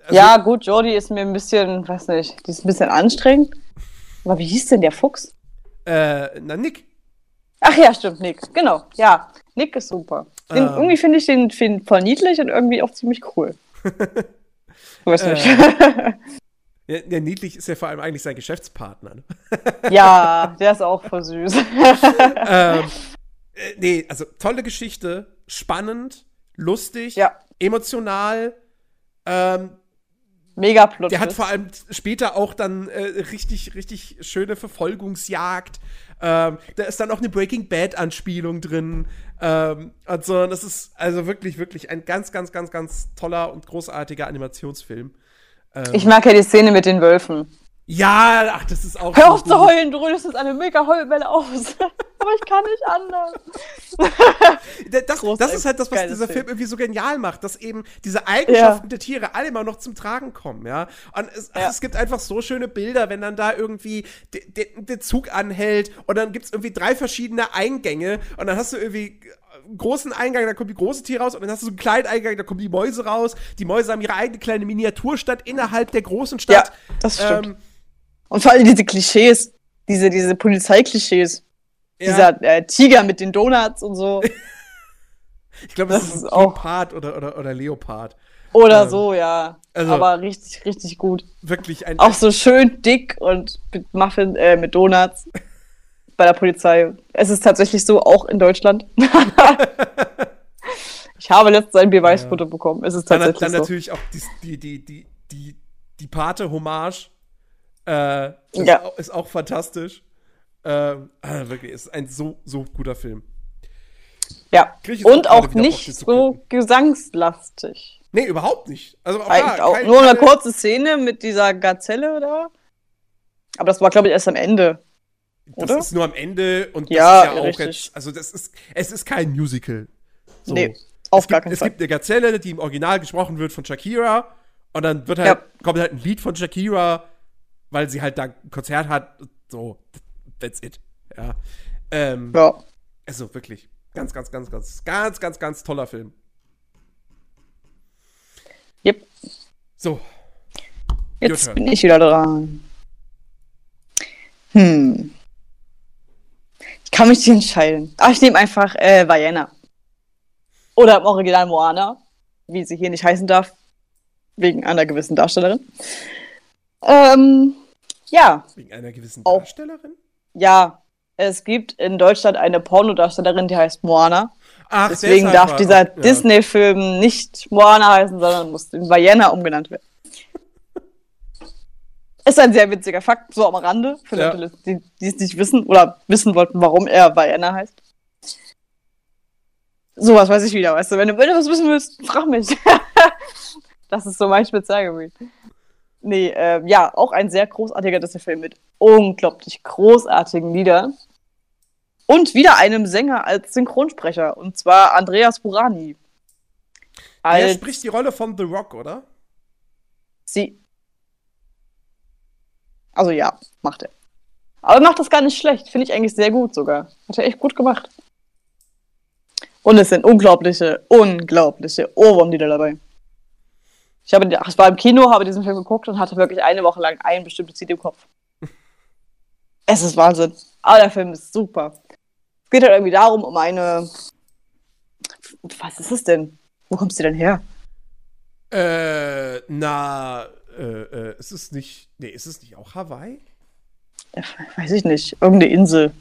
also, ja, gut, Jodie ist mir ein bisschen, weiß nicht, die ist ein bisschen anstrengend. Aber wie hieß denn der Fuchs? Äh, na, Nick. Ach ja, stimmt, Nick. Genau, ja. Nick ist super. Den, Ähm. Irgendwie finde ich den, find voll niedlich und irgendwie auch ziemlich cool. (laughs) weiß nicht. (laughs) Ja, der niedlich ist ja vor allem eigentlich sein Geschäftspartner. Ne? (laughs) ja, der ist auch voll süß. ähm, äh, nee, also tolle Geschichte, spannend, lustig, ja, emotional. Ähm, mega Plot. der hat vor allem später auch dann äh, richtig, richtig schöne Verfolgungsjagd. Ähm, da ist dann auch eine Breaking Bad-Anspielung drin. Ähm, also, das ist also wirklich, wirklich ein ganz, ganz, ganz, ganz toller und großartiger Animationsfilm. Ähm, Ich mag ja die Szene mit den Wölfen. ja, ach, das ist auch. Hör so auf zu gut. heulen, du rührst jetzt eine mega Heulwelle aus. (laughs) Aber ich kann nicht anders. (laughs) Da- Das, das ist halt das, was dieser Film. Film irgendwie so genial macht, dass eben diese Eigenschaften der Tiere alle immer noch zum Tragen kommen, ja. Und es, ach, Ja. es gibt einfach so schöne Bilder, wenn dann da irgendwie de- de- der Zug anhält und dann gibt es irgendwie drei verschiedene Eingänge und dann hast du irgendwie großen Eingang, da kommen die großen Tiere raus und dann hast du so einen kleinen Eingang, da kommen die Mäuse raus. Die Mäuse haben ihre eigene kleine Miniaturstadt innerhalb der großen Stadt. Ja, das stimmt. Ähm, Und vor allem diese Klischees, diese, diese Polizeiklischees. ja, Dieser äh, Tiger mit den Donuts und so. (laughs) ich glaube, das, das ist ist auch- Leopard oder, oder, oder Leopard. Oder Ähm, so, ja. also- Aber richtig, richtig gut. Wirklich ein, Auch so schön dick und mit Muffin, äh, mit Donuts bei der Polizei. Es ist tatsächlich so, auch in Deutschland. (laughs) ich habe letztens ein Beweisfoto bekommen. Es ist Dann, tatsächlich dann so. natürlich auch die, die, die, die, die, Pate-Hommage. Äh, ist, Ja. auch, ist auch fantastisch. Ah, wirklich, ist ein so, so guter Film. Ja. Und auch nicht so gesangslastig. Nee, überhaupt nicht. Also auch Eigentlich da, auch. Nur eine kurze Szene mit dieser Gazelle da. Aber das war, glaube ich, erst am Ende. Das oder? ist nur am Ende und das Ja, ist ja auch richtig. jetzt, also das ist, es ist kein Musical. So. Nee, auf es gar gibt, keinen Es Fall. gibt eine Gazelle, die im Original gesprochen wird von Shakira und dann wird halt, Ja. kommt halt ein Lied von Shakira, weil sie halt da ein Konzert hat. So, that's it. Ja. Ähm, Ja. Also wirklich. Ganz, ganz, ganz, ganz, ganz, ganz, ganz toller Film. Yep. So, Jetzt bin ich wieder dran. Hm. Kann mich nicht entscheiden. Ach, ich nehme einfach äh, Vienna. Oder im Original Moana, wie sie hier nicht heißen darf, wegen einer gewissen Darstellerin. Ähm, ja, wegen einer gewissen Auch. Darstellerin? ja. Es gibt in Deutschland eine Pornodarstellerin, die heißt Moana. Ach, Deswegen darf dieser ja. Disney-Film nicht Moana heißen, sondern muss in Vienna umgenannt werden. Ist ein sehr witziger Fakt, so am Rande, für Ja. Leute, die, die es nicht wissen oder wissen wollten, warum er Vienna heißt. Sowas weiß ich wieder, weißt du. Wenn du, wenn du was wissen willst, frag mich. (laughs) das ist so mein Spezialgebiet. Nee, ähm, ja, auch ein sehr großartiger Disney-Film mit unglaublich großartigen Liedern. Und wieder einem Sänger als Synchronsprecher, und zwar Andreas Burani. Er Als spricht die Rolle von The Rock, oder? sie. Also ja, macht er. Aber er macht das gar nicht schlecht. Finde ich eigentlich sehr gut sogar. Hat er echt gut gemacht. Und es sind unglaubliche, unglaubliche Ohrwurmlieder dabei. Ich habe, ich war im Kino, habe diesen Film geguckt und hatte wirklich eine Woche lang ein bestimmtes Lied im Kopf. (laughs) Es ist Wahnsinn. Aber der Film ist super. Es geht halt irgendwie darum, um eine. Was ist es denn? Wo kommst du denn her? Äh, na, äh, äh, ist es nicht, nee, ist es nicht auch Hawaii? Weiß ich nicht. Irgendeine Insel.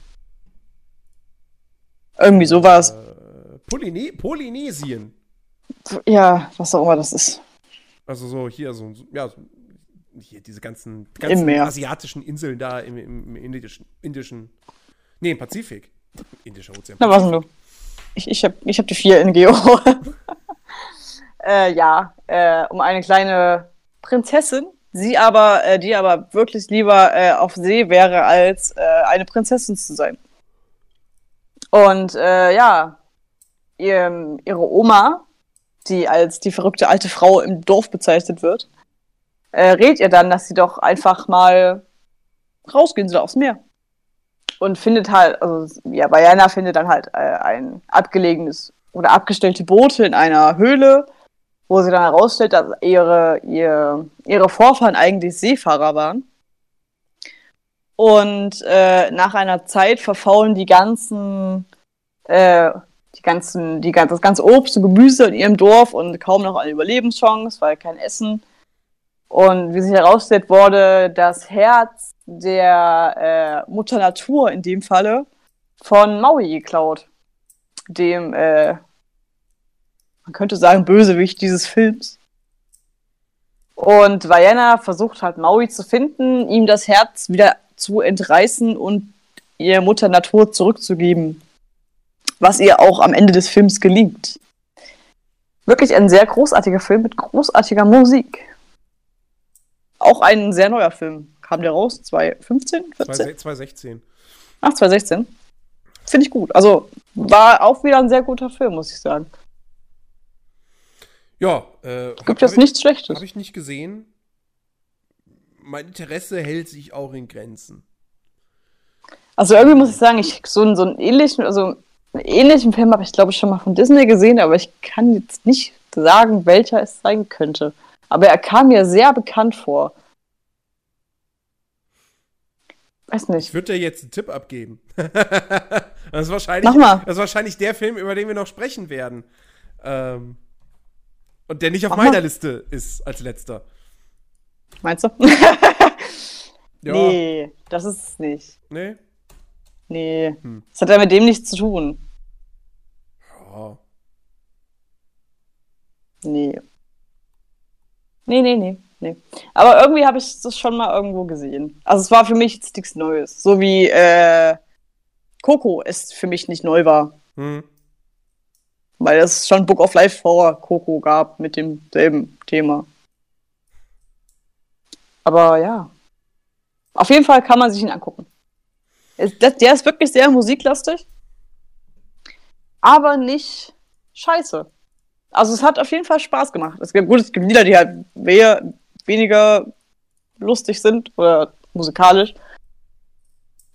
Irgendwie sowas. Äh, Polyne Polynesien. Ja, was auch immer das ist. Also so hier, so, ja, so, hier diese ganzen, ganzen asiatischen Inseln da im, im, im indischen, indischen, nee, im Pazifik. Indischer Ozean. Na, was denn du? Ich, ich habe ich hab die vier in Geo. (laughs) Äh, ja, äh, um eine kleine Prinzessin, sie aber, äh, die aber wirklich lieber äh, auf See wäre, als äh, eine Prinzessin zu sein. Und äh, ja, ihr, ihre Oma, die als die verrückte alte Frau im Dorf bezeichnet wird, äh, rät ihr dann, dass sie doch einfach mal rausgehen soll aufs Meer. Und findet halt, also ja, Bayana findet dann halt äh, ein abgelegenes oder abgestellte Boote in einer Höhle, wo sie dann herausstellt, dass ihre, ihr, ihre Vorfahren eigentlich Seefahrer waren. Und äh, nach einer Zeit verfaulen die ganzen, äh, die ganzen, die, das ganze Obst und Gemüse in ihrem Dorf und kaum noch eine Überlebenschance, weil kein Essen. Und wie sich herausstellt, wurde das Herz der äh, Mutter Natur in dem Falle von Maui geklaut. Dem, äh, man könnte sagen, Bösewicht dieses Films. Und Vajana versucht halt Maui zu finden, ihm das Herz wieder zu entreißen und ihr Mutter Natur zurückzugeben. Was ihr auch am Ende des Films gelingt. Wirklich ein sehr großartiger Film mit großartiger Musik. Auch ein sehr neuer Film. Kam der raus? 2015? 14? 2016. Ach, 2016. Finde ich gut. Also war auch wieder ein sehr guter Film, muss ich sagen. Ja, äh, gibt jetzt nichts Schlechtes. Habe ich nicht gesehen. Mein Interesse hält sich auch in Grenzen. Also irgendwie muss ich sagen, ich so, so einen ähnlichen, also einen ähnlichen Film habe ich glaube ich schon mal von Disney gesehen, aber ich kann jetzt nicht sagen, welcher es sein könnte. Aber er kam mir sehr bekannt vor. Weiß nicht. Ich würde dir jetzt einen Tipp abgeben. (laughs) das, ist wahrscheinlich, Mach mal. das ist wahrscheinlich der Film, über den wir noch sprechen werden. Ähm, und der nicht auf Mach meiner. Liste ist als letzter. Meinst du? (laughs) Ja. Nee, das ist es nicht. Nee? Nee. Hm. Das hat ja mit dem nichts zu tun. Ja. Nee. Nee, nee, nee, nee. Aber irgendwie habe ich das schon mal irgendwo gesehen. Also es war für mich jetzt nichts Neues. So wie äh, Coco es für mich nicht neu war. Hm. Weil es schon Book of Life vor Coco gab mit demselben Thema. Aber ja. Auf jeden Fall kann man sich ihn angucken. Der ist wirklich sehr musiklastig. Aber nicht scheiße. Also es hat auf jeden Fall Spaß gemacht. Es gibt, gut, es gibt Lieder, die halt we weniger lustig sind oder musikalisch.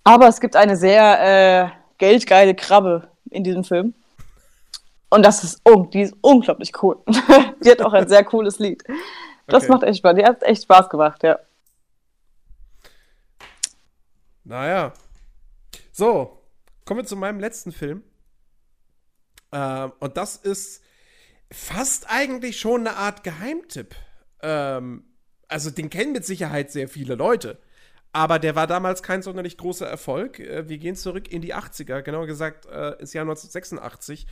Aber es gibt eine sehr äh, geldgeile Krabbe in diesem Film. Und das ist, die ist unglaublich cool. (laughs) die hat auch ein sehr cooles Lied. Das Okay. macht echt Spaß. Die hat echt Spaß gemacht, ja. Naja. So, kommen wir zu meinem letzten Film. Ähm, und das ist fast eigentlich schon eine Art Geheimtipp. Ähm, also den kennen mit Sicherheit sehr viele Leute. Aber der war damals kein sonderlich großer Erfolg. Äh, wir gehen zurück in die 80er, genauer gesagt äh, ins Jahr 1986.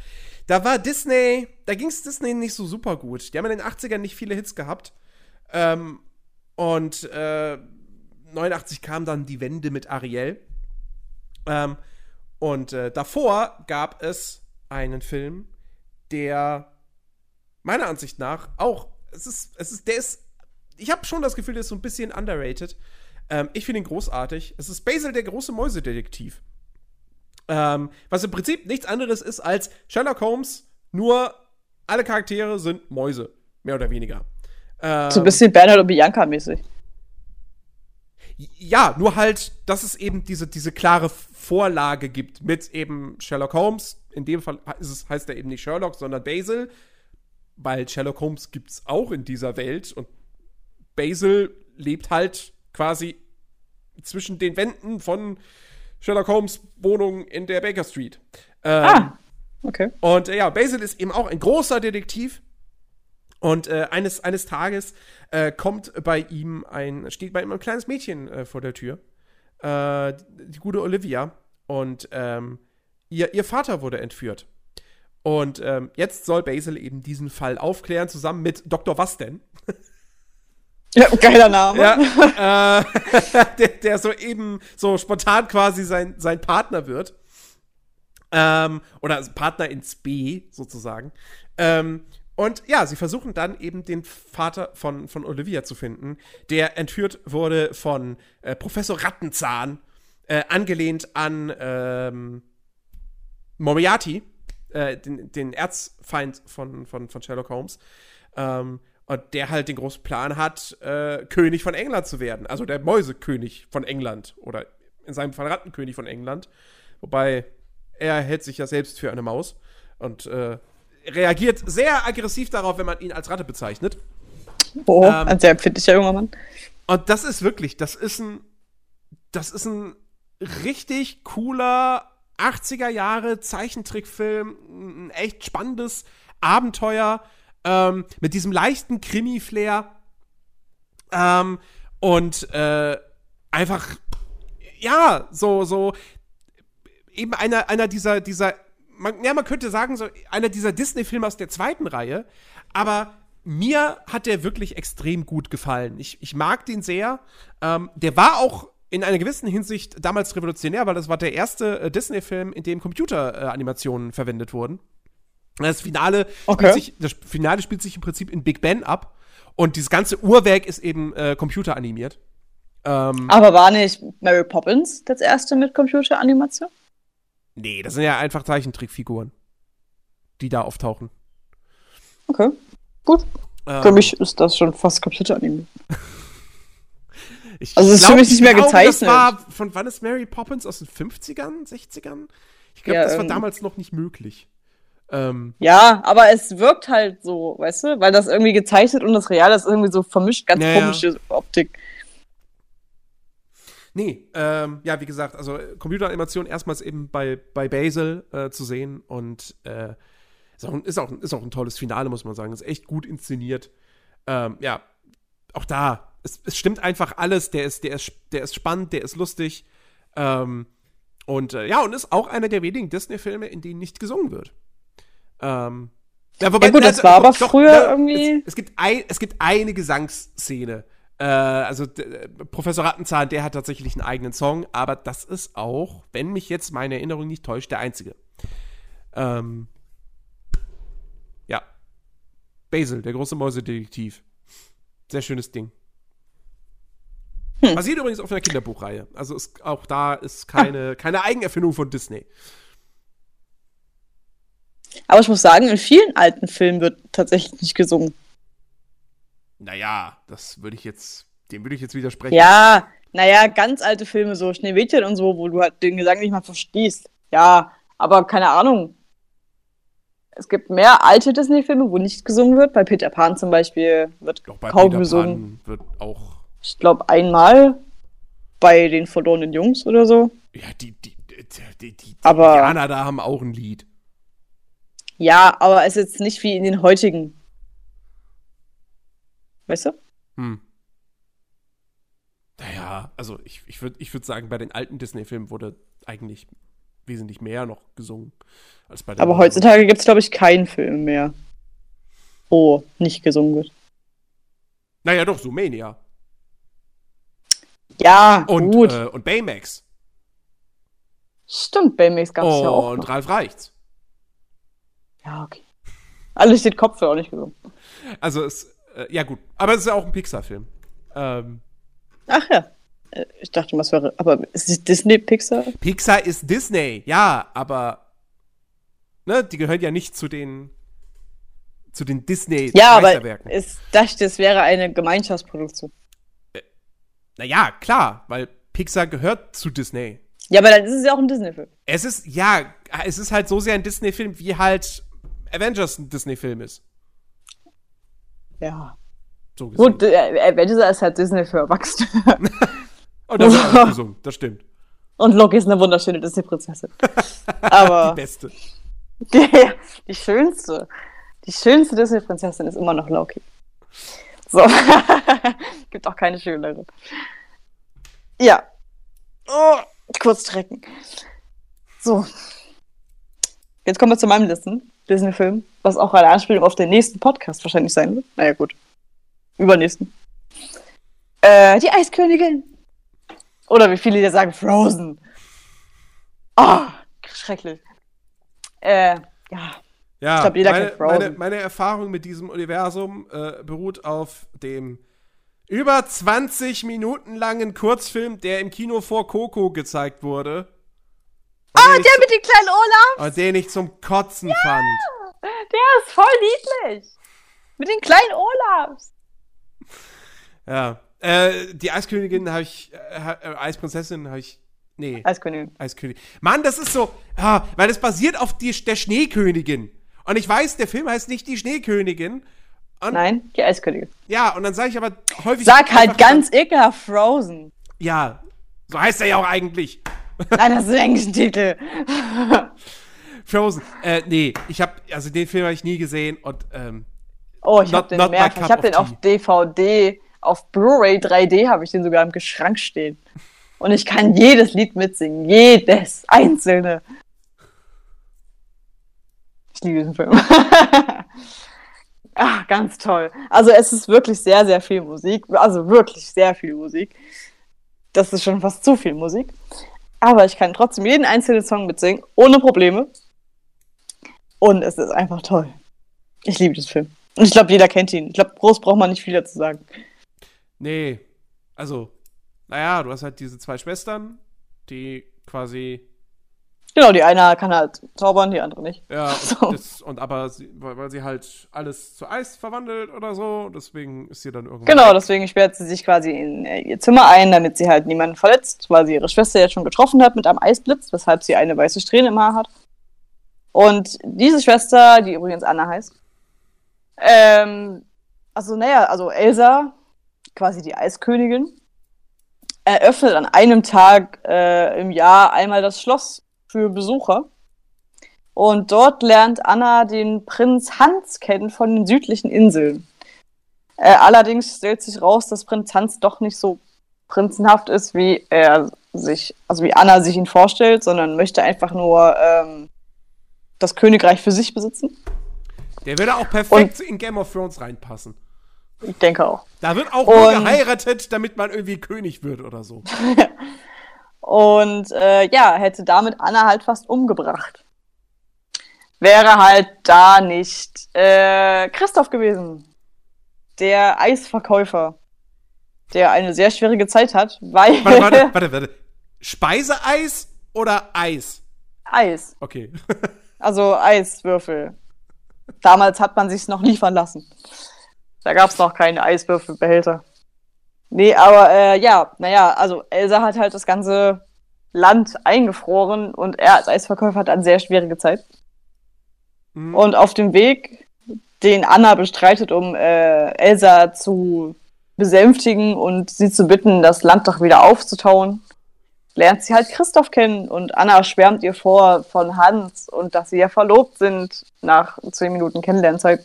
Da war Disney, da ging es Disney nicht so super gut. Die haben in den 80ern nicht viele Hits gehabt. Ähm, und äh, 89 kam dann die Wende mit Ariel. Ähm, und äh, davor gab es einen Film, der meiner Ansicht nach auch, es ist, es ist, der ist, ich habe schon das Gefühl, der ist so ein bisschen underrated. Ähm, ich finde ihn großartig. Es ist Basil, der große Mäusedetektiv. Ähm, was im Prinzip nichts anderes ist als Sherlock Holmes, nur alle Charaktere sind Mäuse, mehr oder weniger. Ähm, So ein bisschen Bernhard und Bianca mäßig. ja, nur halt, dass es eben diese, diese klare Vorlage gibt mit eben Sherlock Holmes. In dem Fall ist es, heißt er eben nicht Sherlock, sondern Basil. Weil Sherlock Holmes gibt es auch in dieser Welt und Basil lebt halt quasi zwischen den Wänden von Sherlock Holmes Wohnung in der Baker Street. Ähm, Ah, okay. und äh, ja, Basil ist eben auch ein großer Detektiv. Und äh, eines, eines Tages äh, kommt bei ihm ein, steht bei ihm ein kleines Mädchen äh, vor der Tür. Äh, die gute Olivia. Und ähm, ihr, ihr Vater wurde entführt. Und ähm, jetzt soll Basil eben diesen Fall aufklären, zusammen mit Dr. Was denn? Ja, geiler Name. Ja, äh, (laughs) der, der so eben so spontan quasi sein, sein Partner wird. Ähm, oder Partner ins B sozusagen. Ähm, Und ja, sie versuchen dann eben den Vater von, von Olivia zu finden, der entführt wurde von äh, Professor Rattenzahn, äh, angelehnt an ähm, Moriarty, äh, den, den Erzfeind von, von, von Sherlock Holmes. Ähm, und der halt den großen Plan hat, äh, König von England zu werden. Also der Mäusekönig von England. Oder in seinem Fall Rattenkönig von England. Wobei er hält sich ja selbst für eine Maus. Und äh, reagiert sehr aggressiv darauf, wenn man ihn als Ratte bezeichnet. Oh, ähm, ein sehr empfindlicher junger Mann. Und das ist wirklich, das ist ein, das ist ein richtig cooler 80er Jahre Zeichentrickfilm, ein echt spannendes Abenteuer ähm, mit diesem leichten Krimi-Flair ähm, und äh, einfach ja so so eben einer einer dieser dieser man, ja man könnte sagen so einer dieser Disney-Filme aus der zweiten Reihe, aber mir hat der wirklich extrem gut gefallen. Ich, ich mag den sehr. Ähm, der war auch in einer gewissen Hinsicht damals revolutionär, weil das war der erste äh, Disney-Film, in dem Computeranimationen äh, verwendet wurden. Das Finale, okay. sich, das Finale spielt sich im Prinzip in Big Ben ab und dieses ganze Uhrwerk ist eben äh, computeranimiert. Ähm, Aber war nicht Mary Poppins das erste mit Computeranimation? Nee, das sind ja einfach Zeichentrickfiguren, die da auftauchen. Okay, gut. Ähm, für mich ist das schon fast computeranimiert. (laughs) Also es ist für mich nicht mehr glaube, gezeichnet. Das war, von wann ist Mary Poppins? Aus den 50ern, 60ern? Ich glaube, ja, das war ähm, damals noch nicht möglich. Ähm, ja, aber es wirkt halt so, weißt du, weil das irgendwie gezeichnet und das Real ist irgendwie so vermischt, ganz naja. komische Optik. Nee, ähm, ja, wie gesagt, also Computeranimation erstmals eben bei, bei Basil äh, zu sehen und äh, ist, auch, ist, auch, ist auch ein tolles Finale, muss man sagen. Ist echt gut inszeniert. Ähm, ja, auch da es, es, stimmt einfach alles. Der ist, der ist, der ist spannend, der ist lustig. Ähm, und äh, ja, und ist auch einer der wenigen Disney-Filme, in denen nicht gesungen wird. Ähm, ja, wobei, ja gut, das also, war aber doch, früher ja, irgendwie. Es, es, gibt ein, es gibt eine Gesangsszene. Äh, also Professor Rattenzahn, der hat tatsächlich einen eigenen Song, aber das ist auch, wenn mich jetzt meine Erinnerung nicht täuscht, der einzige. Ähm, ja. Basil, der große Mäusedetektiv. Sehr schönes Ding. Hm. Basiert übrigens auf einer Kinderbuchreihe. Also ist, auch da ist keine, ah. keine Eigenerfindung von Disney. Aber ich muss sagen, in vielen alten Filmen wird tatsächlich nicht gesungen. Naja, das würde ich jetzt, dem würde ich jetzt widersprechen. Ja, naja, ganz alte Filme, so Schneewittchen und so, wo du halt den Gesang nicht mal verstehst. Ja, aber keine Ahnung. Es gibt mehr alte Disney-Filme, wo nicht gesungen wird. Bei Peter Pan zum Beispiel wird kaum Peter gesungen. Pan wird auch ich glaube, einmal bei den verlorenen Jungs oder so. Ja, die, die, die, die, die aber, Indianer da haben auch ein Lied. Ja, aber es ist jetzt nicht wie in den heutigen. Weißt du? Hm. Naja, also ich, ich würde ich würd sagen, bei den alten Disney-Filmen wurde eigentlich wesentlich mehr noch gesungen als bei den Aber heutzutage gibt es, glaube ich, keinen Film mehr, wo nicht gesungen wird. Naja, doch, Sumania. Ja, und, gut. Äh, und Baymax. Stimmt, Baymax gab es ja auch. Und Ralf Reichts. Ja, okay. Alles steht Kopf auch nicht gesungen. Also, es, äh, ja, gut. Aber es ist ja auch ein Pixar-Film. Ähm, Ach ja. Äh, ich dachte, was wäre. Aber ist es Disney Pixar? Pixar ist Disney, ja, aber. Ne, die gehören ja nicht zu den. zu den Disney ja, Meisterwerken. Ja, aber ich dachte, es wäre eine Gemeinschaftsproduktion. Naja, klar, weil Pixar gehört zu Disney. Ja, aber dann ist es ja auch ein Disney-Film. Es ist, ja, es ist halt so sehr ein Disney-Film, wie halt Avengers ein Disney-Film ist. Ja. So Gut, äh, Avengers ist halt Disney für Erwachsene. (laughs) Und das ist auch (laughs) gesungen, das stimmt. Und Loki ist eine wunderschöne Disney-Prinzessin. Aber. (laughs) die beste. Die, die schönste. Die schönste Disney-Prinzessin ist immer noch Loki. So. Gibt auch keine schönere. Ja. Oh, kurz strecken. So. Jetzt kommen wir zu meinem Listen. Disney-Film, was auch eine Anspielung auf den nächsten Podcast wahrscheinlich sein wird. Naja, gut. Übernächsten. Äh, die Eiskönigin. Oder wie viele hier sagen, Frozen. Oh, schrecklich. Äh, ja. Ja, Ich glaub, jeder meine, Frozen. meine, meine Erfahrung mit diesem Universum äh, beruht auf dem über 20 Minuten langen Kurzfilm, der im Kino vor Coco gezeigt wurde. Ah, ich der mit dem kleinen Olaf! Und den ich zum Kotzen fand. Der ist voll niedlich! Mit den kleinen Olafs! Ja. Äh, die Eiskönigin habe ich, äh, äh, Eisprinzessin habe ich, nee, Eiskönigin. Eiskönigin. Mann, das ist so, ah, weil das basiert auf die, der Schneekönigin. Und ich weiß, der Film heißt nicht die Schneekönigin. Und, Nein, die Eiskönigin. Ja, und dann sage ich aber häufig. Sag halt ganz ekelhaft Frozen. Ja, so heißt er ja auch eigentlich. Nein, das ist ein englischer Titel. (laughs) Frozen. Äh, nee, ich habe, also den Film habe ich nie gesehen und, ähm, Oh, ich Not- hab den mehrfach. Ich hab of den auf DVD, auf Blu-ray 3D habe ich den sogar im Schrank stehen. Und ich kann jedes Lied mitsingen. Jedes einzelne. Ich liebe diesen Film. Ach, (laughs) ganz toll. Also es ist wirklich sehr, sehr viel Musik. Also wirklich sehr viel Musik. Das ist schon fast zu viel Musik. Aber ich kann trotzdem jeden einzelnen Song mitsingen, ohne Probleme. Und es ist einfach toll. Ich liebe diesen Film. Und ich glaube, jeder kennt ihn. Ich glaube, groß braucht man nicht viel dazu sagen. nee. Also, naja, du hast halt diese zwei Schwestern, die quasi, Genau, die eine kann halt zaubern, die andere nicht. ja, und, (laughs) So. das, und aber, sie, weil, sie halt alles zu Eis verwandelt oder so, deswegen ist sie dann irgendwann. Genau, deswegen sperrt sie sich quasi in äh, ihr Zimmer ein, damit sie halt niemanden verletzt, weil sie ihre Schwester jetzt schon getroffen hat mit einem Eisblitz, weshalb sie eine weiße Strähne im Haar hat. Und diese Schwester, die übrigens Anna heißt, ähm, also naja, also Elsa, quasi die Eiskönigin, eröffnet an einem Tag äh, im Jahr einmal das Schloss für Besucher. Und dort lernt Anna den Prinz Hans kennen von den südlichen Inseln. Äh, allerdings stellt sich raus, dass Prinz Hans doch nicht so prinzenhaft ist, wie er sich, also wie Anna sich ihn vorstellt, sondern möchte einfach nur ähm, das Königreich für sich besitzen. Der würde auch perfekt in Game of Thrones reinpassen. Ich denke auch. Da wird auch nur Und- geheiratet, damit man irgendwie König wird oder so. (laughs) Und äh, ja, hätte damit Anna halt fast umgebracht. Wäre halt da nicht äh, Christoph gewesen. Der Eisverkäufer. Der eine sehr schwierige Zeit hat, weil Warte, warte, (laughs) warte, warte. Speiseeis oder Eis? Eis. Okay. (laughs) Also Eiswürfel. Damals hat man sich's noch liefern lassen. Da gab's noch keine Eiswürfelbehälter. Nee, aber äh, ja, naja, also Elsa hat halt das ganze Land eingefroren und er als Eisverkäufer hat eine sehr schwierige Zeit. Mhm. Und auf dem Weg, den Anna bestreitet, um äh, Elsa zu besänftigen und sie zu bitten, das Land doch wieder aufzutauen, lernt sie halt Christoph kennen und Anna schwärmt ihr vor von Hans und dass sie ja verlobt sind nach zehn Minuten Kennenlernzeit.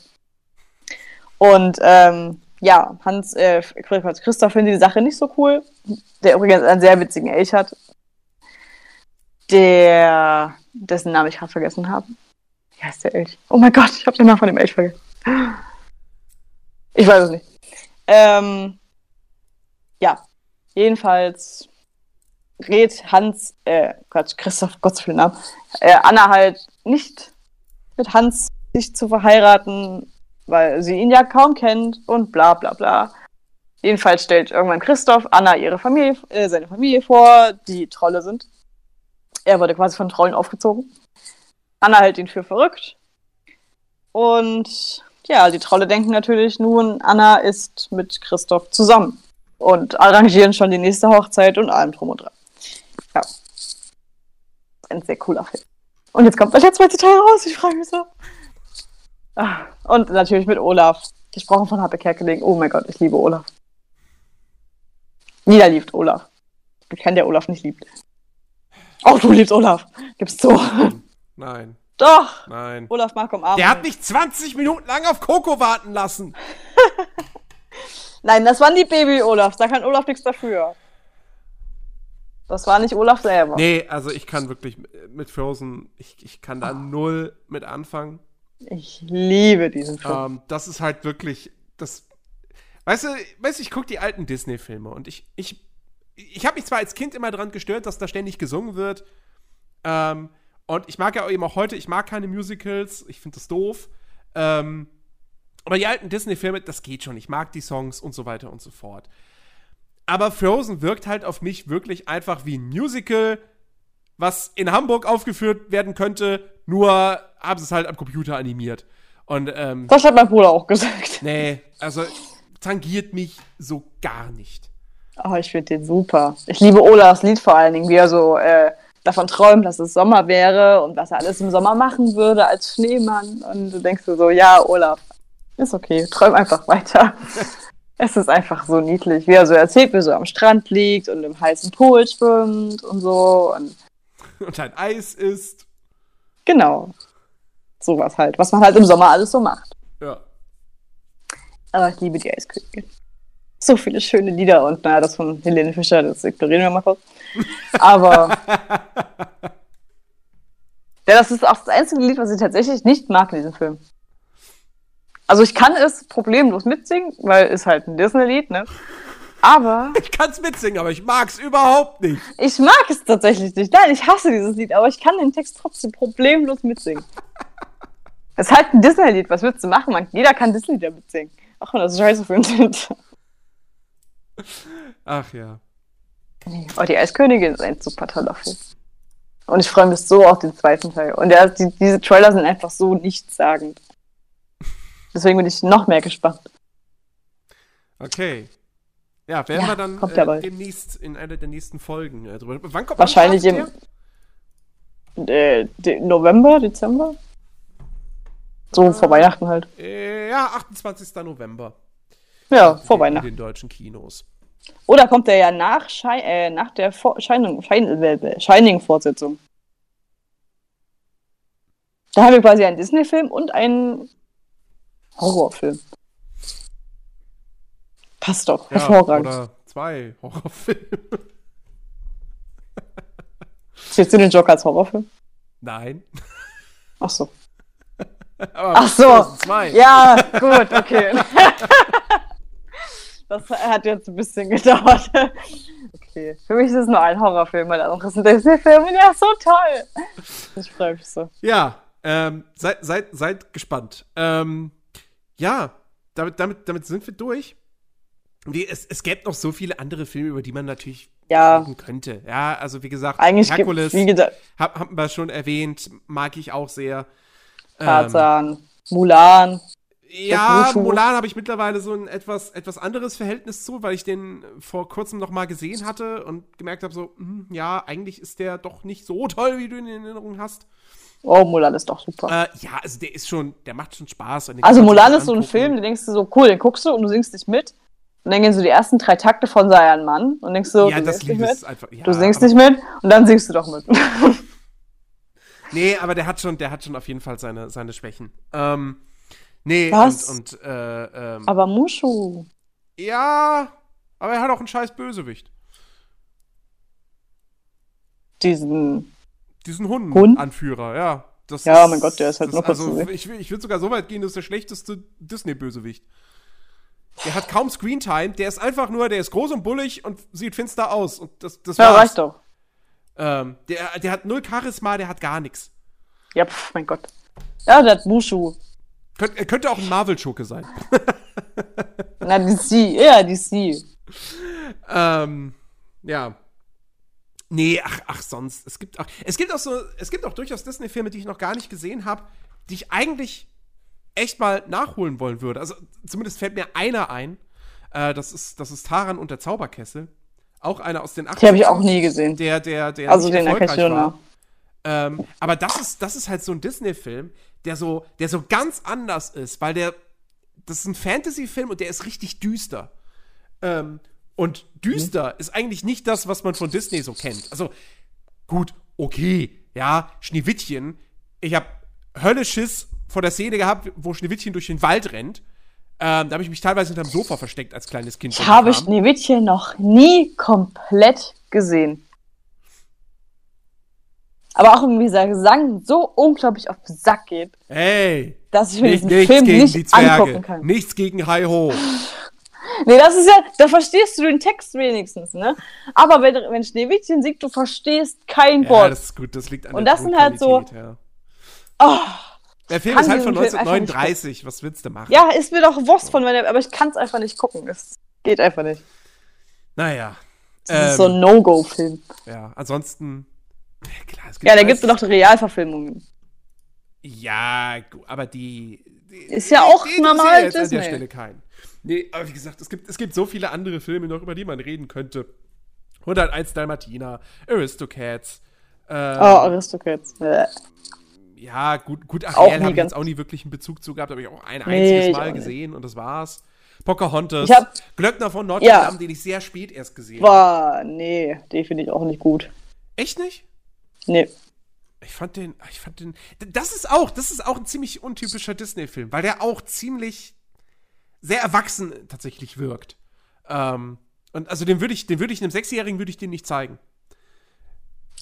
Und ähm, ja, Hans, äh, Quatsch, Christoph findet die Sache nicht so cool, der übrigens einen sehr witzigen Elch hat, der, dessen Namen ich gerade vergessen habe. Wie heißt der Elch? Oh mein Gott, ich habe den Namen von dem Elch vergessen. Ich weiß es nicht. Ähm, ja, jedenfalls rät Hans, äh, Quatsch, Christoph, Gott den Namen, äh, Anna halt nicht mit Hans sich zu verheiraten, weil sie ihn ja kaum kennt und bla bla bla. Jedenfalls stellt irgendwann Christoph Anna ihre Familie, äh, seine Familie vor, die Trolle sind. Er wurde quasi von Trollen aufgezogen. Anna hält ihn für verrückt. Und ja, die Trolle denken natürlich nun, Anna ist mit Christoph zusammen und arrangieren schon die nächste Hochzeit und allem drum und dran. Ja. Ein sehr cooler Film. Und jetzt kommt der zweite Teil raus, ich freue mich so. Ah, Und natürlich mit Olaf. Gesprochen von Happe Kerkeling. Oh mein Gott, ich liebe Olaf. Jeder liebt Olaf. Es gibt keinen, der Olaf nicht liebt. Auch du liebst Olaf. Gib's zu. Nein, Doch. nein. Olaf mag umarmen. Der hat mich 20 Minuten lang auf Coco warten lassen. (laughs) Nein, das waren die Baby-Olafs. Da kann Olaf nichts dafür. Das war nicht Olaf selber. Nee, also ich kann wirklich mit Frozen, ich, ich kann da null mit anfangen. Ich liebe diesen Film. Ähm, das ist halt wirklich, das, weißt du, weißt ich gucke die alten Disney-Filme und ich, ich, ich habe mich zwar als Kind immer dran gestört, dass da ständig gesungen wird, ähm, Und ich mag ja eben auch heute, ich mag keine Musicals, ich finde das doof. Ähm, aber die alten Disney-Filme, das geht schon. Ich mag die Songs und so weiter und so fort. Aber Frozen wirkt halt auf mich wirklich einfach wie ein Musical, was in Hamburg aufgeführt werden könnte, nur haben sie es halt am Computer animiert. Und, ähm, Das hat mein Bruder auch gesagt. nee, also tangiert mich so gar nicht. Oh, ich finde den super. Ich liebe Olafs Lied vor allen Dingen, wie er so äh, davon träumt, dass es Sommer wäre und was er alles im Sommer machen würde als Schneemann. Und du denkst dir so, ja, Olaf, ist okay, träum einfach weiter. (laughs) es ist einfach so niedlich, wie er so erzählt, wie er so am Strand liegt und im heißen Pool schwimmt und so. Und Und ein Eis ist. Genau, sowas halt, was man halt im Sommer alles so macht. Ja. Aber ich liebe die Eiskönigin. So viele schöne Lieder und naja, das von Helene Fischer, das ignorieren wir mal kurz. Aber. (laughs) ja, das ist auch das einzige Lied, was ich tatsächlich nicht mag in diesem Film. Also ich kann es problemlos mitsingen, weil es halt ein Disney-Lied, ne? Aber (laughs) Ich kann's mitsingen, aber ich mag's überhaupt nicht. ich mag es tatsächlich nicht. Nein, ich hasse dieses Lied, aber ich kann den Text trotzdem problemlos mitsingen. (laughs) Es ist halt ein Disney-Lied, was willst du machen? Man, jeder kann Disney-Lieder mitsingen. Auch wenn das scheiße für uns sind. Ach ja. Oh, die Eiskönigin ist ein super toller Film. Und ich freue mich so auf den zweiten Teil. Und der, die, diese Trailer sind einfach so nichtssagend. (laughs) Deswegen bin ich noch mehr gespannt. Okay. Ja, werden Ja, wir dann kommt äh, demnächst in einer der nächsten Folgen äh, drüber. Wann kommt Wahrscheinlich im äh, de November, Dezember. So vor Weihnachten halt. Äh, ja, 28. November. Ja, vor In Weihnachten. den deutschen Kinos. Oder kommt der ja nach, Schei äh, nach der vor Shining, Shining, Shining-Fortsetzung. Da haben wir quasi einen Disney-Film und einen Horrorfilm. Passt doch, Ja, hervorragend. Oder zwei Horrorfilme. Zählst du den Joker als Horrorfilm? Nein. Ach so. Aber Ach so. 2002. Ja, gut, okay. (laughs) Das hat jetzt ein bisschen gedauert. Okay. Für mich ist es nur ein Horrorfilm, weil andere sind Disney-Filme. Ja, so toll. Ich freue mich so. Ja, ähm, seid, seid, seid gespannt. Ähm, ja, damit, damit, damit sind wir durch. Es, es gäbe noch so viele andere Filme, über die man natürlich Ja. reden könnte. Ja, also wie gesagt, Eigentlich gibt Herkules, wie gesagt, hab, haben wir schon erwähnt, mag ich auch sehr. Ähm, Tarzan, Mulan. ja. Mulan habe ich mittlerweile so ein etwas, etwas anderes Verhältnis zu, weil ich den vor kurzem noch mal gesehen hatte und gemerkt habe, so, hm, ja, eigentlich ist der doch nicht so (laughs) toll, wie du ihn in Erinnerung hast. Oh, Mulan ist doch super. Äh, ja, also der ist schon, der macht schon Spaß. also Mulan ist so ein. Film, den denkst du so, cool, den guckst du und du singst nicht mit. Und dann gehen so die ersten drei Takte von sei ein Mann und denkst so, Ja, du das singst nicht ist einfach. Ja, Du singst nicht mit und dann singst du doch mit. (laughs) Nee, aber der hat schon, der hat schon auf jeden Fall seine, seine Schwächen. Ähm, nee, Was? und, und äh, ähm, Aber Mushu. ja, aber er hat auch einen scheiß Bösewicht. Diesen. Diesen Hund, Hund? Anführer, ja. Das Ja, mein Gott, der ist halt das, kurz Also, ich, ich würde sogar so weit gehen, das ist der schlechteste Disney-Bösewicht. Der hat kaum Screentime, der ist einfach nur, der ist groß und bullig und sieht finster aus. Und das, das Ja, war's. reicht doch. Ähm, der, der hat null Charisma, der hat gar nichts. Ja, pf, mein Gott. Ja, der hat Mushu. Könnt, er könnte auch ein Marvel-Schurke sein. Na, (laughs) DC. Ja, DC. Ähm, ja. Nee, ach, ach, sonst. Es gibt auch, es gibt auch so, es gibt auch durchaus Disney-Filme, die ich noch gar nicht gesehen habe, die ich eigentlich echt mal nachholen wollen würde. Also zumindest fällt mir einer ein. Äh, das ist, das ist Taran und der Zauberkessel. Auch einer aus den 80ern. Die habe ich auch nie gesehen. Der, der, der Also den erfolgreich war. Ähm, aber das ist, das ist halt so ein Disney-Film, der so, der so ganz anders ist, weil der, das ist ein Fantasy-Film und der ist richtig düster. Ähm, und düster ist eigentlich nicht das, was man von Disney so kennt. Also, gut, okay, ja, Schneewittchen. Ich habe Hölle-Schiss vor der Szene gehabt, wo Schneewittchen durch den Wald rennt. Ähm, da habe ich mich teilweise hinterm Sofa versteckt als kleines Kind. Ich habe. Schneewittchen noch nie komplett gesehen. Aber auch wenn dieser Gesang so unglaublich auf den Sack geht, Hey! dass ich mir Nicht, diesen nichts Film gegen nicht die Zwerge. angucken kann. Nichts gegen Hi Ho. Nee, das ist ja, da verstehst du den Text wenigstens, ne? Aber wenn, wenn Schneewittchen singt, du verstehst kein Ja, Wort. das ist gut, das liegt an Und der das sind halt so- Ja. Oh, Der Film ist halt von diesen Film einfach nicht 1939, was willst du machen? ja, ist mir doch Wurst von meiner, aber ich kann es einfach nicht gucken. Es geht einfach nicht. Naja. Das ist so Ähm, ein No-Go-Film. ja, ansonsten. Ja, klar, es Ja, da gibt es noch die Realverfilmungen. Ja, aber die. die Ist ja auch die normal interessieren jetzt an der Disney. Stelle keinen. Nee, aber wie gesagt, es gibt, es gibt so viele andere Filme noch, über die man reden könnte. 101 Dalmatiner, Aristocats. Ähm, Oh, Aristocats. Ja, gut, gut Ariel habe ich jetzt auch nie wirklich einen Bezug zu gehabt, habe ich auch ein Nee, einziges ich Mal gesehen und das war's. Pocahontas, Ich hab- Glöckner von Notre Ja. Dame, den ich sehr spät erst gesehen habe. War, nee, den finde ich auch nicht gut. Echt nicht? Nee. Ich fand den, ich fand den, das ist auch, das ist auch ein ziemlich untypischer Disney-Film, weil der auch ziemlich sehr erwachsen tatsächlich wirkt. Ähm, und also den würde ich, den würde ich einem Sechsjährigen würde ich den nicht zeigen.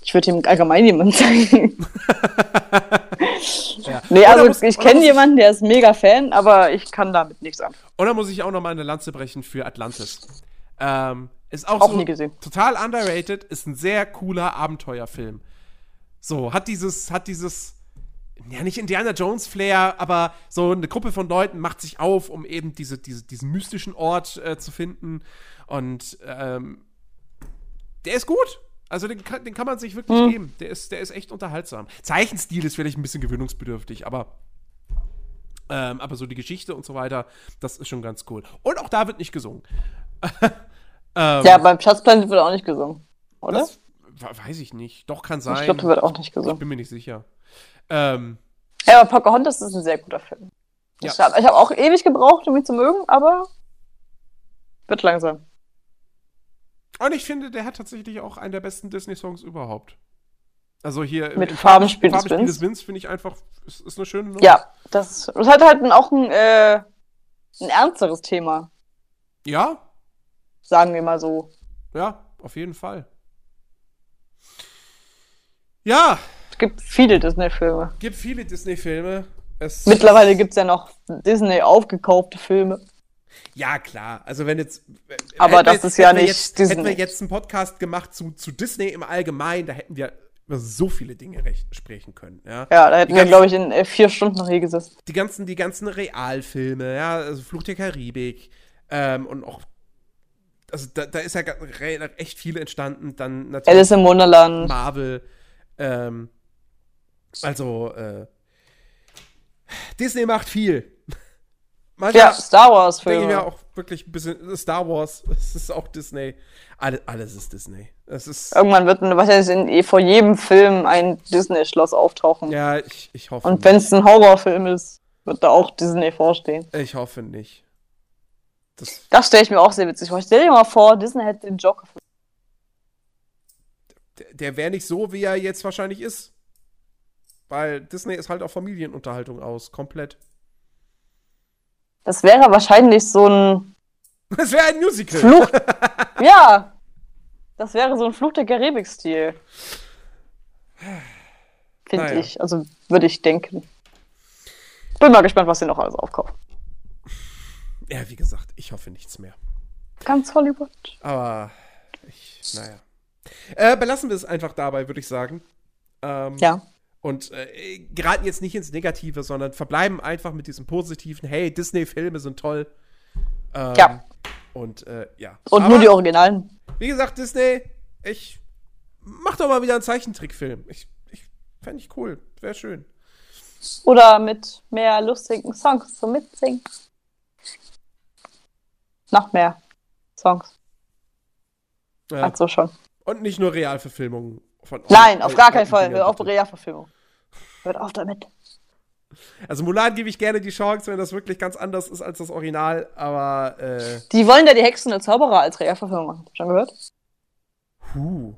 Ich würde ihm allgemein jemanden zeigen. (laughs) Ja. Nee, also muss- ich kenne jemanden, der ist mega Fan, aber ich kann damit nichts an. Oder muss ich auch noch mal eine Lanze brechen für Atlantis? Ähm, ist auch, Auch so nie gesehen. total underrated, ist ein sehr cooler Abenteuerfilm. So, hat dieses, hat dieses, ja, nicht Indiana Jones Flair, aber so eine Gruppe von Leuten macht sich auf, um eben diese, diese, diesen mystischen Ort äh, zu finden. Und ähm, der ist gut. Also den kann, den kann man sich wirklich Hm. geben. Der ist, der ist echt unterhaltsam. Zeichenstil ist vielleicht ein bisschen gewöhnungsbedürftig, aber ähm, aber so die Geschichte und so weiter, das ist schon ganz cool. Und auch da wird nicht gesungen. (laughs) ähm, Ja, beim Schatzplanet wird auch nicht gesungen. Oder? das we- weiß ich nicht. Doch, kann sein. ich glaube, da wird auch nicht Ich gesungen. bin mir nicht sicher. Ähm, Ja, aber Pocahontas ist ein sehr guter Film. Ja. Ich habe hab auch ewig gebraucht, um ihn zu mögen, aber wird langsam. Und ich finde, der hat tatsächlich auch einen der besten Disney-Songs überhaupt. Also hier Mit Farbenspiel des Farbenspiel Winds. des Winds finde ich einfach, ist, ist eine schöne Nummer. Ja, das, das hat halt auch ein, äh, ein ernsteres Thema, Ja, sagen wir mal so. ja, auf jeden Fall. Ja, Es gibt viele Disney-Filme. gibt viele Disney-Filme. Es Mittlerweile gibt es ja noch Disney aufgekaufte Filme. Ja, klar. Also wenn jetzt. Aber hätten wir das jetzt- ist ja nicht jetzt, Disney. Hätten wir jetzt einen Podcast gemacht zu, zu Disney im Allgemeinen, da hätten wir über so viele Dinge recht, sprechen können. Ja? Ja, da hätten Die wir, glaube ich, in äh, vier Stunden noch hier gesessen. Die ganzen, die ganzen Realfilme, ja, also Fluch der Karibik ähm, und auch. Also da, da ist ja echt viel entstanden. Dann natürlich Alice im Wunderland. Marvel. Ähm, also, äh, Disney macht viel. Manchmal, Ja, Star denke ich mir auch wirklich ein bisschen Star Wars, (laughs) es ist auch Disney. Alle, alles ist Disney. Es ist. Irgendwann wird ein- wahrscheinlich in, eh vor jedem Film ein Disney-Schloss auftauchen. Ja, ich, ich hoffe Und wenn es ein Horrorfilm ist, wird da auch Disney vorstehen. Ich hoffe nicht. Das, Das stelle ich mir auch sehr witzig vor. Stell dir mal vor, Disney hätte den Joker. der der wäre nicht so, wie er jetzt wahrscheinlich ist. Weil Disney ist halt auf Familienunterhaltung aus, komplett. Das wäre wahrscheinlich so ein Das wäre ein Musical. Fluch. (laughs) ja! Das wäre so ein Fluch der Karibik-Stil. Finde Naja. ich. Also würde ich denken. Bin mal gespannt, was sie noch alles aufkaufen. Ja, wie gesagt, ich hoffe nichts mehr. Ganz Hollywood. Aber ich, naja. Äh, belassen wir es einfach dabei, würde ich sagen. Ähm, Ja. Und äh, geraten jetzt nicht ins Negative, sondern verbleiben einfach mit diesem positiven, hey, Disney-Filme sind toll. Ähm, Ja. Und äh, ja. Und Aber, nur die Originalen. Wie gesagt, Disney, ich mach doch mal wieder einen Zeichentrickfilm. Ich, ich fände ich cool. Wäre schön. Oder mit mehr lustigen Songs zum Mitsingen. Noch mehr Songs. Ja. Also schon. Und nicht nur Realverfilmungen von. Nein, auf alten- gar keinen alten Fall. Hör auf bitte. Realverfilmung. Hört auf damit. Also Mulan gebe ich gerne die Chance, wenn das wirklich ganz anders ist als das Original, aber äh, Die wollen ja die Hexen und Zauberer als Realverfilmung machen. Schon gehört? puh.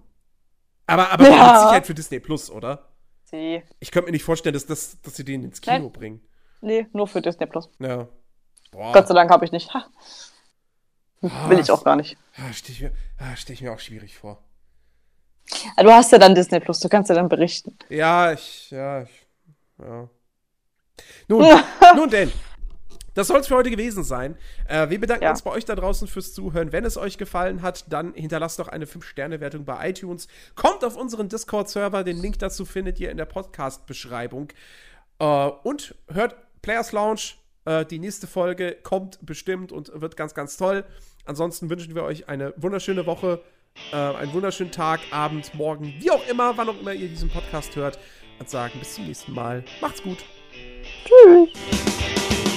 Aber, aber Ja. mit Sicherheit für Disney Plus, oder? Sie. Ich könnte mir nicht vorstellen, dass, das, dass sie den ins Kino Nein. bringen. Nee, nur für Disney Plus. Ja. Boah. Gott sei Dank habe ich nicht. Ha. Will ich auch gar nicht. Stelle ich, mir- stell ich mir auch schwierig vor. Ah, Du hast ja dann Disney Plus, du kannst ja dann berichten. Ja, ich, ja, ich, ja. Nun, (laughs) nun denn. das soll es für heute gewesen sein. Äh, wir bedanken Ja. uns bei euch da draußen fürs Zuhören. Wenn es euch gefallen hat, dann hinterlasst doch eine 5-Sterne-Wertung bei iTunes. Kommt auf unseren Discord-Server. Den Link dazu findet ihr in der Podcast-Beschreibung. Äh, und hört Players Lounge. Äh, die nächste Folge kommt bestimmt und wird ganz, ganz toll. Ansonsten wünschen wir euch eine wunderschöne Woche, äh, einen wunderschönen Tag, Abend, Morgen, wie auch immer, wann auch immer ihr diesen Podcast hört. Und sagen bis zum nächsten Mal. Macht's gut. Tschüss.